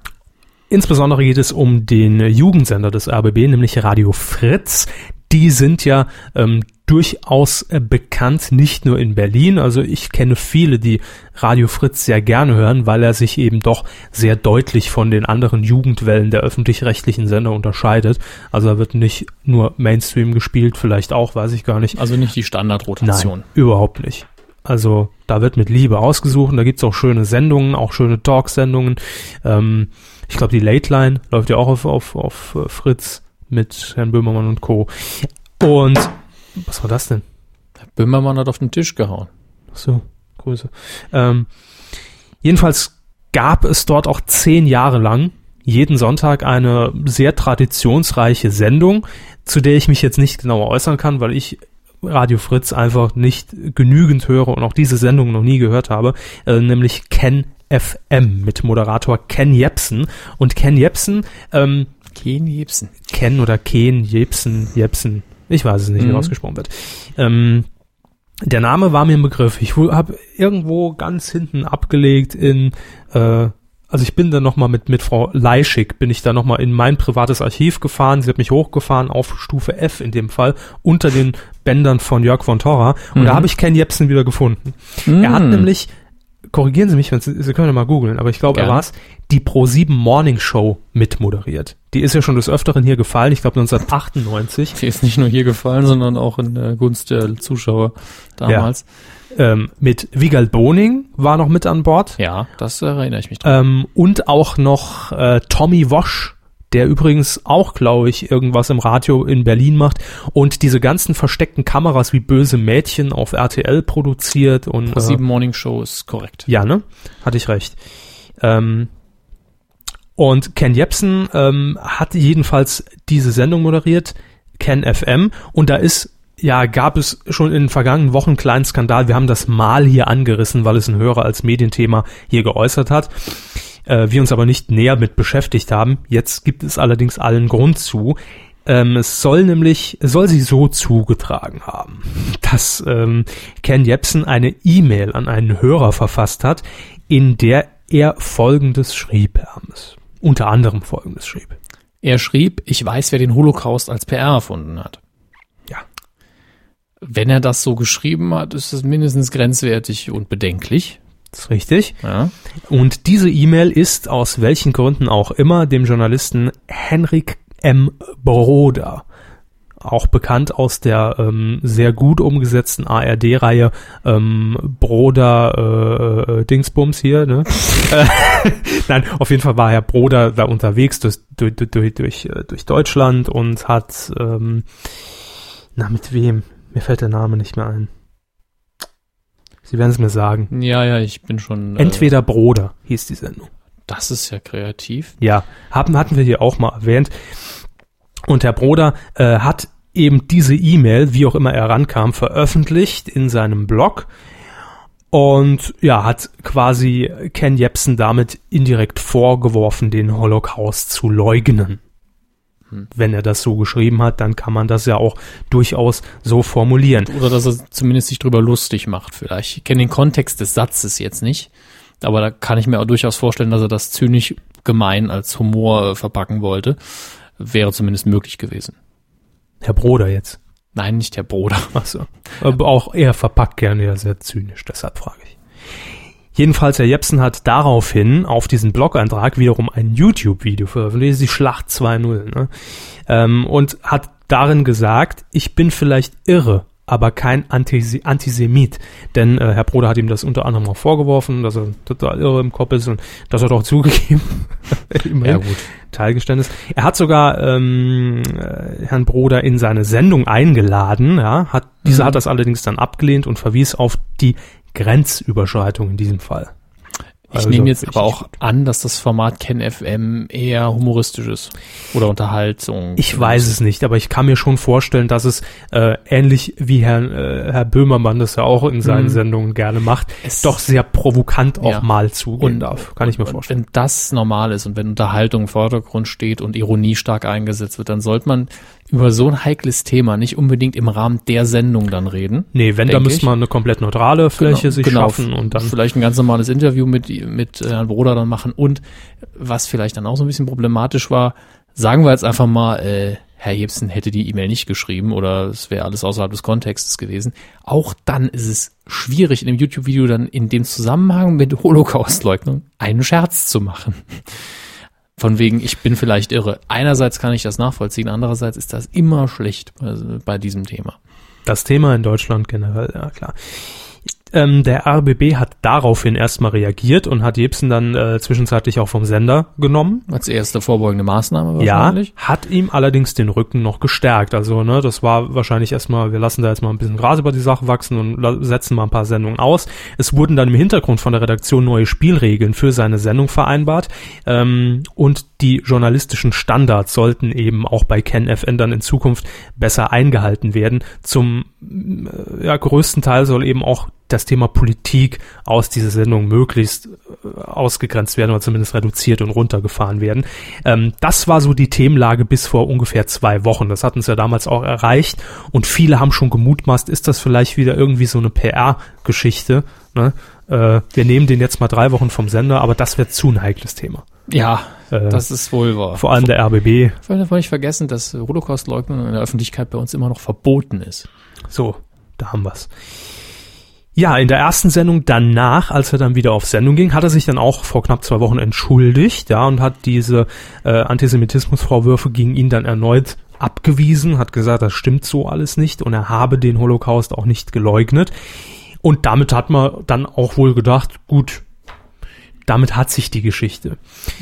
Insbesondere geht es um den Jugendsender des RBB, nämlich Radio Fritz. Die sind ja ähm, durchaus äh, bekannt, nicht nur in Berlin. Also ich kenne viele, die Radio Fritz sehr gerne hören, weil er sich eben doch sehr deutlich von den anderen Jugendwellen der öffentlich-rechtlichen Sender unterscheidet. Also er wird nicht nur Mainstream gespielt, vielleicht auch, weiß ich gar nicht. Also nicht die Standardrotation. Nein, überhaupt nicht. Also da wird mit Liebe ausgesucht und da gibt's auch schöne Sendungen, auch schöne Talksendungen. Ähm, ich glaube, die Late Line läuft ja auch auf, auf, auf äh, Fritz mit Herrn Böhmermann und Co. Und was war das denn? Böhmermann hat auf den Tisch gehauen. So, Grüße. Ähm, jedenfalls gab es dort auch zehn Jahre lang jeden Sonntag eine sehr traditionsreiche Sendung, zu der ich mich jetzt nicht genauer äußern kann, weil ich Radio Fritz einfach nicht genügend höre und auch diese Sendung noch nie gehört habe, äh, nämlich Ken FM mit Moderator Ken Jepsen. Und Ken Jepsen, ähm, Ken Jebsen. Ken oder Ken Jepsen, Jepsen, ich weiß es nicht, wie Mhm. ausgesprochen wird. Ähm, der Name war mir ein Begriff. Ich habe irgendwo ganz hinten abgelegt in, äh, also ich bin dann nochmal mit, mit Frau Leischig, bin ich da nochmal in mein privates Archiv gefahren. Sie hat mich hochgefahren auf Stufe F in dem Fall, unter den Bändern von Jörg von Torra. Und da Mhm. habe ich Ken Jepsen wieder gefunden. Er hat nämlich, korrigieren Sie mich, wenn Sie, Sie können ja mal googeln, aber ich glaube, er war es, die Pro7 Morning Show mitmoderiert. Die ist ja schon des Öfteren hier gefallen, ich glaube 1998. Die ist nicht nur hier gefallen, sondern auch in der Gunst der Zuschauer damals. Ähm, mit Wiegald Boning war noch mit an Bord. Ja, das erinnere ich mich dran. Ähm, und auch noch äh, Tommy Wosch, der übrigens auch, glaube ich, irgendwas im Radio in Berlin macht und diese ganzen versteckten Kameras wie böse Mädchen auf RTL produziert und Pro 7 Morning Show ist korrekt. Ja, ne? Hatte ich recht. Ähm, und Ken Jepsen ähm, hat jedenfalls diese Sendung moderiert, Ken FM, und da ist, ja, gab es schon in den vergangenen Wochen einen kleinen Skandal. Wir haben das mal hier angerissen, weil es ein Hörer als Medienthema hier geäußert hat. Äh, wir uns aber nicht näher mit beschäftigt haben. Jetzt gibt es allerdings allen Grund zu. Ähm, es soll nämlich, soll sich so zugetragen haben, dass ähm, Ken Jepsen eine E-Mail an einen Hörer verfasst hat, in der er Folgendes schrieb, Hermes. Unter anderem Folgendes schrieb. Er schrieb, ich weiß, wer den Holocaust als PR erfunden hat. Ja. Wenn er das so geschrieben hat, ist es mindestens grenzwertig und bedenklich. Das ist richtig. Ja. Und diese E-Mail ist aus welchen Gründen auch immer dem Journalisten Henrik M. Broder, auch bekannt aus der ähm, sehr gut umgesetzten ARD-Reihe ähm, Broder äh, äh, Dingsbums hier, ne? Nein, auf jeden Fall war Herr Broder da unterwegs durch, durch, durch, durch, äh, durch Deutschland und hat, ähm, na mit wem? Mir fällt der Name nicht mehr ein. Sie werden es mir sagen. Ja, ja, ich bin schon. Äh, Entweder Broder hieß die Sendung. das ist ja kreativ. Ja, haben, hatten wir hier auch mal erwähnt. Und Herr Broder äh, hat eben diese E-Mail, wie auch immer er rankam, veröffentlicht in seinem Blog und ja, hat quasi Ken Jepsen damit indirekt vorgeworfen, den Holocaust zu leugnen. Wenn er das so geschrieben hat, dann kann man das ja auch durchaus so formulieren. Oder dass er zumindest sich drüber lustig macht vielleicht. Ich kenne den Kontext des Satzes jetzt nicht, aber da kann ich mir auch durchaus vorstellen, dass er das zynisch gemein als Humor äh, verpacken wollte. Wäre zumindest möglich gewesen. Herr Broder jetzt. Nein, nicht Herr Bruder. Ach so. Aber auch er verpackt gerne ja sehr zynisch, deshalb frage ich. Jedenfalls, Herr Jepsen hat daraufhin auf diesen Blog-Eintrag wiederum ein YouTube-Video veröffentlicht, die Schlacht 2.0, ne? ähm, und hat darin gesagt, ich bin vielleicht irre, aber kein Antise Antisemit. Denn äh, Herr Broder hat ihm das unter anderem auch vorgeworfen, dass er total irre im Kopf ist und das hat er auch zugegeben. Immerhin. gut. Teilgeständnis. Er hat sogar ähm, äh, Herrn Broder in seine Sendung eingeladen. Ja, hat, dieser Mhm. hat das allerdings dann abgelehnt und verwies auf die Grenzüberschreitung in diesem Fall. Ich Also, nehme jetzt aber auch an, dass das Format Ken FM eher humoristisch ist. Oder Unterhaltung. Ich weiß es nicht, aber ich kann mir schon vorstellen, dass es äh, ähnlich wie Herr, äh, Herr Böhmermann das ja auch in seinen Mhm. Sendungen gerne macht, Es- doch sehr provokant auch Ja. mal zugehen Und- darf. Kann ich mir vorstellen. Wenn das normal ist und wenn Unterhaltung im Vordergrund steht und Ironie stark eingesetzt wird, dann sollte man über so ein heikles Thema nicht unbedingt im Rahmen der Sendung dann reden. Nee, wenn, da denke müsste man eine komplett neutrale Fläche sich schaffen und dann vielleicht ein ganz normales Interview mit mit äh, Herrn Broder dann machen und was vielleicht dann auch so ein bisschen problematisch war, sagen wir jetzt einfach mal, äh, Herr Jebsen hätte die E-Mail nicht geschrieben oder es wäre alles außerhalb des Kontextes gewesen. Auch dann ist es schwierig in dem YouTube-Video dann in dem Zusammenhang mit Holocaust-Leugnung einen Scherz zu machen. Von wegen, ich bin vielleicht irre. Einerseits kann ich das nachvollziehen, andererseits ist das immer schlecht bei, bei diesem Thema. das Thema in Deutschland generell, ja klar. Ähm, der RBB hat daraufhin erstmal reagiert und hat Jebsen dann äh, zwischenzeitlich auch vom Sender genommen. Als erste vorbeugende Maßnahme Ja, wahrscheinlich. hat ihm allerdings den Rücken noch gestärkt. Also, ne, das war wahrscheinlich erstmal, wir lassen da jetzt mal ein bisschen Gras über die Sache wachsen und setzen mal ein paar Sendungen aus. Es wurden dann im Hintergrund von der Redaktion neue Spielregeln für seine Sendung vereinbart. Ähm, und die journalistischen Standards sollten eben auch bei KenFN dann in Zukunft besser eingehalten werden. Zum äh, ja, größten Teil soll eben auch das Thema Politik aus dieser Sendung möglichst äh, ausgegrenzt werden oder zumindest reduziert und runtergefahren werden. Ähm, das war so die Themenlage bis vor ungefähr zwei Wochen. Das hatten sie ja damals auch erreicht und viele haben schon gemutmaßt, ist das vielleicht wieder irgendwie so eine PR-Geschichte. Ne? Äh, wir nehmen den jetzt mal drei Wochen vom Sender, aber das wird zu ein heikles Thema. Ja, Äh, das ist wohl wahr. vor allem der RBB. Ich wollte nicht vergessen, dass Holocaust-Leugnung in der Öffentlichkeit bei uns immer noch verboten ist. So, da haben wir's. Ja, in der ersten Sendung danach, als er dann wieder auf Sendung ging, hat er sich dann auch vor knapp zwei Wochen entschuldigt, ja, und hat diese äh, Antisemitismusvorwürfe gegen ihn dann erneut abgewiesen, hat gesagt, das stimmt so alles nicht und er habe den Holocaust auch nicht geleugnet. Und damit hat man dann auch wohl gedacht, gut, damit hat sich die Geschichte.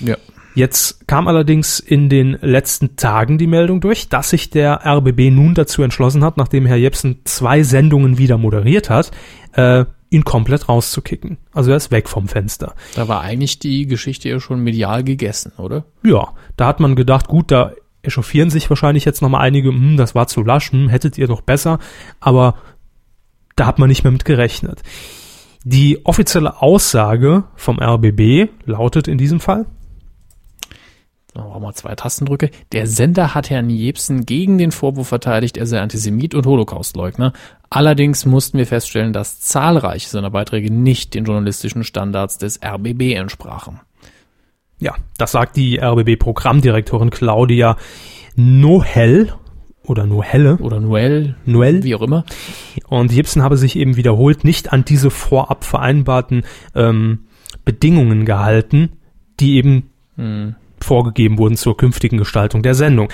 Ja. Jetzt kam allerdings in den letzten Tagen die Meldung durch, dass sich der RBB nun dazu entschlossen hat, nachdem Herr Jepsen zwei Sendungen wieder moderiert hat, äh, ihn komplett rauszukicken. Also er ist weg vom Fenster. Da war eigentlich die Geschichte ja schon medial gegessen, oder? Ja, da hat man gedacht, gut, da echauffieren sich wahrscheinlich jetzt nochmal einige, hm, das war zu lasch, hm, hättet ihr doch besser, aber da hat man nicht mehr mit gerechnet. Die offizielle Aussage vom RBB lautet in diesem Fall, Auch mal zwei Tastendrücke. Der Sender hat Herrn Jebsen gegen den Vorwurf verteidigt, er sei Antisemit und Holocaustleugner. Allerdings mussten wir feststellen, dass zahlreiche seiner Beiträge nicht den journalistischen Standards des RBB entsprachen. Ja, das sagt die RBB-Programmdirektorin Claudia Nohel oder Nohelle, Oder Noel, Noel. wie auch immer. Und Jepsen habe sich eben wiederholt nicht an diese vorab vereinbarten ähm, Bedingungen gehalten, die eben Hm. Vorgegeben wurden zur künftigen Gestaltung der Sendung.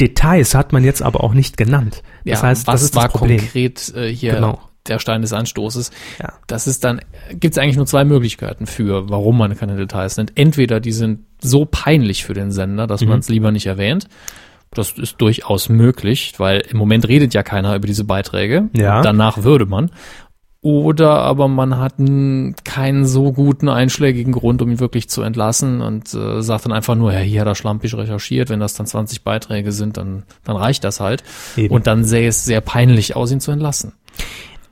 Details hat man jetzt aber auch nicht genannt. Das ja, heißt, was das ist war das Problem. konkret äh, hier Genau. der Stein des Anstoßes? Ja. Das ist dann, gibt es eigentlich nur zwei Möglichkeiten für, warum man keine Details nennt. Entweder die sind so peinlich für den Sender, dass Mhm. man es lieber nicht erwähnt. Das ist durchaus möglich, weil im Moment redet ja keiner über diese Beiträge. Ja. Danach würde man. Oder aber man hat keinen so guten einschlägigen Grund, um ihn wirklich zu entlassen und äh, sagt dann einfach nur, ja, hier hat er schlampig recherchiert, wenn das dann 20 Beiträge sind, dann, dann reicht das halt. Eben. Und dann sähe es sehr peinlich aus, ihn zu entlassen.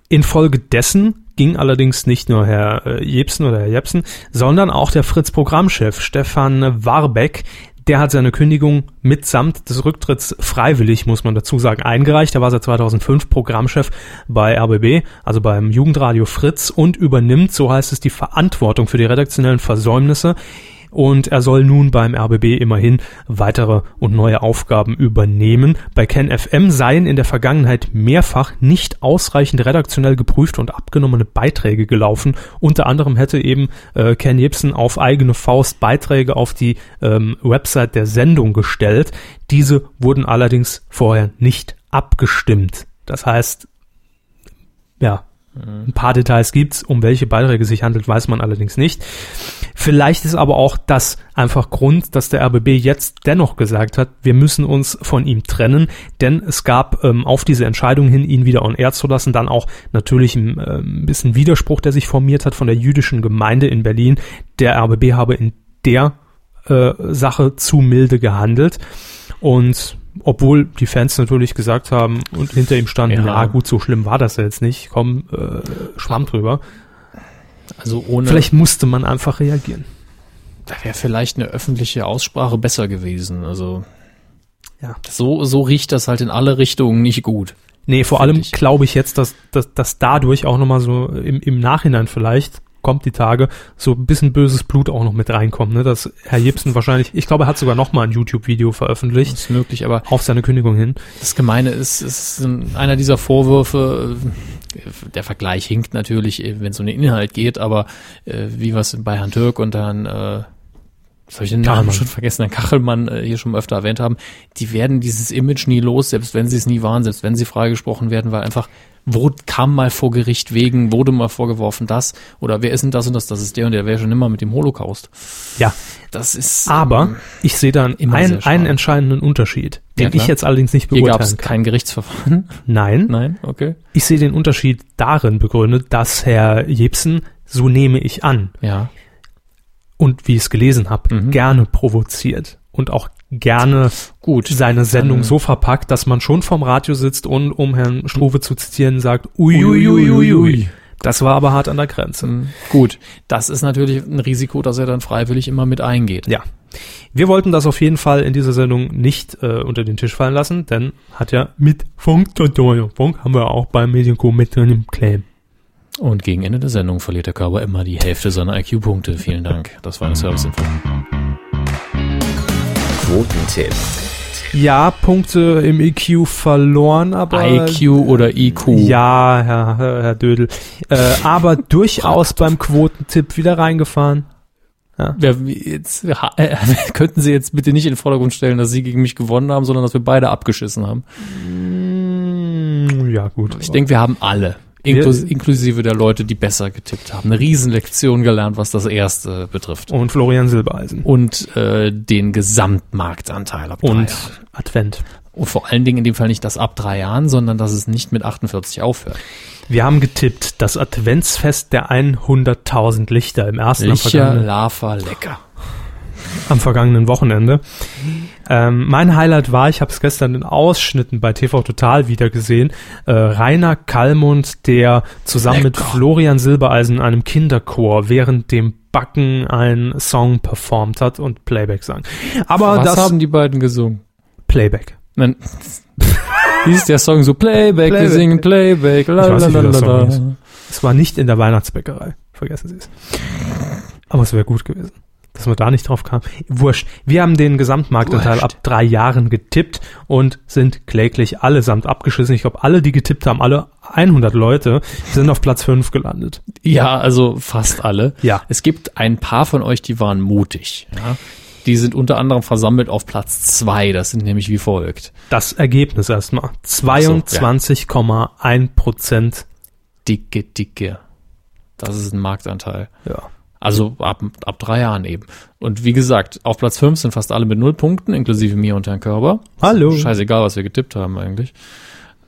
Infolgedessen ging allerdings nicht nur Herr äh, Jepsen oder Herr Jepsen, sondern auch der Fritz-Programmchef Stefan Warbeck. Der hat seine Kündigung mitsamt des Rücktritts freiwillig, muss man dazu sagen, eingereicht. Er war seit 2005 Programmchef bei RBB, also beim Jugendradio Fritz und übernimmt, so heißt es, die Verantwortung für die redaktionellen Versäumnisse und er soll nun beim RBB immerhin weitere und neue Aufgaben übernehmen. Bei Ken FM seien in der Vergangenheit mehrfach nicht ausreichend redaktionell geprüft und abgenommene Beiträge gelaufen. Unter anderem hätte eben äh, Ken Jebsen auf eigene Faust Beiträge auf die ähm, Website der Sendung gestellt. Diese wurden allerdings vorher nicht abgestimmt. Das heißt, ja, ein paar Details gibt's, um welche Beiträge sich handelt, weiß man allerdings nicht. Vielleicht ist aber auch das einfach Grund, dass der RBB jetzt dennoch gesagt hat, wir müssen uns von ihm trennen, denn es gab ähm, auf diese Entscheidung hin, ihn wieder on air zu lassen, dann auch natürlich ein ähm, bisschen Widerspruch, der sich formiert hat von der jüdischen Gemeinde in Berlin. Der RBB habe in der äh, Sache zu milde gehandelt und obwohl die Fans natürlich gesagt haben und hinter ihm standen, Ja. ja, gut, so schlimm war das ja jetzt nicht, komm, äh, schwamm drüber. Also ohne, Vielleicht musste man einfach reagieren. da wäre vielleicht eine öffentliche Aussprache besser gewesen. Also Ja. so, so riecht das halt in alle Richtungen nicht gut. Nee, vor allem glaube ich jetzt, dass, dass, dass dadurch auch nochmal so im, im Nachhinein vielleicht kommt die Tage, so ein bisschen böses Blut auch noch mit reinkommt, ne? Dass Herr Jepsen wahrscheinlich, ich glaube, er hat sogar nochmal ein YouTube-Video Das veröffentlicht, ist möglich, aber auf seine Kündigung hin. das Gemeine ist, ist ein- einer dieser Vorwürfe, der Vergleich hinkt natürlich, äh, wenn es um den Inhalt geht, aber äh, wie was bei Herrn Türk und Herrn äh, das habe ich den Namen schon vergessen, der Kachelmann äh, hier schon öfter erwähnt haben, die werden dieses Image nie los, selbst wenn sie es nie waren, selbst wenn sie freigesprochen werden, weil einfach, wo kam mal vor Gericht wegen, wurde mal vorgeworfen das, oder wer ist denn das und das, das ist der und der, wäre schon immer mit dem Holocaust. Ja, Das ist, aber ich sehe dann Immer ein, einen entscheidenden Unterschied, Ja, den klar. ich jetzt allerdings nicht hier gab beurteilen es kann. kein Gerichtsverfahren. Nein, Nein, okay. ich sehe den Unterschied darin begründet, dass Herr Jepsen, so nehme ich an, Ja. und wie ich es gelesen habe, Mhm. gerne provoziert und auch gerne Gut. seine Sendung so verpackt, dass man schon vom Radio sitzt und, um Herrn Struve zu zitieren, sagt, uiuiuiui. Uiuiui. Das war aber hart an der Grenze. Mhm. Gut. Das ist natürlich ein Risiko, dass er dann freiwillig immer mit eingeht. Ja. Wir wollten das auf jeden Fall in dieser Sendung nicht äh, unter den Tisch fallen lassen, denn hat ja mit Funk, Funk haben wir auch beim Medienco mit drin im Claim. Und gegen Ende der Sendung verliert der Körper immer die Hälfte seiner IQ-Punkte. Vielen Dank. Das war eine Service-Info. Quotentipp. Ja, Punkte im EQ verloren, aber IQ oder IQ? Ja, Herr, Herr Dödel. Äh, aber durchaus beim Quotentipp wieder reingefahren. Wer, jetzt, ha- äh, könnten Sie jetzt bitte nicht in den Vordergrund stellen, dass Sie gegen mich gewonnen haben, sondern dass wir beide abgeschissen haben. Mm, Ja, gut. Ich denke, wir haben alle, inklus inklusive der Leute, die besser getippt haben, eine Riesenlektion gelernt, was das erste betrifft. Und Florian Silbereisen. Und äh, den Gesamtmarktanteil ab drei Und. Advent. Und vor allen Dingen in dem Fall nicht das ab drei Jahren, sondern dass es nicht mit 48 aufhört. Wir haben getippt, das Adventsfest der 100.000 Lichter im ersten Licher, Lava, lecker. Am vergangenen Wochenende. Ähm, mein Highlight war, ich habe es gestern in Ausschnitten bei TV Total wieder gesehen, äh, Rainer Kallmund, der zusammen mit Lecker. Florian Silbereisen in einem Kinderchor während dem Backen einen Song performt hat und Playback sang. Aber Was das haben die beiden gesungen? Playback. Nein. Hieß der Song so Playback, wir Playback. singen Playback, weiß nicht, wie der Song lalalala. hieß. Es war nicht in der Weihnachtsbäckerei. Vergessen Sie es. Aber es wäre gut gewesen, dass man da nicht drauf kam. Wurscht. Wir haben den Gesamtmarktanteil Wurscht. ab drei Jahren getippt und sind kläglich allesamt abgeschissen. Ich glaube, alle, die getippt haben, alle 100 Leute, sind auf Platz 5 gelandet. Ja, also fast alle. Ja. Es gibt ein paar von euch, die waren mutig. Ja. Die sind unter anderem versammelt auf Platz zwei. Das sind nämlich wie folgt. Das Ergebnis erstmal. 22,1 Prozent. Dicke, dicke. Das ist ein Marktanteil. Ja. Also ab, ab drei Jahren eben. Und wie gesagt, auf Platz fünf sind fast alle mit null Punkten, inklusive mir und Herrn Körber. Hallo. Scheißegal, was wir getippt haben eigentlich.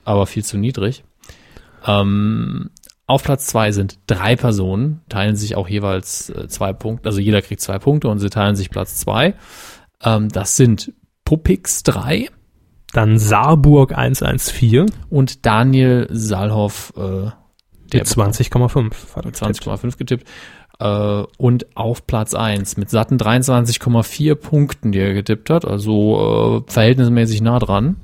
Aber viel zu niedrig. Ähm, auf Platz zwei sind drei Personen, teilen sich auch jeweils äh, zwei Punkte, also jeder kriegt zwei Punkte und sie teilen sich Platz zwei. Ähm, das sind Pupix 3 Dann Saarburg 114 und Daniel Salhoff, äh, der mit 20,5. hat er mit getippt. 20,5 getippt. Äh, und auf Platz 1 mit satten 23,4 Punkten, die er getippt hat. Also äh, verhältnismäßig nah dran.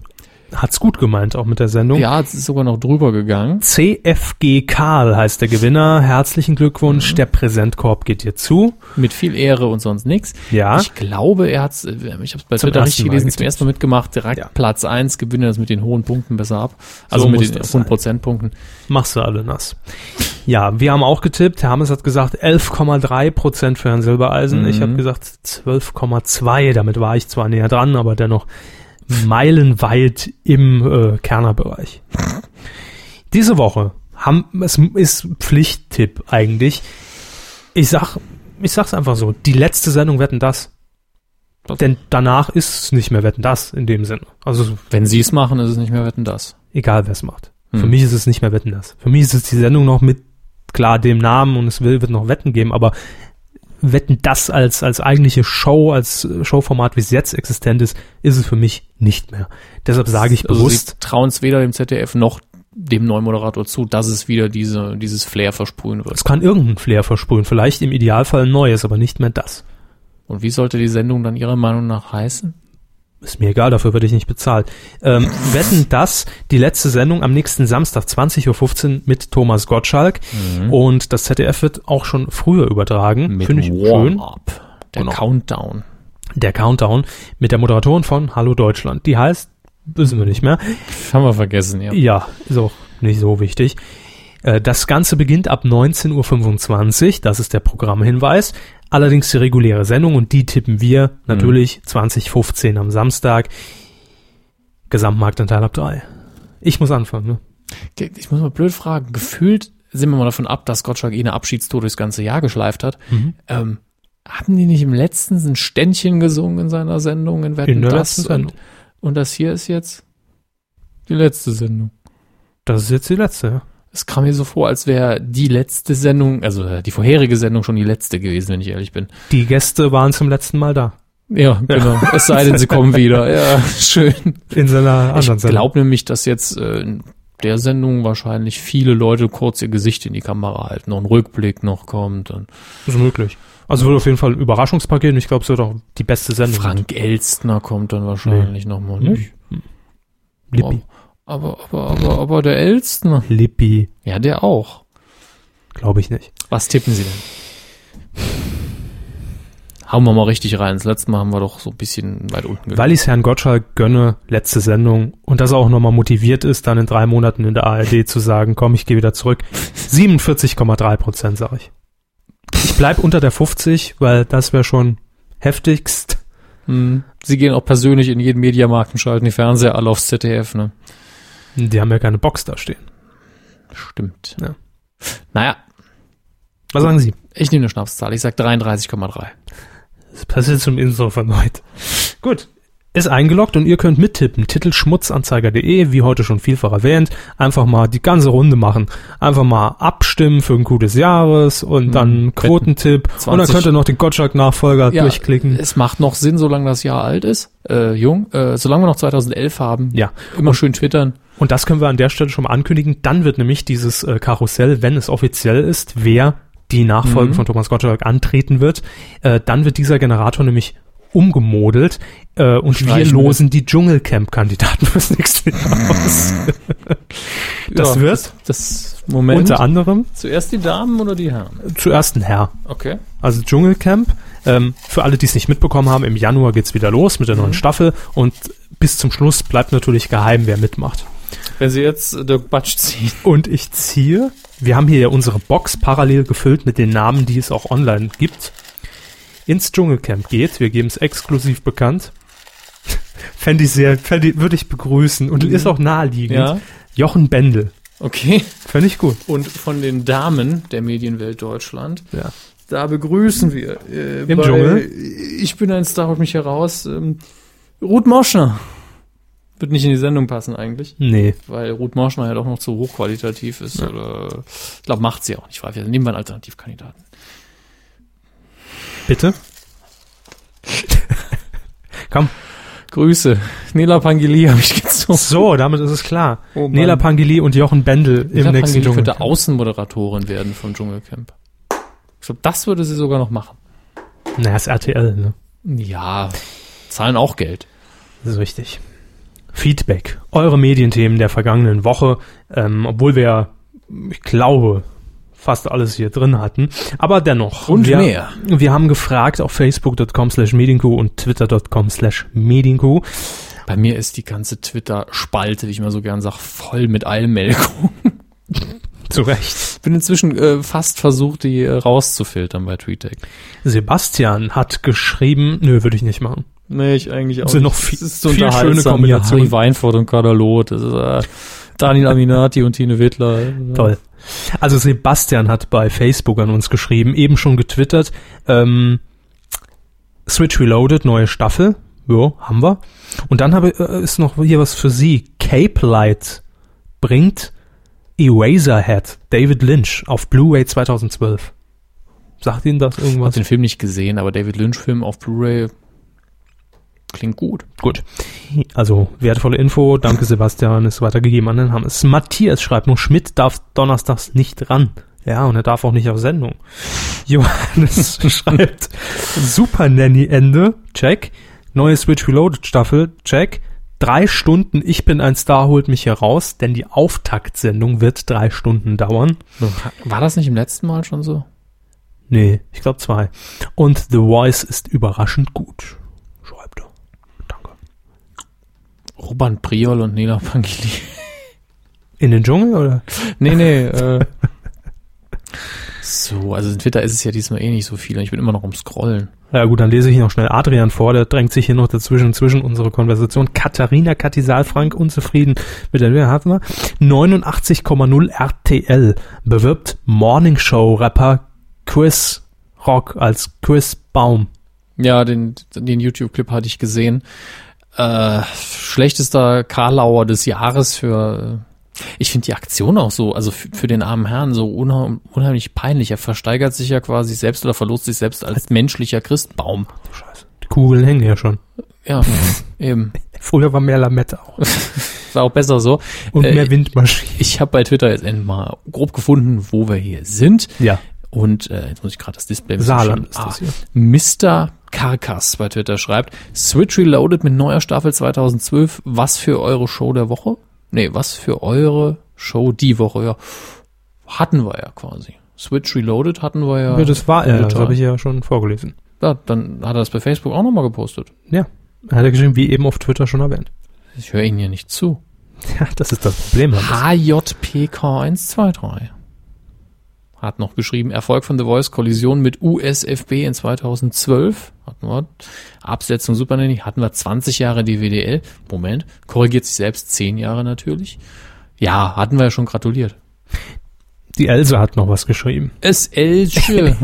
Hat's gut gemeint, auch mit der Sendung. Ja, es ist sogar noch drüber gegangen. CFG Karl heißt der Gewinner. Herzlichen Glückwunsch. Der Präsentkorb geht dir zu. Mit viel Ehre und sonst nichts. Ja. Ich glaube, er hat ich habe es bei Zum Twitter richtig gelesen, zum ersten Mal mitgemacht, direkt Ja. Platz 1, gewinne das mit den hohen Punkten besser ab. Also So mit den hohen. Prozentpunkten. Machst du alle nass. Ja, wir haben auch getippt. Hermes hat gesagt 11,3 Prozent für Herrn Silbereisen. Ich Mhm. habe gesagt 12,2. Damit war ich zwar näher dran, aber dennoch meilenweit im äh, Kernerbereich. Diese Woche haben, es ist Pflichttipp eigentlich. Ich sag, ich sag's einfach so. Die letzte Sendung wetten das. Denn danach ist es nicht mehr wetten das in dem Sinne. Also Wenn sie es machen, ist es nicht mehr wetten das. egal wer es macht. Für Hm. mich ist es nicht mehr Wetten das. Für mich ist es die Sendung noch mit klar dem Namen und es will, wird noch Wetten geben, aber Wetten das als, als eigentliche Show, als Showformat, wie es jetzt existent ist, ist es für mich nicht mehr. Deshalb sage ich also bewusst, Sie trauen es weder dem ZDF noch dem neuen Moderator zu, dass es wieder diese, dieses Flair versprühen wird. es kann irgendein Flair versprühen, vielleicht im Idealfall ein neues, aber nicht mehr das. Und wie sollte die Sendung dann Ihrer Meinung nach heißen? Ist mir egal, dafür werde ich nicht bezahlt. Ähm, wetten das, die letzte Sendung am nächsten Samstag, 20.15 Uhr mit Thomas Gottschalk. Und das ZDF wird auch schon früher übertragen. Finde ich schön. Der Genau. Countdown. der Countdown mit der Moderatorin von Hallo Deutschland. Die heißt, wissen wir nicht mehr. Haben wir vergessen, ja. Ja, ist auch nicht so wichtig. Äh, das Ganze beginnt ab 19.25 Uhr, das ist der Programmhinweis. Allerdings die reguläre Sendung und die tippen wir natürlich 2015 am Samstag. Gesamtmarktanteil ab drei. Ich muss anfangen, ne? Ich muss mal blöd fragen. Gefühlt sind wir mal davon ab, dass Gottschalk eh eine Abschiedstour durchs ganze Jahr geschleift hat. Mhm. Ähm, hatten die nicht im letzten ein Ständchen gesungen in seiner Sendung in Wetten In der das? letzten. Und, und das hier ist jetzt die letzte Sendung. Das ist jetzt die letzte, ja. Es kam mir so vor, als wäre die letzte Sendung, also äh, die vorherige Sendung schon die letzte gewesen, wenn ich ehrlich bin. Die Gäste waren zum letzten Mal da. Ja, genau. Es sei denn, sie kommen wieder. Ja, schön. In seiner Ich anderen Sendung. glaube nämlich, dass jetzt äh, in der Sendung wahrscheinlich viele Leute kurz ihr Gesicht in die Kamera halten, noch ein Rückblick noch kommt. Und ist möglich. Also wird auf jeden Fall ein Überraschungspaket und ich glaube, es wird auch die beste Sendung. Frank Elstner kommt dann wahrscheinlich noch nochmal. Nicht? Lippi. Aber, aber, aber, aber der Elstner. Lippi. Ja, der auch. Glaube ich nicht. Was tippen Sie denn? Hauen wir mal richtig rein. Das letzte Mal haben wir doch so ein bisschen weit unten gegangen. Weil ich es Herrn Gottschalk gönne, letzte Sendung, und dass er auch nochmal motiviert ist, dann in drei Monaten in der ARD zu sagen, komm, ich gehe wieder zurück. 47,3 Prozent, sage ich. Ich bleib unter der 50, weil das wäre schon heftigst. Hm. Sie gehen auch persönlich in jeden Mediamarkt und schalten die Fernseher alle aufs ZDF, ne? Die haben ja keine Box da stehen. Stimmt. Ja. Naja, Was sagen Sie? ich nehme eine Schnapszahl. Ich sag 33,3. Das passiert zum von heute. Gut. Ist eingeloggt und ihr könnt mittippen. Titel schmutzanzeiger.de, wie heute schon vielfach erwähnt. Einfach mal die ganze Runde machen. Einfach mal abstimmen für ein gutes Jahres und Hm, dann Quotentipp. Und dann 20 könnt ihr noch den Gottschalk-Nachfolger durchklicken. Es macht noch Sinn, solange das Jahr alt ist, äh, jung, äh, solange wir noch 2011 haben. Ja. Immer schön twittern. Und das können wir an der Stelle schon mal ankündigen. Dann wird nämlich dieses äh, Karussell, wenn es offiziell ist, wer die Nachfolge Mhm. von Thomas Gottschalk antreten wird, äh, dann wird dieser Generator nämlich umgemodelt äh, und wir Streichen wir. losen die Dschungelcamp-Kandidaten fürs nächste Jahr aus. Das Ja, wird Das, das Moment. unter anderem Zuerst die Damen oder die Herren? zuerst ein Herr. Okay. Also Dschungelcamp. Ähm, für alle, die es nicht mitbekommen haben, im Januar geht's wieder los mit der Mhm. neuen Staffel und bis zum Schluss bleibt natürlich geheim, wer mitmacht. Wenn Sie jetzt äh, Dirk Batsch ziehen. Und ich ziehe, wir haben hier ja unsere Box parallel gefüllt mit den Namen, die es auch online gibt, ins Dschungelcamp geht. Wir geben es exklusiv bekannt. Fände ich sehr, fände ich, würde ich begrüßen und ist auch naheliegend. Ja. Jochen Bendel. Okay. Fände ich gut. Und von den Damen der Medienwelt Deutschland, Ja. da begrüßen wir äh, Im Dschungel? Ich bin ein Star, holt mich heraus. Ähm, Ruth Moschner. Wird nicht in die Sendung passen eigentlich, Nee. weil Ruth Moschner ja doch noch zu hochqualitativ ist. Oder ich glaube, macht sie auch nicht. Frei. Nehmen wir einen Alternativkandidaten. Bitte? Komm. Grüße. Nela Pangili habe ich gezogen. So, damit ist es klar. Oh. Nela Pangili und Jochen Bendel im Nela nächsten Pangili könnte Dschungelcamp. Außenmoderatorin werden vom Dschungelcamp. Ich glaube, das würde sie sogar noch machen. Naja, ist RTL, ne? Ja, zahlen auch Geld. Das ist richtig. Feedback. Eure Medienthemen der vergangenen Woche, ähm, obwohl wir, ja, ich glaube, fast alles hier drin hatten. Aber dennoch. Und wir, mehr. Wir haben gefragt auf facebook.com slash medienku und twitter.com slash medienku. Bei mir ist die ganze Twitter-Spalte, wie ich mal so gern sag, voll mit Eilmeldungen. Zu Recht. Bin inzwischen äh, fast versucht, die äh, rauszufiltern bei TweetDeck. Sebastian hat geschrieben, nö, würde ich nicht machen. Nee, ich eigentlich auch Sind nicht. noch viel- Es ist so viel schöne. Hier Harry Weinfurt und Kadalot. Das ist, äh, Daniel Aminati und Tine Wittler. Toll. Also Sebastian hat bei Facebook an uns geschrieben, eben schon getwittert, ähm, Switch Reloaded, neue Staffel. Jo, haben wir. Und dann habe, äh, ist noch hier was für Sie. Cape Light bringt Eraserhead, David Lynch, auf Blu-ray 2012. Sagt Ihnen das Ich habe irgendwas? den Film nicht gesehen, aber David Lynch-Film auf Blu-ray klingt gut. Gut. Also wertvolle Info. Danke Sebastian, ist weitergegeben an den Hammes. Matthias schreibt nur, Schmidt darf donnerstags nicht ran. Ja, und er darf auch nicht auf Sendung. Johannes schreibt, Super Nanny Ende, check. Neue Switch Reloaded Staffel, check. Drei Stunden Ich bin ein Star holt mich hier raus, denn die Auftaktsendung wird drei Stunden dauern. War das nicht im letzten Mal schon so? Nee, ich glaube zwei. Und The Voice ist überraschend gut, schreibt er. Danke. Robert Priol und Nela Pangili. In den Dschungel oder? nee, nee, äh, so. Also Twitter ist es ja diesmal eh nicht so viel. und Ich bin immer noch am Scrollen. Ja gut, dann lese ich noch schnell Adrian vor, der drängt sich hier noch dazwischen, zwischen unsere Konversation. Katharina Katisalfrank, unzufrieden mit der Höhe hatten wir. 89,0 RTL bewirbt Morning Show Rapper Chris Rock als Chris Baum. Ja, den, den YouTube-Clip hatte ich gesehen. Äh, schlechtester Karlauer des Jahres für. äh, Ich finde die Aktion auch so, also für, für den armen Herrn so unheim, unheimlich peinlich. Er versteigert sich ja quasi selbst oder verlost sich selbst als menschlicher Christbaum. Scheiße. Die Kugeln hängen ja schon. Ja, eben. Früher war mehr Lamette auch. War auch besser so. Und Äh, mehr Windmaschinen. Ich habe bei Twitter jetzt endlich mal grob gefunden, wo wir hier sind. Ja. Und äh, jetzt muss ich gerade das Display Saarland ist das hier. Mr. Karkas bei Twitter schreibt, Switch Reloaded mit neuer Staffel 2012, was für eure Show der Woche? Nee, was für eure Show die Woche, ja. Hatten wir ja quasi. Switch Reloaded hatten wir ja. Ja, das war er, das habe ich ja schon vorgelesen. Ja, dann hat er das bei Facebook auch nochmal gepostet. Ja. Hat er geschrieben, wie eben auf Twitter schon erwähnt. Ich höre Ihnen hier nicht zu. Ja, das ist das Problem. Hannes. HJPK123 hat noch geschrieben, Erfolg von The Voice, Kollision mit USFB in 2012, hatten wir, Absetzung Super Nanny, hatten wir 20 Jahre DWDL, Moment, korrigiert sich selbst, 10 Jahre natürlich. Ja, hatten wir ja schon gratuliert. Die Else hat noch was geschrieben. Es Elche.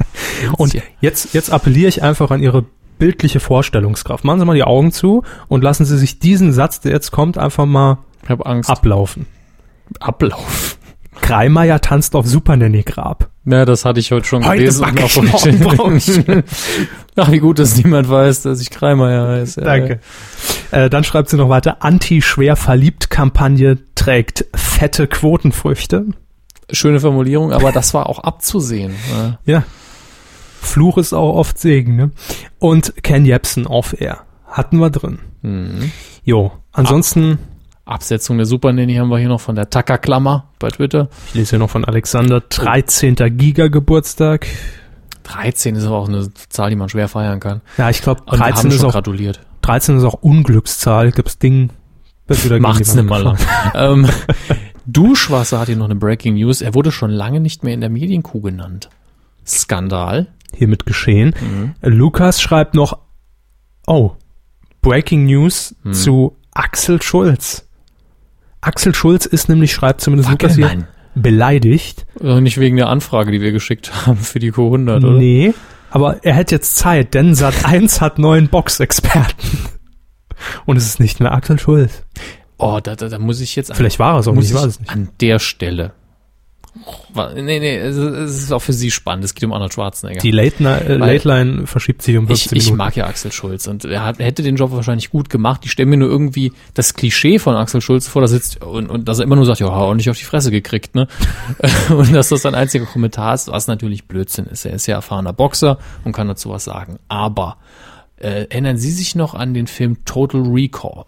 Und jetzt, jetzt appelliere ich einfach an Ihre bildliche Vorstellungskraft. Machen Sie mal die Augen zu und lassen Sie sich diesen Satz, der jetzt kommt, einfach mal Angst. ablaufen. Kreimeier tanzt auf Super Nanny Grab. Ja, das hatte ich heute schon Heute gelesen. und auch vorgestellt. Ach, wie gut, dass niemand weiß, dass ich Kreimeier heiße. Danke. Äh, dann schreibt sie noch weiter, Anti-Schwer-Verliebt-Kampagne trägt fette Quotenfrüchte. Schöne Formulierung, aber das war auch abzusehen. ne? Ja. Fluch ist auch oft Segen, ne? Und Ken Jebsen auf Air. Hatten wir drin. Mhm. Jo. Ansonsten, Absetzung der Super Nanny haben wir hier noch von der Tacker-Klammer bei Twitter. ich lese hier noch von Alexander, 13. Giga-Geburtstag. 13 ist aber auch eine Zahl, die man schwer feiern kann. Ja, ich glaube, Und wir 13 haben ist auch, gratuliert. 13 ist auch Unglückszahl. Das Ding Macht's nicht mal ähm, Duschwasser hat hier noch eine Breaking News. Er wurde schon lange nicht mehr in der Medienkuh genannt. Skandal. Hiermit geschehen. Mhm. Lukas schreibt noch, oh, Breaking News Mhm. zu Axel Schulz. Axel Schulz ist nämlich, schreibt zumindest Lukas hier, beleidigt. Also nicht wegen der Anfrage, die wir geschickt haben für die Q100, oder? Nee, aber er hätte jetzt Zeit, denn Sat 1 hat neuen Boxexperten. Und es ist nicht mehr Axel Schulz. Oh, da, da, da muss ich jetzt Vielleicht war es auch muss nicht, ich weiß es nicht. an der Stelle. Nee, nee, es ist- auch für Sie spannend. Es geht um Arnold Schwarzenegger. Die Late, äh, Late Line verschiebt sich um ich, 15 ich Minuten. mag ja Axel Schulz und er, hat, er hätte den Job wahrscheinlich gut gemacht. Ich stelle mir nur irgendwie das Klischee von Axel Schulz vor, da sitzt und, und dass er immer nur sagt, ja, auch nicht auf die Fresse gekriegt, ne? und dass das sein einziger Kommentar ist, was natürlich Blödsinn ist. Er ist ja erfahrener Boxer und kann dazu was sagen. Aber äh, erinnern Sie sich noch an den Film Total Recall?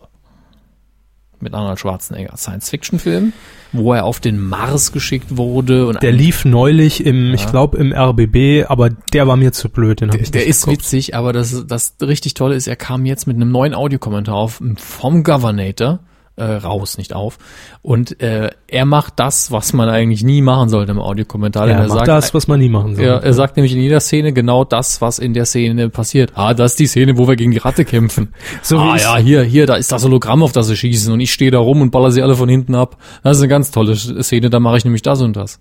Mit Arnold Schwarzenegger, Science-Fiction-Film, wo er auf den Mars geschickt wurde und Der lief neulich im, ich glaube im RBB, aber der war mir zu blöd, den hab ich Der ist geguckt. witzig, aber das, das richtig Tolle ist, er kam jetzt mit einem neuen Audiokommentar auf vom Governator äh, raus, nicht auf. Und äh, er macht das, was man eigentlich nie machen sollte im Audiokommentar. Ja, er macht das, was man nie machen soll. ja, er sagt nämlich in jeder Szene genau das, was in der Szene passiert. Ah, das ist die Szene, wo wir gegen die Ratte kämpfen. So ah ja, hier, hier, da ist das Hologramm, auf das sie schießen und ich stehe da rum und baller sie alle von hinten ab. Das ist eine ganz tolle Szene, da mache ich nämlich das und das.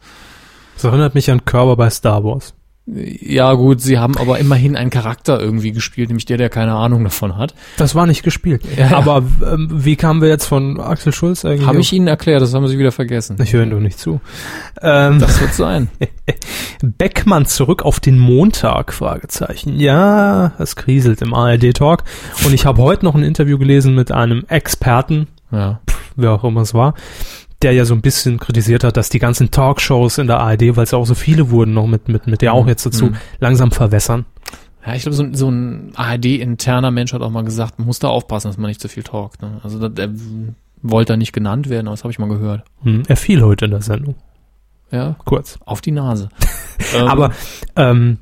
Das erinnert mich an Körper bei Star Wars. Ja gut, sie haben aber immerhin einen Charakter irgendwie gespielt, nämlich der, der keine Ahnung davon hat. Das war nicht gespielt. Ja, ja. Aber ähm, wie kamen wir jetzt von Axel Schulz eigentlich? Habe ich Ihnen erklärt, das haben Sie wieder vergessen. Ich höre doch nicht zu. Ähm, Das wird sein. Beckmann zurück auf den Montag? Fragezeichen. Ja, es kriselt im ARD-Talk. Und ich habe heute noch ein Interview gelesen mit einem Experten, Ja. wer auch immer es war, der ja so ein bisschen kritisiert hat, dass die ganzen Talkshows in der ARD, weil es ja auch so viele wurden, noch mit, mit, mit der auch jetzt dazu, Mhm. langsam verwässern. Ja, ich glaube, so, ein- so ein ARD-interner Mensch hat auch mal gesagt, man muss da aufpassen, dass man nicht zu viel talkt. Ne? Also da- der wollte da nicht genannt werden, aber das habe ich mal gehört. Hm, er fiel heute in der Sendung. Ja, Kurz. auf die Nase. Ähm, Aber ähm,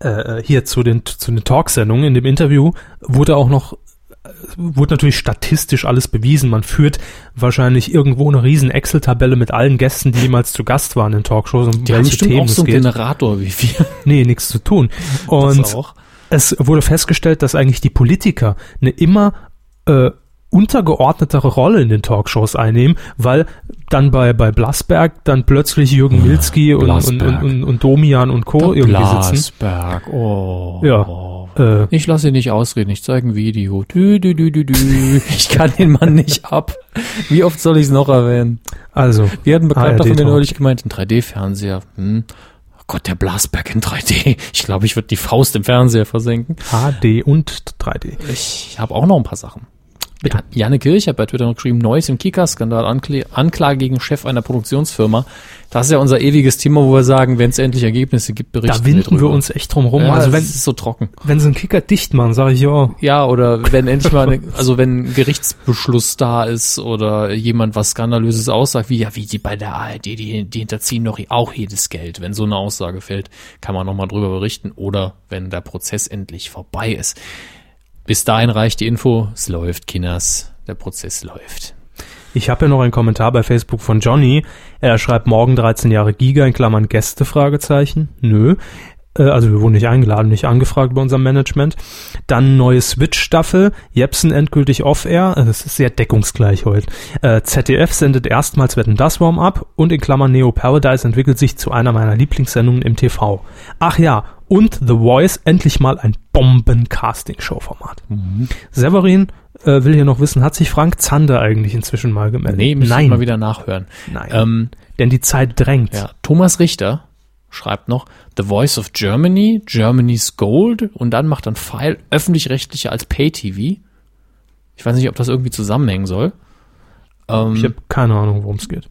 äh, hier zu den zu den Talksendungen in dem Interview wurde auch noch wurde natürlich statistisch alles bewiesen. Man führt wahrscheinlich irgendwo eine riesen Excel-Tabelle mit allen Gästen, die jemals zu Gast waren in Talkshows und Die haben welche bestimmt Themen auch so es einen geht. Generator wie wir. Nee, nichts zu tun. Und es wurde festgestellt, dass eigentlich die Politiker eine immer äh, untergeordnetere Rolle in den Talkshows einnehmen, weil dann bei, bei Blasberg dann plötzlich Jürgen Milzki und, und, und, Blasberg. und, und Domian und Co. irgendwie sitzen. Blasberg, oh. Ja. Äh, Ich lasse ihn nicht ausreden, ich zeige ein Video. Dü, dü, dü, dü, dü. Ich kann den Mann nicht ab. Wie oft soll ich es noch erwähnen? also, Wir hatten Bekannter von -Talk. neulich gemeint, ein 3D-Fernseher. Hm. Oh Gott, der Blasberg in 3D. Ich glaube, ich würde die Faust im Fernseher versenken. HD und 3D. Ich habe auch noch ein paar Sachen. Ja, Janne Kirch hat bei Twitter noch geschrieben, Neues im Kika-Skandal, Ankl Anklage gegen Chef einer Produktionsfirma. Das ist ja unser ewiges Thema, wo wir sagen, wenn es endlich Ergebnisse gibt, berichten Da winden wir drüber. uns echt drum rum. Ja, also wenn, es ist so trocken. wenn sie einen Kicker dicht machen, sage ich ja, Ja, oder wenn endlich mal, eine, also wenn ein Gerichtsbeschluss da ist oder jemand was Skandalöses aussagt, wie ja, wie die bei der ARD, die, die hinterziehen doch auch jedes Geld. Wenn so eine Aussage fällt, kann man nochmal drüber berichten oder wenn der Prozess endlich vorbei ist. Bis dahin reicht die Info, es läuft, Kinders, der Prozess läuft. Ich habe ja noch einen Kommentar bei Facebook von Johnny. Er schreibt morgen 13 Jahre Giga in Klammern Gäste Fragezeichen. Nö. Äh, Also wir wurden nicht eingeladen, nicht angefragt bei unserem Management. Dann neue Switch-Staffel, Jepsen endgültig off-air, Äh, das ist sehr deckungsgleich heute. Äh, ZDF sendet erstmals Wetten das Warm ab und in Klammern Neo Paradise entwickelt sich zu einer meiner Lieblingssendungen im TV. Ach ja, und The Voice endlich mal ein Bomben-Casting-Show-Format. Severin äh, will hier noch wissen, hat sich Frank Zander eigentlich inzwischen mal gemeldet? Nee, müssen wir Nein, mal wieder nachhören. nein. Ähm, denn die Zeit drängt. Ja, Thomas Richter schreibt noch The Voice of Germany, Germany's Gold und dann macht ein Pfeil öffentlich-rechtliche als Pay-TV. Ich weiß nicht, ob das irgendwie zusammenhängen soll. Ähm, Ich habe keine Ahnung, worum es geht.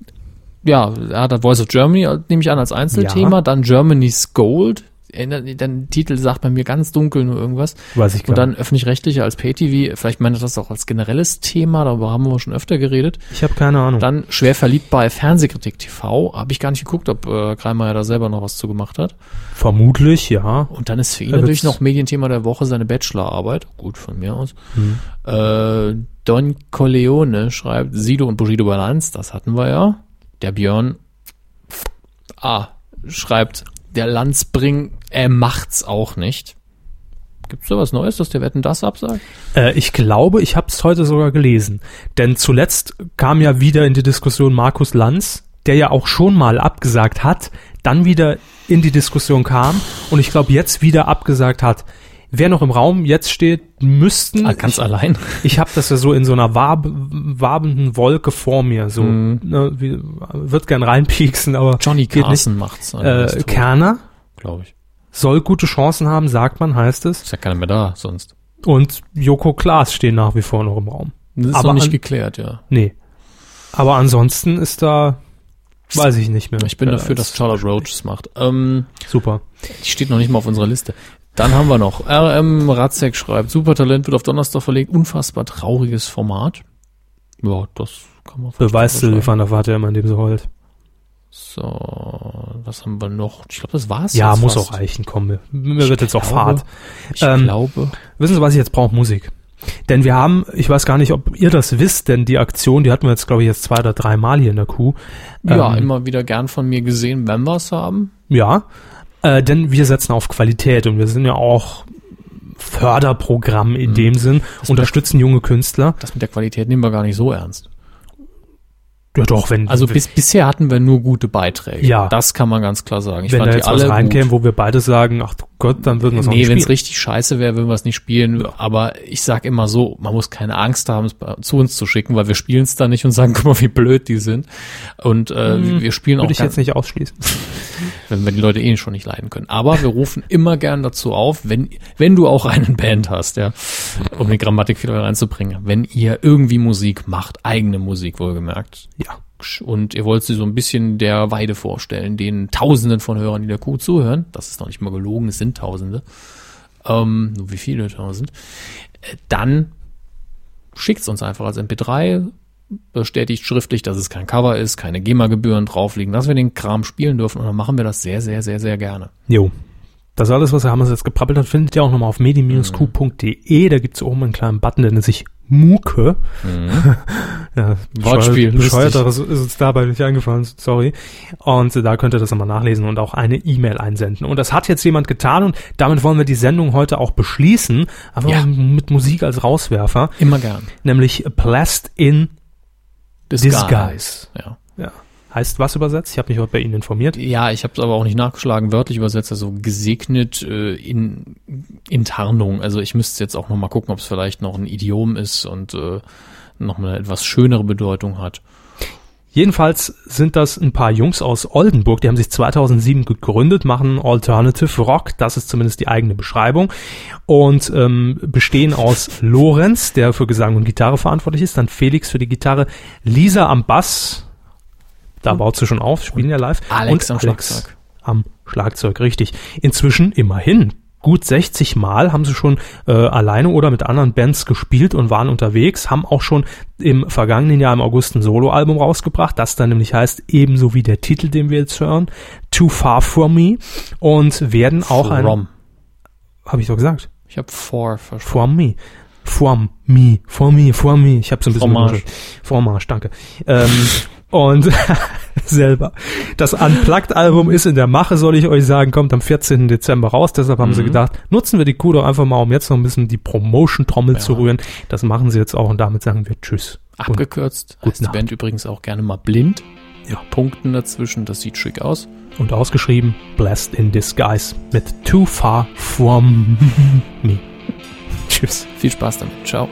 ja, er hat Voice of Germany, äh, nehme ich an, als Einzelthema. Ja. Dann Germany's Gold. Ändert- Dann Titel sagt bei mir ganz dunkel nur irgendwas. Weiß ich gar Und dann öffentlich-rechtliche als Pay-TV. Vielleicht meint er das auch als generelles Thema, darüber haben wir schon öfter geredet. Ich habe keine Ahnung. Dann schwer verliebt bei Fernsehkritik TV. Habe ich gar nicht geguckt, ob äh, Kreimeier da selber noch was zu gemacht hat. Vermutlich, ja. Und dann ist für ihn natürlich noch Medienthema der Woche seine Bachelorarbeit. Gut, von mir aus. Hm. Äh, Don Corleone schreibt, Sido und Bushido Balance, das hatten wir ja. Der Björn ah, schreibt, der Landsbring, er macht's auch nicht. Gibt's da was Neues, dass der Wetten das absagt? Äh, ich glaube, ich habe es heute sogar gelesen. Denn zuletzt kam ja wieder in die Diskussion Markus Lanz, der ja auch schon mal abgesagt hat, dann wieder in die Diskussion kam und ich glaube jetzt wieder abgesagt hat. Wer noch im Raum jetzt steht, müssten. Ah, ganz ich, allein. Ich habe das ja so in so einer wab wabenden Wolke vor mir. So ne, wie, wird gern reinpieksen, aber. Johnny Carson macht's. nicht. Äh, Kerner glaube ich. soll gute Chancen haben, sagt man, heißt es. Ist ja keiner mehr da sonst. Und Joko Klaas stehen nach wie vor noch im Raum. Das ist Aber noch nicht an- geklärt, ja. Nee. Aber ansonsten ist da, weiß ich nicht mehr. Ich bin dafür, dass Charlotte Roach es macht. Ähm, Super. Die steht noch nicht mal auf unserer Liste. Dann haben wir noch RM Ratzek schreibt, Supertalent wird auf Donnerstag verlegt, unfassbar trauriges Format. Ja, das kann man vielleicht Beweist unterschreiben. du, Van der ja immer, indem sie heult. So, was haben wir noch? Ich glaube, das war's. Ja, muss fast. auch reichen, komm. Mir wird jetzt auch Fahrt. Ich Ähm, glaube. Wissen Sie, was ich jetzt brauche? Musik. Denn wir haben, ich weiß gar nicht, ob ihr das wisst, denn die Aktion, die hatten wir jetzt, glaube ich, jetzt zwei oder drei Mal hier in der Kuh. Ja, Ähm, immer wieder gern von mir gesehen, wenn wir's haben. Ja, äh, denn wir setzen auf Qualität und wir sind ja auch Förderprogramm in dem Sinn, unterstützen junge Künstler. Das mit der Qualität nehmen wir gar nicht so ernst. Ja doch, wenn, Also bis, bisher hatten wir nur gute Beiträge. Ja. Das kann man ganz klar sagen. Ich wenn da jetzt was reinkäme, wo wir beide sagen, ach du Gott, dann würden wir es auch Nee, nicht wenn es spielen. richtig scheiße wäre, würden wir es nicht spielen. Aber ich sag immer so, man muss keine Angst haben, es zu uns zu schicken, weil wir spielen es dann nicht und sagen, guck mal, wie blöd die sind. Und äh, wir spielen auch, Würde ich jetzt nicht ausschließen. wenn wir die Leute eh schon nicht leiden können. Aber wir rufen immer gern dazu auf, wenn, wenn du auch einen Band hast, ja, um den Grammatikfehler reinzubringen, wenn ihr irgendwie Musik macht, eigene Musik wohlgemerkt, Ja. Und ihr wollt sie so ein bisschen der Weide vorstellen, den Tausenden von Hörern, die der Kuh zuhören. Das ist noch nicht mal gelogen, es sind Tausende. Ähm, nur wie viele Tausend? Äh, Dann schickt's uns einfach als MP3, bestätigt schriftlich, dass es kein Cover ist, keine GEMA-Gebühren drauf liegen, dass wir den Kram spielen dürfen und dann machen wir das sehr, sehr, sehr, sehr gerne. Jo. Das alles, was wir haben uns jetzt geprabbelt hat, findet ihr auch nochmal auf medi-q.de. Da gibt's oben einen kleinen Button, der nennt sich Muke. ja, Wortspiel, Bescheuerteres ist uns dabei nicht eingefallen, sorry. Und da könnt ihr das nochmal nachlesen und auch eine E-Mail einsenden. Und das hat jetzt jemand getan und damit wollen wir die Sendung heute auch beschließen. Einfach Ja. mit Musik als Rauswerfer. Immer gern. Nämlich Blessed in Disguise. Ja. Ja. Heißt was übersetzt? Ich habe mich heute bei Ihnen informiert. Ja, ich habe es aber auch nicht nachgeschlagen, wörtlich übersetzt, also gesegnet äh, in, in Tarnung. Also ich müsste jetzt auch noch mal gucken, ob es vielleicht noch ein Idiom ist und äh, noch mal eine etwas schönere Bedeutung hat. Jedenfalls sind das ein paar Jungs aus Oldenburg, die haben sich 2007 gegründet, machen Alternative Rock, das ist zumindest die eigene Beschreibung, und ähm, bestehen aus Lorenz, der für Gesang und Gitarre verantwortlich ist, dann Felix für die Gitarre, Lisa am Bass, da baut sie schon auf, spielen ja live, Alex und am Schlagzeug. am Schlagzeug, richtig. Inzwischen immerhin. Gut 60 Mal haben sie schon äh, alleine oder mit anderen Bands gespielt und waren unterwegs, haben auch schon im vergangenen Jahr im August ein Soloalbum rausgebracht, das dann nämlich heißt, ebenso wie der Titel, den wir jetzt hören, Too Far From Me und werden auch ein... From. Habe ich doch gesagt. Ich habe for versprochen. From Me. From Me. For Me. For Me. Ich habe so ein bisschen... Fromage. Fromage, danke. Ähm, und selber. Das Unplugged-Album ist in der Mache, soll ich euch sagen, kommt am 14. Dezember raus. Deshalb haben Mhm. sie gedacht, nutzen wir die Kuh doch einfach mal, um jetzt noch ein bisschen die Promotion-Trommel zu rühren. Das machen sie jetzt auch und damit sagen wir Tschüss. Abgekürzt heißt die. Band übrigens auch gerne mal blind. Ja. Punkten dazwischen, das sieht schick aus. Und, und ausgeschrieben, Blessed in Disguise mit Too Far From Me. Tschüss. Viel Spaß damit. Ciao.